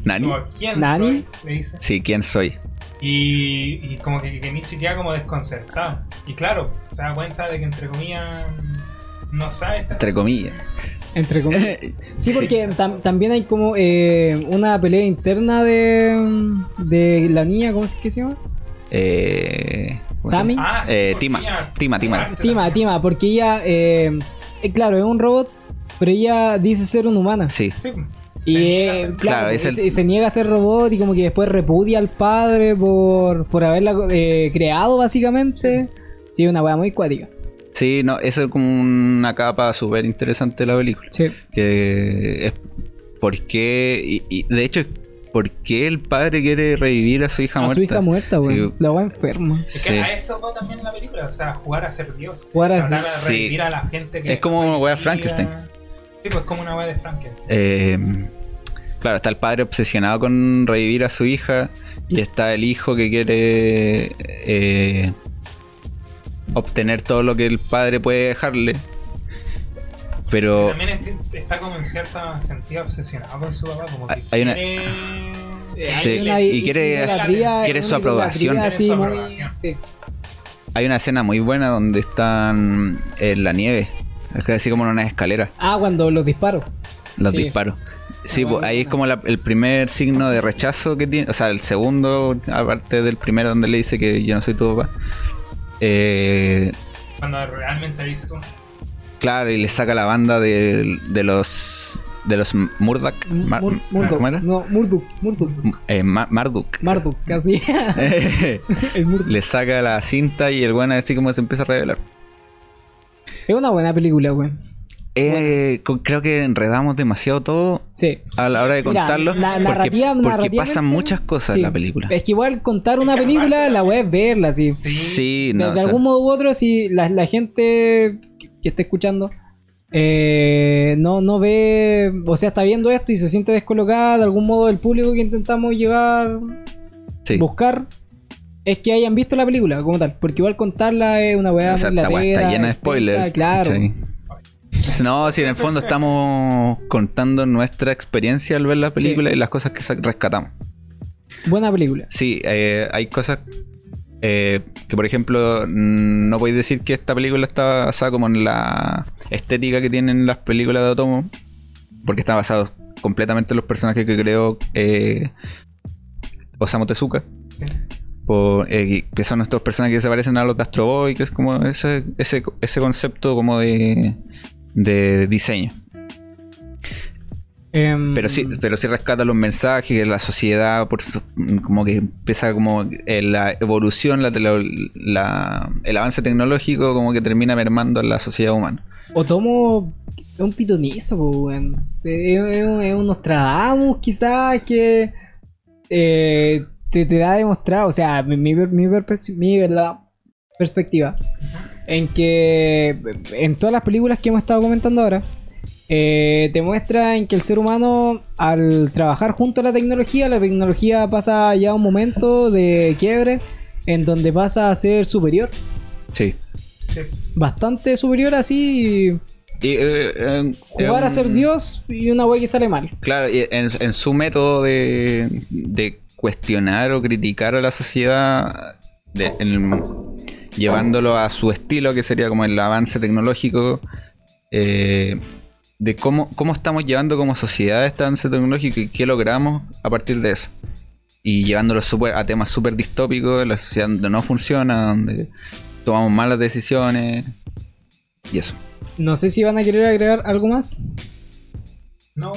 ¿Nani? como, ¿quién ¿Nani? soy? Le dice. Sí, ¿quién soy? Y, y como que Kenichi queda como desconcertado. Y claro, se da cuenta de que entre comillas no sabe estar. Entre comillas. Entre comillas. Sí, Sí. porque tam- también hay como eh, una pelea interna de, de la niña, ¿cómo es que se llama? Eh, ¿cómo se ¿Tami? Ah, sí, Eh, porque Tima, ella- Tima, Tima. Tima. Tima, Tima, porque ella, eh, eh, claro, es un robot, pero ella dice ser una humana. Sí. Sí. Y Se niega a eh, ser- claro, Claro, es el- se, se niega a ser robot y como que después repudia al padre por, por haberla eh, creado, básicamente. Sí, una weá muy cuática. Sí, no, eso es como una capa súper interesante de la película. Sí. Que es por qué, y, y de hecho, por qué el padre quiere revivir a su hija A muerta. su hija muerta. Sí. La weá enferma. Es Sí. que a eso va también la película, o sea, jugar a ser Dios. Jugar a- Sí. revivir a la gente que Es como una wea de fallecida. Frankenstein. Sí, pues como una wea de Frankenstein. Eh, claro, está el padre obsesionado con revivir a su hija y está el hijo que quiere eh, obtener todo lo que el padre puede dejarle. Pero También es- está como en cierto sentido obsesionado con su papá, como que Hay- hay una- quiere... Eh, Sí, hay una y quiere- quiere su aprobación. idolatría así Quiere su muy- aprobación. sí. hay una escena muy buena donde están en la nieve, es que así como en una escalera, Ah, cuando los disparo. los Sí. disparos. Sí, pues, ahí es como la- el primer signo de rechazo que tiene, o sea, el segundo, aparte del primero donde le dice que yo no soy tu papá. Eh, Cuando realmente dice tú. Claro, y le saca la banda de, de los de los Murdoch. Mar- Mur- Murdoch. ¿Cómo era? No, Murdoch. Murdoch. Eh, Ma- Marduk. Marduk, casi. El Murdoch. le saca la cinta y el bueno así como se empieza a revelar. Es una buena película, güey. Eh, con- creo que enredamos demasiado todo Sí. a la hora de Mira, contarlo. la- porque narrativa- porque narrativamente- pasan muchas cosas Sí. en la película. Es que igual contar una película, la web es verla, sí. Sí. Sí, De, no, de o sea, algún modo u otro, si la, la gente que, que esté escuchando eh, no, no ve, o sea, está viendo esto y se siente descolocada de algún modo del público que intentamos llevar, sí. buscar, es que hayan visto la película como tal. Porque igual contarla es una weá O sea, muy esta weá está llena de spoilers. Claro. ¿cachai? No, si en el fondo estamos contando nuestra experiencia al ver la película y las cosas que rescatamos. Buena película. Sí, eh, hay cosas eh, que, por ejemplo, mm, no podéis decir que esta película está basada como en la estética que tienen las películas de Otomo, porque está basado completamente en los personajes que creó eh, Osamu Tezuka, Sí. por- eh, que son estos personajes que se parecen a los de Astro Boy, que es como ese, ese, ese concepto como de, de diseño. Em, Pero sí, pero sí rescata los mensajes que la sociedad, por su- como que empieza como eh, la evolución, la, el avance tecnológico como que termina mermando a la sociedad humana. Otomo es un pitonizo, weón. Es, un- Nostradamus, quizás, que eh, te, te da a demostrar, o sea, mi, mi, mi perpe- mi, ¿verdad? Perspectiva, en que en todas las películas que hemos estado comentando ahora, eh, te muestra en que el ser humano, al trabajar junto a la tecnología, la tecnología pasa ya a un momento de quiebre en donde pasa a ser superior, Sí. Sí. bastante superior así. Y, eh, eh, Jugar eh, a ser Dios y una wey que sale mal. Claro, y en, en su método de, de cuestionar o criticar a la sociedad, de- en- llevándolo a su estilo, que sería como el avance tecnológico, eh, de cómo, cómo estamos llevando como sociedad este avance tecnológico y qué logramos a partir de eso. Y llevándolo súper- a temas súper distópicos, la sociedad donde no funciona, donde tomamos malas decisiones y eso. No sé si van a querer agregar algo más. No.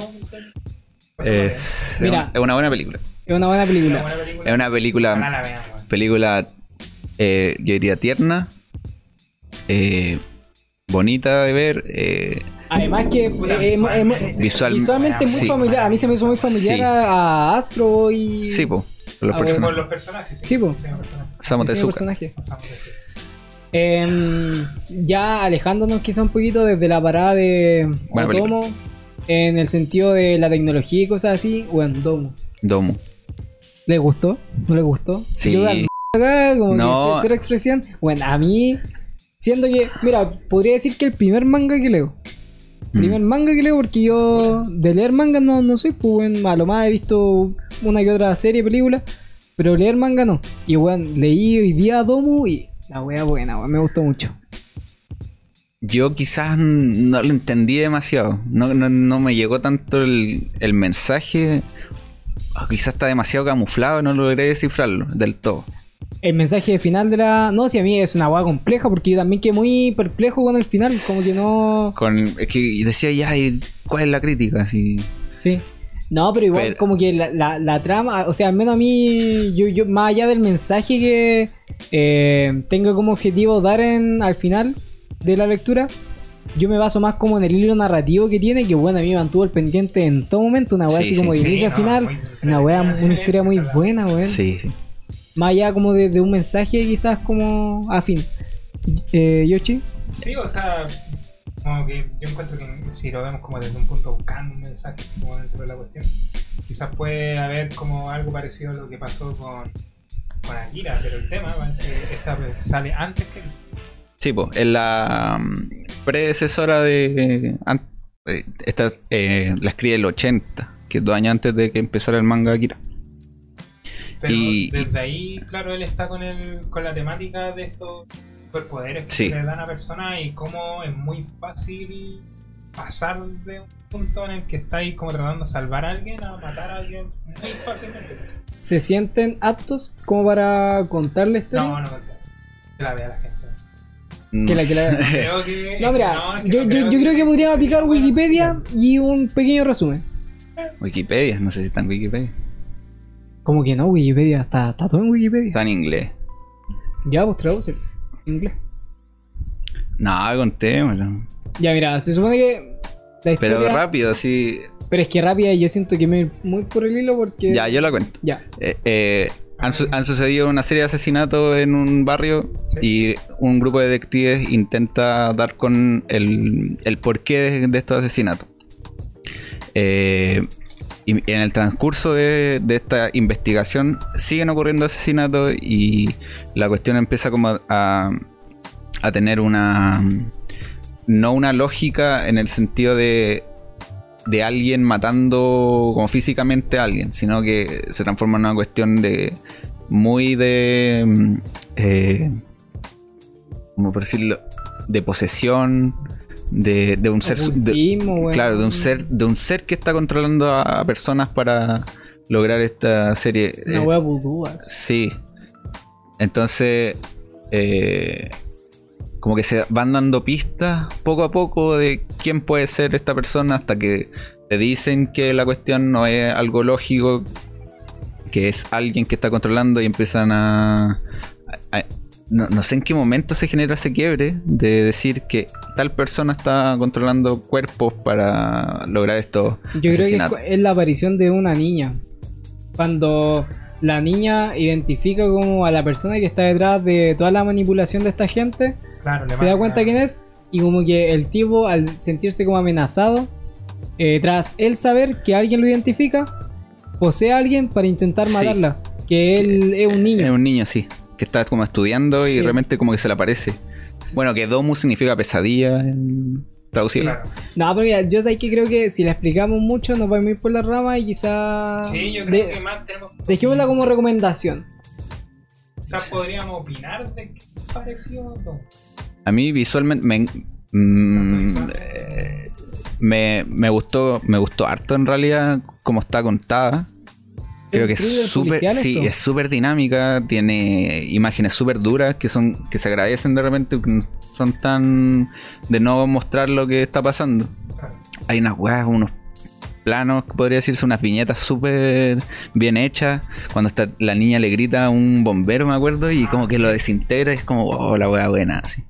Pues, Eh, Mira. es una buena película. Es una buena una película. buena película. Es una película... Película, eh, yo diría tierna, eh, bonita de ver, eh, Además que eh, visualmente. visual- visualmente muy sí. familiar. A mí se me hizo muy familiar Sí. a, a Astro y... sí, po. Por los personajes. los personajes. Sí, po. personaje. Em, ya alejándonos quizá un poquito desde la parada de Otomo, en el sentido de la tecnología y cosas así, bueno, Domo. Domu. ¿Le gustó? ¿No le gustó? Sí. Yo acá, como No. que cero expresión. Bueno, a mí, siendo que, mira, podría decir que el primer manga que leo. Primer Mm. manga que leo porque yo de leer manga no, no soy, pues bueno, a lo más he visto una que otra serie, película, pero leer manga no. Y bueno, leí hoy día Domu y la wea buena, weón, me gustó mucho. Yo quizás no lo entendí demasiado. No, no, no me llegó tanto el, el mensaje. Quizás está demasiado camuflado no logré descifrarlo del todo. El mensaje final de la... No, si a mí es una wea compleja porque yo también quedé muy perplejo con el final, como que no... Con, es que decía ya, ¿y ¿cuál es la crítica? Así, Sí. No, pero igual Pero- como que la, la- la trama, o sea, al menos a mí, yo, yo más allá del mensaje que eh, tengo como objetivo dar en, al final de la lectura, yo me baso más como en el hilo narrativo que tiene, que bueno, a mí me mantuvo el pendiente en todo momento, una Sí, así sí, como de sí, inicio a no, final, muy una entretenida, una historia muy buena, weón. sí, sí. Más allá como de, de un mensaje quizás como afín. Eh, Yoshi, Sí, o sea, como que yo encuentro que si lo vemos como desde un punto buscando un mensaje como dentro de la cuestión, quizás puede haber como algo parecido a lo que pasó con, con Akira, pero el tema es que esta sale antes que Sí, pues, es la mm, predecesora de. eh, esta eh, la escribe el 80, que es dos años antes de que empezara el manga Akira. Pero Y- desde ahí, claro, él está con el, con la temática de estos superpoderes que Sí. se le dan a personas y cómo es muy fácil pasar de un punto en el que estáis como tratando de salvar a alguien a matar a alguien muy fácilmente. ¿se sienten aptos como para contar la historia? No, no, no, que la vea la gente. Que la- que la- Creo que, No, mira, no, es que yo, no yo- yo creo que podríamos aplicar Wikipedia y un pequeño resumen. Wikipedia, no sé si está en Wikipedia. Como que no, Wikipedia, está, está todo en Wikipedia. Está en inglés. Ya, pues traduce. en Inglés. No, contémoslo. Ya, mira, se supone que la historia... Pero rápido, así. Pero es que rápida yo siento que me voy muy por el hilo porque... Ya, yo la cuento. Ya. Eh, eh, han, su- han sucedido una serie de asesinatos en un barrio Sí. y un grupo de detectives intenta dar con el, el porqué de, de estos asesinatos. Eh, y en el transcurso de, de esta investigación siguen ocurriendo asesinatos y la cuestión empieza como a, a tener una... No una lógica en el sentido de de alguien matando como físicamente a alguien, sino que se transforma en una cuestión de muy de eh, ¿cómo decirlo? de posesión de, de un ser de- claro, de un ser de un ser que está controlando a, a personas para lograr esta serie. Una Eh, wea vudú, así. Sí. Entonces, eh, como que se van dando pistas poco a poco de quién puede ser esta persona hasta que te dicen que la cuestión no es algo lógico, que es alguien que está controlando y empiezan a... a- no, no sé en qué momento se genera ese quiebre de decir que tal persona está controlando cuerpos para lograr esto. Yo creo que es, la aparición de una niña. Cuando la niña identifica como a la persona que está detrás de toda la manipulación de esta gente, Claro, se da cuenta quién es y como que el tipo al sentirse como amenazado, eh, tras él saber que alguien lo identifica, posee a alguien para intentar Sí. matarla. Que él es un niño. Es un niño, sí. Que está como estudiando y Sí. realmente como que se le aparece. Bueno, que Domu significa pesadilla en traducido. Claro. No, pero mira, yo sé que creo que si la explicamos mucho nos vamos a ir por la rama y quizá... Sí, yo creo de- que más tenemos. Dejémosla como recomendación. Quizás podríamos opinar de qué pareció. No. A mí visualmente me, mm, eh, me, me gustó me gustó harto en realidad como está contada. Creo que es súper sí, esto. es súper dinámica, tiene imágenes súper duras que son que se agradecen de repente, no son tan de no mostrar lo que está pasando. Hay unas weas, unos planos, podría decirse, unas viñetas súper bien hechas. Cuando está, la niña le grita a un bombero, me acuerdo, y como que lo desintegra, y es como, oh, la wea buena, así.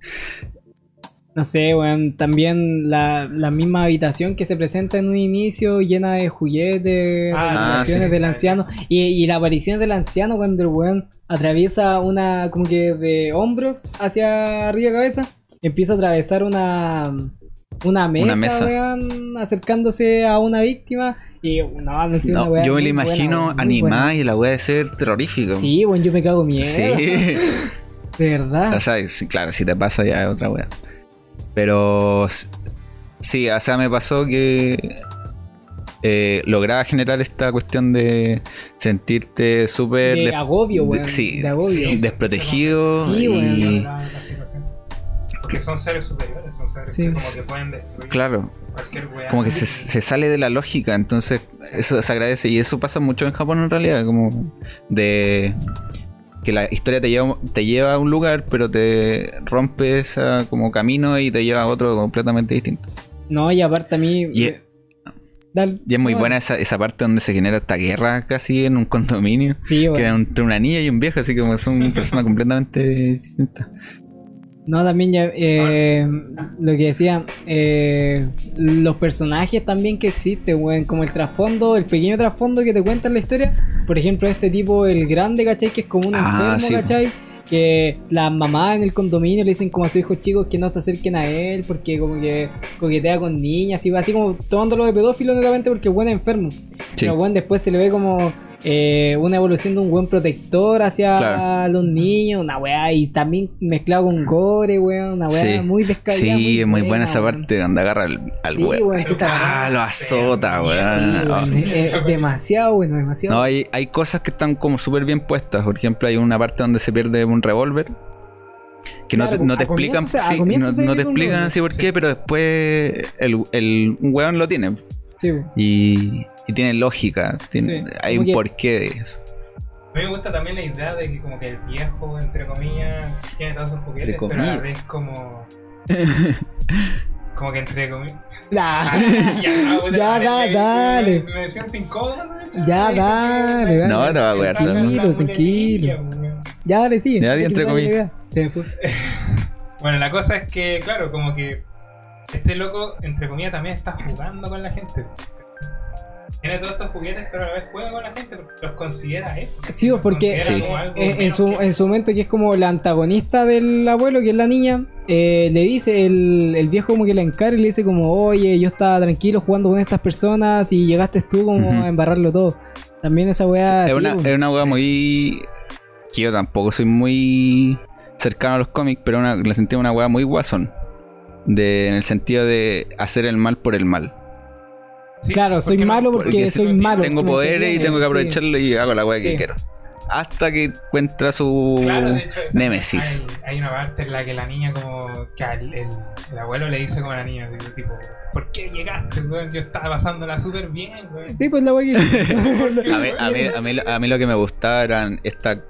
No sé, weón, también la, la misma habitación que se presenta en un inicio llena de juguetes, Ah, de sí. del anciano y, y la aparición del anciano cuando el weón atraviesa una, como que de hombros hacia arriba de cabeza, empieza a atravesar una, una mesa, mesa. weón, acercándose a una víctima y no, no sé, una No, weá yo me lo buena, imagino animada y la weá de ser terrorífica. Sí, weón, yo me cago miedo. Sí. De verdad. O sea, sí, claro, si te pasa ya es otra weá. Pero sí, o sea, me pasó que eh, lograba generar esta cuestión de sentirte súper de des- agobio, weón. de- sí, de agobio. sí, desprotegido Sí, y situación. Porque son seres superiores, son seres Sí. que como que pueden destruir claro, como que se, se sale de la lógica, entonces eso se agradece y eso pasa mucho en Japón en realidad, como de que la historia te lleva, te lleva a un lugar, pero te rompe ese como camino y te lleva a otro completamente distinto. No, y aparte a mí. Y- eh, dale. Y es muy buena esa, esa parte donde se genera esta guerra casi en un condominio. Sí, Que weón. entre una niña y un viejo, así como son personas completamente distintas. No, también ya. eh, lo que decía. eh, los personajes también que existen, weón. Como el trasfondo, el pequeño trasfondo que te cuentan la historia. Por ejemplo, este tipo, el grande, ¿cachai? Que es como un Ah, enfermo, sí. ¿cachai? Que las mamás en el condominio le dicen como a sus hijos chicos que no se acerquen a él porque como que coquetea con niñas y va así como tomándolo de pedófilo netamente porque el buen es enfermo. Sí. Pero bueno, después se le ve como eh, una evolución de un buen protector hacia Claro. los niños, una weá, y también mezclado con gore, weón, una weá Sí. muy descabellada. Sí, es muy buena esa weón. parte donde agarra al, al Sí, weón, es que esa Ah, lo azota, Sí, weón. weón, es- es demasiado bueno, demasiado. No, hay, hay cosas que están como súper bien puestas. Por ejemplo, hay una parte donde se pierde un revólver. Que no Claro, te, no explican, se- sí, no, te explican así por qué, pero después el, el, un weón lo tiene. Sí, weón. Y, y tiene lógica. tiene- Sí, hay un porqué de eso. A mí me gusta también la idea de que como que el viejo, entre comillas, tiene todos sus juguetes, pero a la vez como... como que entre comillas... Ya, no, puta, ya, da- me- dale. Me, me siento incómodo, ¿no? Ya, dale, dale. No, te va a wear todo el mundo. Tranquilo, tranquilo. Ya, dale, sigue. Ya, entre comillas. idea. Se me fue. Bueno, la cosa es que, claro, como que este loco, entre comillas, también está jugando con la gente. Tiene todos estos juguetes, pero a la vez juega con la gente porque los considera eso. Sí, Los porque Sí. algo en, su, que- en su momento que es como la antagonista del abuelo, que es la niña, eh, le dice, el, el viejo como que la encara y le dice como, oye, yo estaba tranquilo jugando con estas personas y llegaste tú como a embarrarlo todo. También esa weá... es, sí, una, pues. es una weá muy. que yo tampoco soy muy cercano a los cómics, pero una, la sentí una weá muy guasón. De, en el sentido de hacer el mal por el mal. Sí, Claro, soy no- malo porque, porque soy malo. Tengo ¿me poderes y tengo que Sí. aprovecharlo y hago la weá Sí. que quiero. Hasta que encuentra su Claro, hecho, Némesis. Hay, hay una parte en la que la niña como que al- el, el abuelo le dice como a la niña, tipo, ¿por qué llegaste, weón? Yo estaba pasándola súper bien, weón. Sí, pues la weá que... A mí, a, mí, a, mí, a mí lo que me gustaba eran esta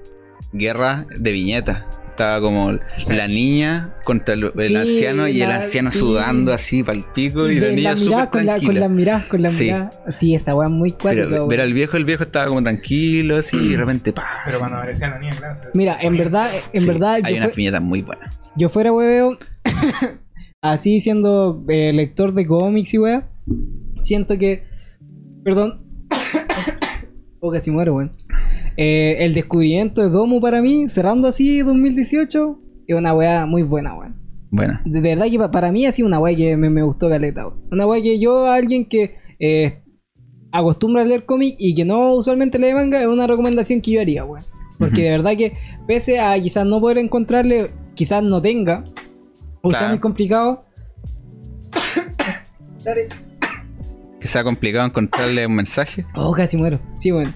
guerra de viñetas. Estaba como la niña contra el, el Sí, anciano y el anciano sí. sudando así para el pico y la niña la súper mirada, con, la, con tranquila. las miradas, con las Sí. miradas. Sí, esa weá es muy cuática, Pero ver al viejo, el viejo estaba como tranquilo así y de repente ¡pah! Pero así. cuando aparecía la niña, claro. Mira, en verdad, en Sí, verdad, hay fue- viñetas muy buenas. yo fuera hueveo, así siendo eh, lector de cómics y weá, siento que, perdón, o casi muero, weón. Eh, el descubrimiento de Domo para mí, cerrando así 2018, es una weá muy buena, weón. Bueno, De verdad que pa- para mí ha sido una weá que me, me gustó caleta, weón. Una weá que yo, alguien que eh, acostumbra a leer cómic y que no usualmente lee manga, es una recomendación que yo haría, weón. Porque de verdad que, pese a quizás no poder encontrarle, quizás no tenga, o sea Claro. muy complicado. Dale. que sea complicado encontrarle un mensaje. Oh, casi muero. Sí, bueno.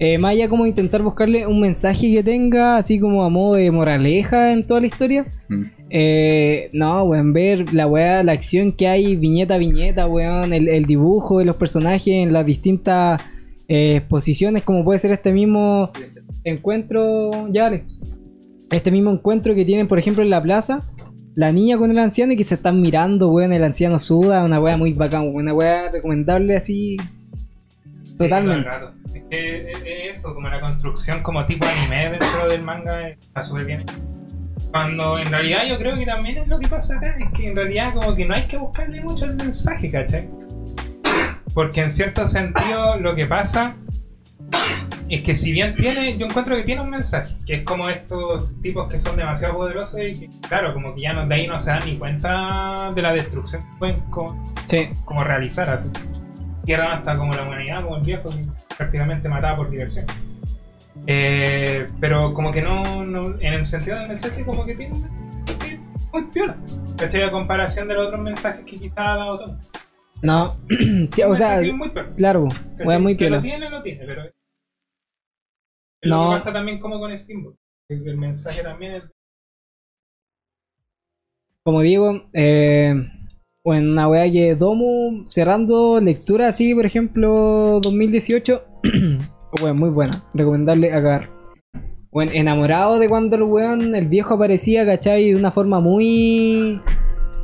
Eh, más allá como intentar buscarle un mensaje que tenga, así como a modo de moraleja en toda la historia. Mm. Eh, no, weón, ver la weá, la acción que hay viñeta a viñeta, weón, el, el dibujo de los personajes en las distintas eh, posiciones, como puede ser este mismo encuentro, ya. Este mismo encuentro que tienen, por ejemplo, en la plaza, la niña con el anciano y que se están mirando, weón, el anciano suda, una weá muy bacán, una weá recomendable así. Totalmente. Claro, Es que es- es eso, como la construcción como tipo anime dentro del manga está súper bien. Cuando en realidad yo creo que también es lo que pasa acá, es que en realidad como que no hay que buscarle mucho el mensaje, ¿cachai? Porque en cierto sentido lo que pasa es que si bien tiene, yo encuentro que tiene un mensaje, que es como estos tipos que son demasiado poderosos y que, claro, como que ya no, de ahí no se dan ni cuenta de la destrucción que pueden como, Sí. como realizar así. Cierran hasta como la humanidad, como el viejo, que prácticamente mataba por diversión. Eh, pero como que no, no- en el sentido del mensaje, como que tiene muy piola. ¿Cachai? A comparación de los otros mensajes que quizás ha dado Tom. No. sí, o sea, muy piola. claro, wea muy Que piola. lo tiene, lo tiene, pero. Es lo No. que pasa también como con Steamboat. que El mensaje también es. Como digo, eh, bueno, una weá que Domu cerrando lectura así, por ejemplo, 2018, bueno, muy buena, recomendable a cagar. Bueno, enamorado de cuando el weón, el viejo aparecía, ¿cachai? De una forma muy...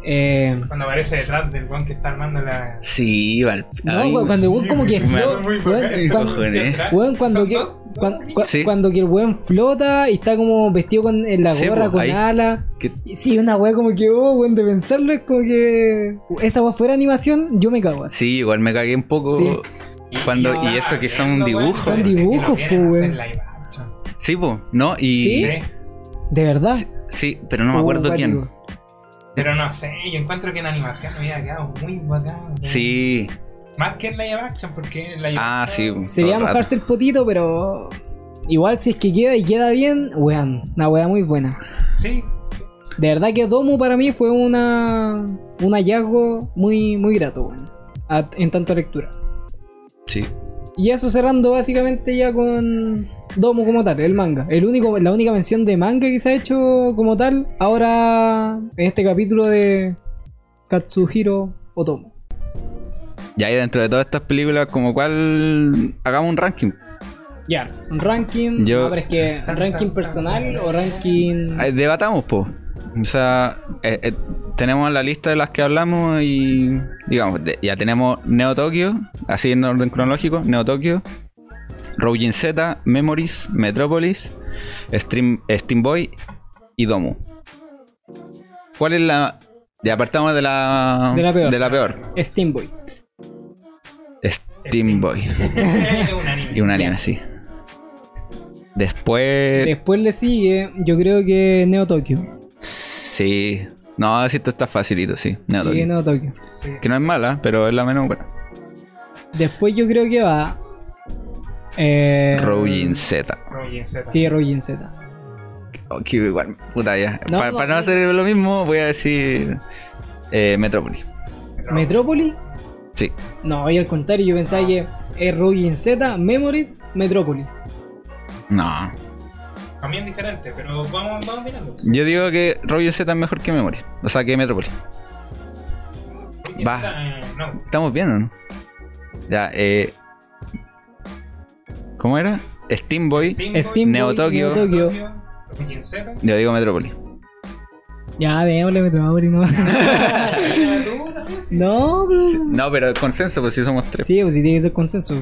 Eh, Cuando aparece detrás del weón que está armando la. Sí, no, ay, cuando el weón como que flota, cuando- cuando que- Sí. cuando que el weón flota y está como vestido con en la Sí, gorra con ahí. ala. que- Y Sí, una weá como que, oh, weón, de pensarlo es como que. Esa weá fuera animación, yo me cago así. Sí, igual me cagué un poco. Sí. Cuando- yo y eso que son dibujos. Son dibujos, action. Sí, po, ¿no? Y. ¿De verdad? Sí, sí, pero no me Oh, acuerdo quién. Pero no sé, yo encuentro que en animación hubiera quedado muy bacán. Sí. Más que en live action, porque en live Ah, action. sí. Sería mojarse el potito, pero. Igual si es que queda y queda bien, weón. Una weá muy buena. Sí, De verdad que Domu para mí fue una. Un hallazgo muy, muy grato, weón. En tanto lectura. Sí. Y eso cerrando básicamente ya con Domu como tal, el manga. El único, la única mención de manga que se ha hecho como tal ahora en este capítulo de Katsuhiro Otomo. Ya ahí dentro de todas estas películas, como cual. Hagamos un ranking. Ya, un ranking. Yo- no, pero es que ranking personal o ranking. Debatamos, po. O sea, eh, eh, tenemos la lista de las que hablamos y. Digamos, de- ya tenemos Neo Tokyo, así en orden cronológico: Neo Tokyo, Roujin Z, Memories, Metropolis, Stream, Steam Boy y Domu. ¿Cuál es la.? Ya apartamos de la. De la peor. De la peor. Steamboy. Steam Boy. un anime. Y un anime, sí. Después. Después le sigue, yo creo que Neo Tokyo. Sí. No, si esto está facilito, sí. Neo Sí, Tokyo. Neo Tokyo. Sí. Que no es mala, pero es la menos buena. Después yo creo que va. Eh, Roujin Z. Roujin Z. Sí, Roujin Z. Oh, que igual, puta ya. No, no, para no no. hacer lo mismo, voy a decir. Eh, Metrópolis. ¿Metrópoli? Sí. No, y al contrario, yo pensaba que es Roujin Z, Memories, Metrópolis. No. También diferente, pero vamos, vamos mirando. Yo digo que Roujin Z es mejor que Memories. O sea, que Metrópolis. Va. Eh, no. ¿Estamos bien o no? Ya, eh. ¿Cómo era? Steam Boy. Steam Neo Boy, Tokyo. Neo Tokyo. Yo digo Metrópolis. Ya, démosle Metrópolis, no. no, pero- Sí, No, pero consenso, pues si somos tres. Sí, pues sí tiene que ser consenso.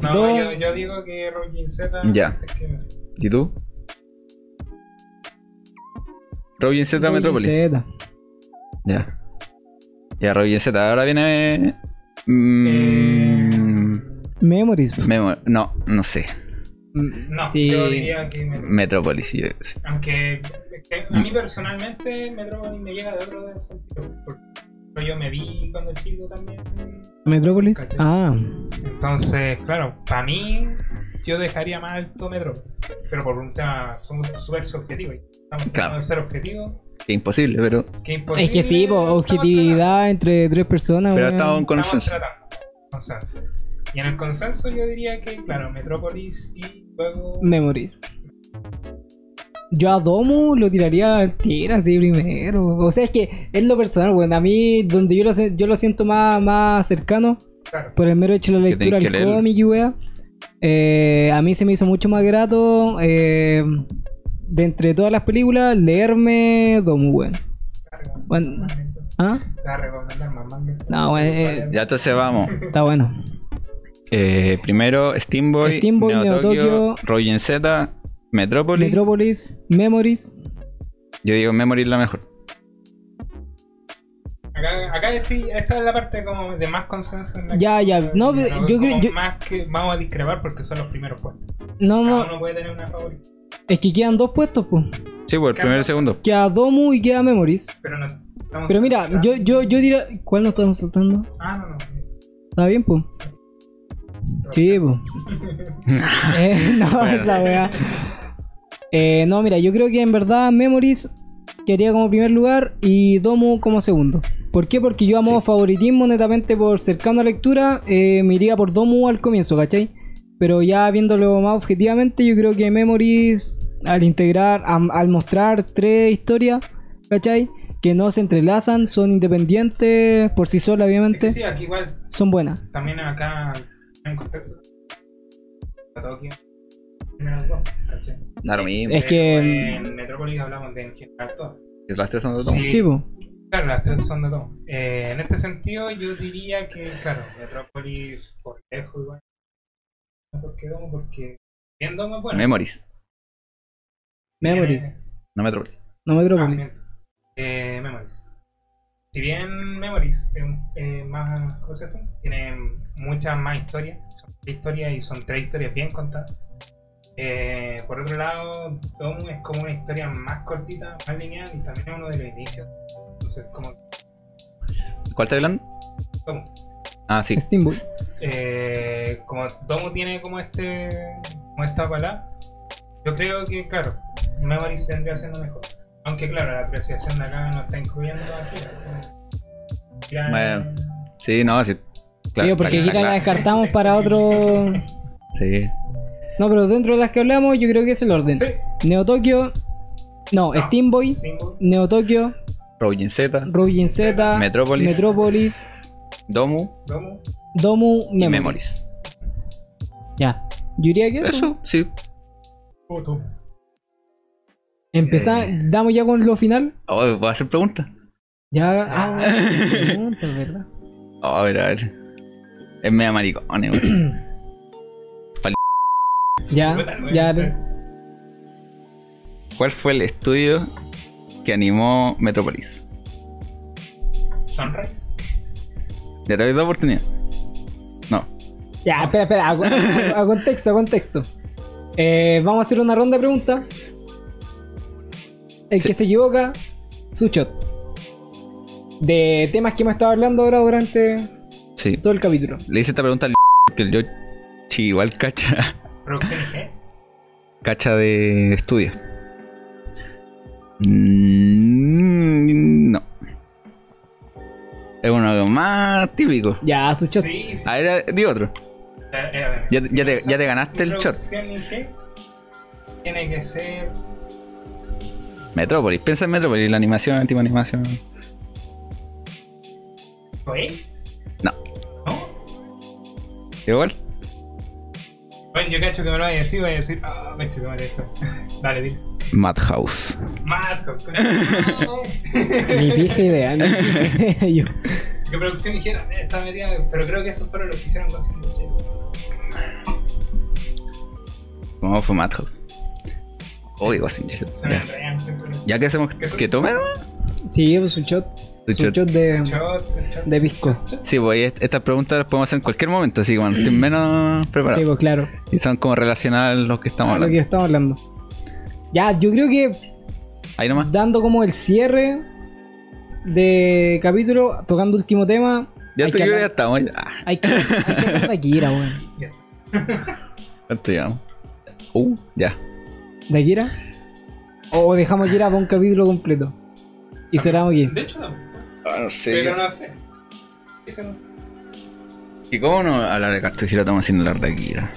No, yo, yo digo que Roujin Z. Ya. es que- ¿Y tú? Roujin Z Roujin Metrópolis. Z. Ya. Ya, Roujin Z. Ahora viene. mm, Eh, Memories. Memo- no, no sé. Mm, no, sí. yo diría que. Metrópolis, yo- sí. Aunque a mí personalmente Metropolis me llega de otro sentido. Porque yo me vi cuando chico también. Metropolis. Caché. Ah, Entonces, claro, para mí yo dejaría más alto Metropolis. Pero por un tema súper subjetivo. Estamos Claro. tratando de ser objetivos. Que imposible, pero. Que imposible, es que sí, po, objetividad entre tres personas. Pero estamos en consenso. tratando. Consenso. Y en el consenso yo diría que, claro, Metropolis y luego. Memories. Yo a Domu lo tiraría tiro así primero. O sea, es que es lo personal, bueno. A mí, donde yo lo, yo lo siento más, más cercano, Claro. por el mero hecho de la lectura del cómic y weá. eh, a mí se me hizo mucho más grato eh, de entre todas las películas leerme Domu, weón. Bueno. ¿Ah? eh, Ya entonces vamos. Está bueno. Eh, primero, Steam Boy, Steam Boy, Neo Neo Tokyo, Tokyo, Z, Metrópolis. Metropolis, Memories, Yo digo Memory es la mejor. Acá, acá sí, esta es la parte como de más consenso. En la Ya, que- ya, no, pero yo creo- yo- Más que vamos a discrepar porque son los primeros puestos. No, Cada no, uno puede tener una favorita. Es que quedan dos puestos, pues. Sí, pues el primero y el segundo. Queda Domu y queda Memories. Pero no. estamos Pero mira, saltando. yo, yo, yo diría. ¿Cuál nos estamos saltando? Ah, no, no. ¿Está bien, pues? Sí, pues. Eh, no, Bueno. esa weá. Eh, no, mira, yo creo que en verdad Memories quería como primer lugar y Domu como segundo. ¿Por qué? Porque yo a modo Sí. favoritismo, netamente por cercano a lectura, eh, me iría por Domu al comienzo, ¿cachai? Pero ya viéndolo más objetivamente, yo creo que Memories, al integrar, am- al mostrar tres historias, ¿cachai? Que no se entrelazan, son independientes por sí solas, Es que obviamente, sí, aquí igual. son buenas. También acá en contexto. A Tokio. Primero dos, ¿cachai? Da lo mismo. Es que- En Metrópolis hablamos de en general todo. Es las tres son de todo. Sí. Claro, las tres son de todo. Eh, en este sentido, yo diría que, claro, Metrópolis por lejos igual. ¿Por qué Domo? Porque bien Domo es bueno. Memories, Memories, no Metropolis. no Metrópolis. Ah. Eh, Memories. Si bien Memories es eh, más, ¿cómo se llama? tiene muchas más historias, son tres historias y son tres historias bien contadas. Eh, por otro lado, Domu es como una historia más cortita, más lineal y también es uno de los inicios. Entonces, como ¿Cuál está hablando? Domu. Ah, sí. Steamboy. Eh, como Domu tiene como este como esta palabra, yo creo que claro, Memories vendría siendo mejor. Aunque claro, la apreciación de acá no está incluyendo aquí. Ya- Bueno. Sí, no, sí. Claro, sí, porque aquí la claro. descartamos para otro. Sí. No, pero dentro de las que hablamos, yo creo que es el orden. Sí. Neo Tokyo. No, No. Steamboy. Steamboat, Neo Tokyo. Robin Z, Rubin Z. Metrópolis. Metropolis. Domu Domu. Domu. y Memories. Memories. Ya. Yo diría que eso. Eso, sí. Puto. Empezar, damos ya con lo final. Oh, ¿Voy a hacer preguntas? Ya. Ah, pregunta, ¿verdad? Oh, a ver, a ver. Es media maricón, weón. Ya, ya. ¿Cuál fue el estudio que animó Metropolis? Sunrise. Ya te doy dos oportunidades. No. Ya, espera, espera. A, a- a contexto, a contexto. Eh, vamos a hacer una ronda de preguntas. El Sí. que se equivoca, su shot. De temas que hemos estado hablando ahora durante Sí. todo el capítulo. Le hice esta pregunta al porque el yo sí, igual cacha, Producción IG. cacha de estudio. Mm, no. Es uno más típico. Ya, su shot. Sí, sí. A ver, di otro. Era- era- Ya, ya te, ya te ganaste el shot. Tiene que ser. Metrópolis, piensa en Metrópolis, la animación, tipo animación. ¿Oye? No. ¿No? Igual. Bueno, yo cacho que me lo voy a decir, voy a decir, ah, me cacho que me eso. Dale, dile. Madhouse. No. Ni vieja idea. yo. ¿Qué producción dijera? Está metida, pero creo que esos fueron los que hicieron con ¿Cómo fue Madhouse? Se me Ya. Ya que hacemos ¿Qué que tome Sí, pues su shot. Su shot. shot de, Shot, de pisco. Sí, pues est- estas preguntas las podemos hacer en cualquier momento, así que cuando estén menos Sí, preparados. pues claro. Y son como relacionadas a los que estamos A lo hablando. que estamos hablando. Ya, yo creo que Ahí nomás. dando como el cierre de capítulo, tocando último tema. Ya te creo que ya estamos. Ah, Hay que, hay que Akira, weón. ¿Cuánto llevamos? Uh, ya. ¿De Akira? O dejamos Akira para un capítulo completo. Y cerramos aquí. De hecho, no. Ah, no sé. Pero no sé. Ese no. ¿Y cómo no hablar de Katsuhiro estamos haciendo hablar de Akira?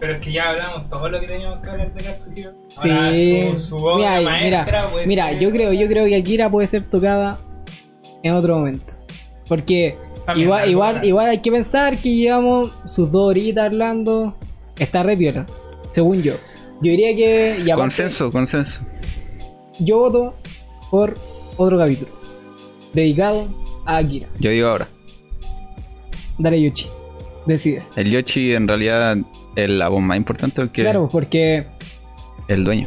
Pero es que ya hablamos todo lo que teníamos que hablar de Katsuhiro. Sí. Ahora, su, su obra mira, maestra, mira, mira, yo creo, yo creo que Akira puede ser tocada en otro momento. Porque También, igual, igual, igual hay que pensar que llevamos sus dos horitas hablando. Está re piola, según yo. Yo diría que. y aparte, Consenso, consenso. Yo voto por otro capítulo. Dedicado a Akira. Yo digo ahora. Dale Yuchi. Decide. El Yoshi en realidad es la voz más importante porque Claro, porque es el dueño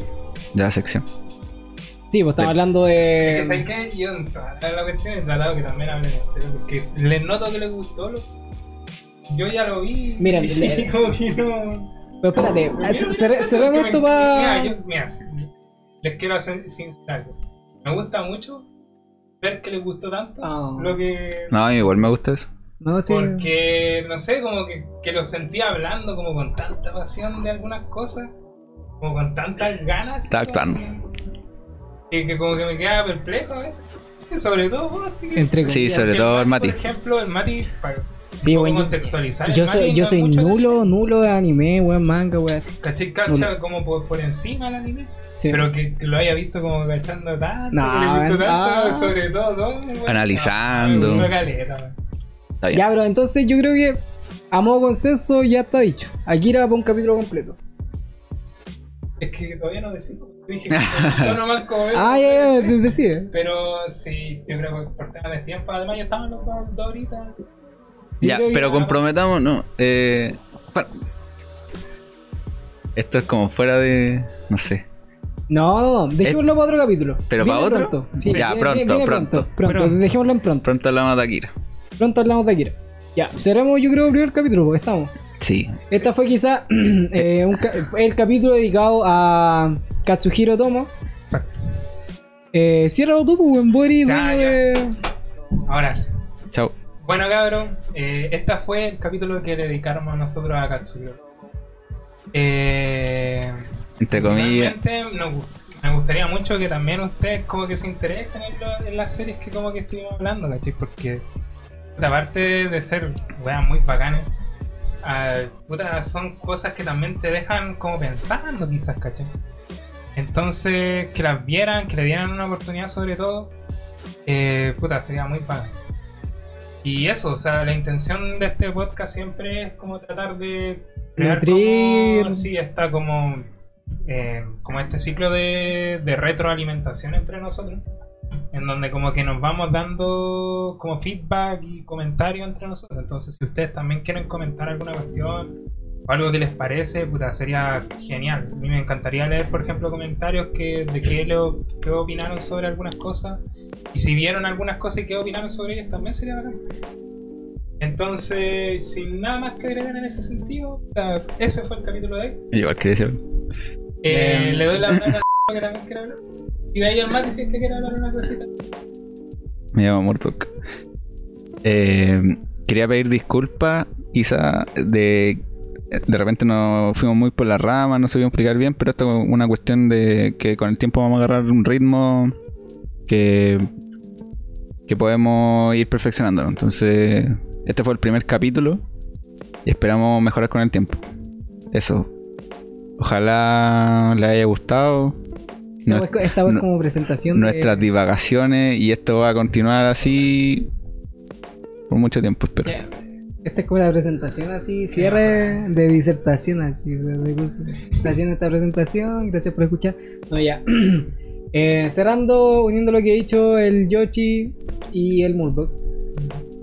de la sección. Sí, pues estamos Del- hablando Es de. que, ¿sabes qué? Yo en toda la cuestión he tratado que también hablen entero, porque les noto que les gustó. Lo... Yo ya lo vi. Mira, y le- como que no. Pero espérate, cerremos me- esto para. Mira, yo- mira, les quiero hacer sin algo. Me gusta mucho ver que les gustó tanto Ah. lo que. No, igual me gusta eso. No, sí. Porque, no sé, como que, que lo sentía hablando como con tanta pasión de algunas cosas, como con tantas ganas. Está actuando. Y que como que me quedaba perplejo a veces. Sobre todo vos, así que- Entre Sí, sobre todo el Mati. Por ejemplo, el Mati, para Sí, yo- contextualizar, el Yo soy, no yo soy mucho de nulo, nulo de anime, weón, manga, weón, así. ¿Cachai? Cacha como por, por encima el anime. Sí. Pero que, que lo haya visto como cachando tanto, No, que le gustó tanto, ah. sobre todo. Analizando. No, una caleta, weón. Está bien. Ya, pero entonces yo creo que a modo consenso ya está dicho. Akira para un capítulo completo. Es que todavía no decimos. Dije que yo nomás como veo, Ah, ya, ya, de- decide. Pero sí, yo creo que por temas de tiempo, además ya estaban los dos, dos horitas. Ya, pero comprometamos, no. Eh, esto es como fuera de. No sé. No, no, no, dejémoslo para otro capítulo. ¿Pero Viene para otro? Pronto. Ya, viene- pronto, viene pronto. Pronto, Pronto. dejémoslo en pronto. Pronto de Akira. Pronto hablamos de Akira. Ya, cerremos yo creo el primer capítulo, porque estamos. Sí. Esta fue quizá eh, un ca- el capítulo dedicado a Katsuhiro Tomo. Exacto. Eh, ciérralo tú, pues, buen body, Ya, dueño ya. de... Chao. Ahora sí. Bueno, cabrón, eh, este fue el capítulo que le dedicamos nosotros a Katsuhiro. Eh, Entre comillas. me gustaría mucho que también ustedes como que se interesen en, lo- en las series que como que estuvimos hablando, ¿cachai? Porque aparte de ser weas muy bacanes, ah, puta, son cosas que también te dejan como pensando quizás, ¿cachai? Entonces, que las vieran, que le dieran una oportunidad sobre todo, eh, puta, sería muy bacán. Y eso, o sea, la intención de este podcast siempre es como tratar de crear como, sí, está como, eh, como este ciclo de, de retroalimentación entre nosotros, en donde como que nos vamos dando como feedback y comentarios entre nosotros. Entonces, si ustedes también quieren comentar alguna cuestión o algo que les parece, puta, sería genial. A mí me encantaría leer, por ejemplo, comentarios que, de qué, lo, qué opinaron sobre algunas cosas. Y si vieron algunas cosas y qué opinaron sobre ellas, también sería bacán. Entonces, sin nada más que agregar en ese sentido, puta, ese fue el capítulo de hoy. Igual quería decir. Eh, le doy la palabra que también quiere hablar. Y al Mati si es que quiere hablar una cosita. Me llamo Murtok. Eh, quería pedir disculpas, quizá de. De repente nos fuimos muy por la rama, no supimos explicar bien, pero esto es una cuestión de que con el tiempo vamos a agarrar un ritmo que, que podemos ir perfeccionando. Entonces, este fue el primer capítulo y esperamos mejorar con el tiempo. Eso. Ojalá les haya gustado. Esta Nues- vez- esta vez no- como presentación nuestras de... divagaciones y esto va a continuar así por mucho tiempo, espero. Esta es como la presentación así, cierre de disertación así. Haciendo esta presentación, gracias por escuchar. No, ya. Eh, cerrando, uniendo lo que ha dicho el Yoshi y el Murdoch.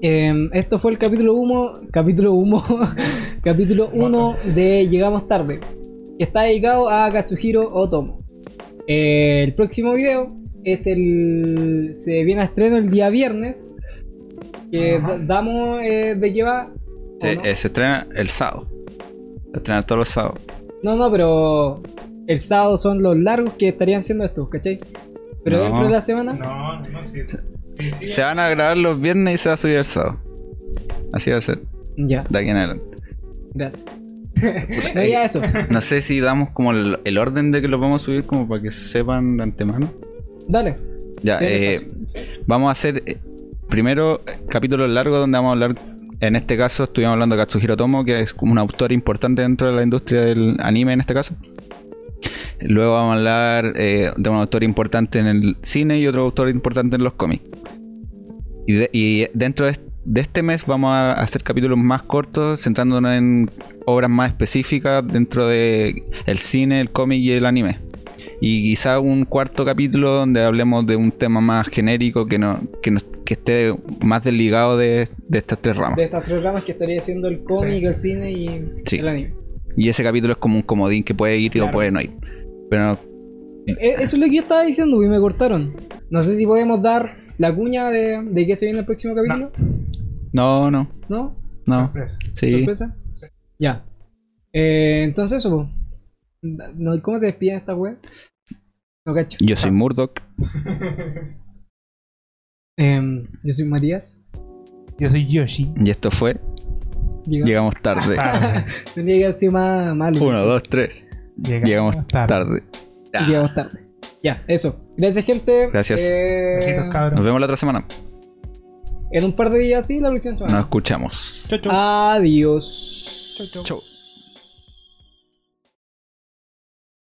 Eh, esto fue el capítulo 1, capítulo 1, capítulo 1 de Llegamos tarde, que está dedicado a Katsuhiro Otomo. Eh, el próximo video es el se viene a estreno el día viernes, que Ajá. damos eh, de qué va. ¿o Se, no? eh, se estrena el sábado. Se estrena todos los sábados. No, no, pero el sábado son los largos que estarían siendo estos, ¿cachai? Pero No. dentro de la semana, No, no, no, sí. sí, sí. Se van a grabar los viernes y se va a subir el sábado. Así va a ser, ya, de aquí en adelante. gracias. No, eh, ya eso. no sé si damos como el, el orden de que los vamos a subir como para que sepan de antemano. Dale. Ya, eh, vamos a hacer eh, primero capítulos largos donde vamos a hablar. En este caso estuvimos hablando de Katsuhiro Tomo, que es como un autor importante dentro de la industria del anime en este caso. Luego vamos a hablar eh, de un autor importante en el cine y otro autor importante en los cómics. Y, de- y dentro de, est- de este mes vamos a hacer capítulos más cortos, centrándonos en obras más específicas dentro de el cine, el cómic y el anime. Y quizá un cuarto capítulo donde hablemos de un tema más genérico que no, que, nos- que esté más desligado de, de estas tres ramas. De estas tres ramas que estaría siendo el cómic, Sí. el cine y Sí. el anime. Y ese capítulo es como un comodín que puede ir o Claro. puede no ir. Pero Eh, Eso es lo que yo estaba diciendo y me cortaron. No sé si podemos dar la cuña de, de qué se viene el próximo capítulo. No, no, ¿No? no. Sorpresa. Sí. ¿Sorpresa? Sí. Ya. Eh, entonces eso. No, ¿cómo se despide esta web? No cacho. Yo soy Murdoch. Em, yo soy Matías. Yo soy Yoshi. Y esto fue Llega- Llegamos tarde. Tarde. Tendría que haber sido más malo. Uno, dos, tres. Llegamos tarde. Llegamos tarde. Ya, eso. Gracias, gente. Gracias. Eh. Nos vemos la otra semana. En un par de días, sí, la próxima semana. Nos escuchamos. Chau, chau. Adiós. Chau, chau. Chau.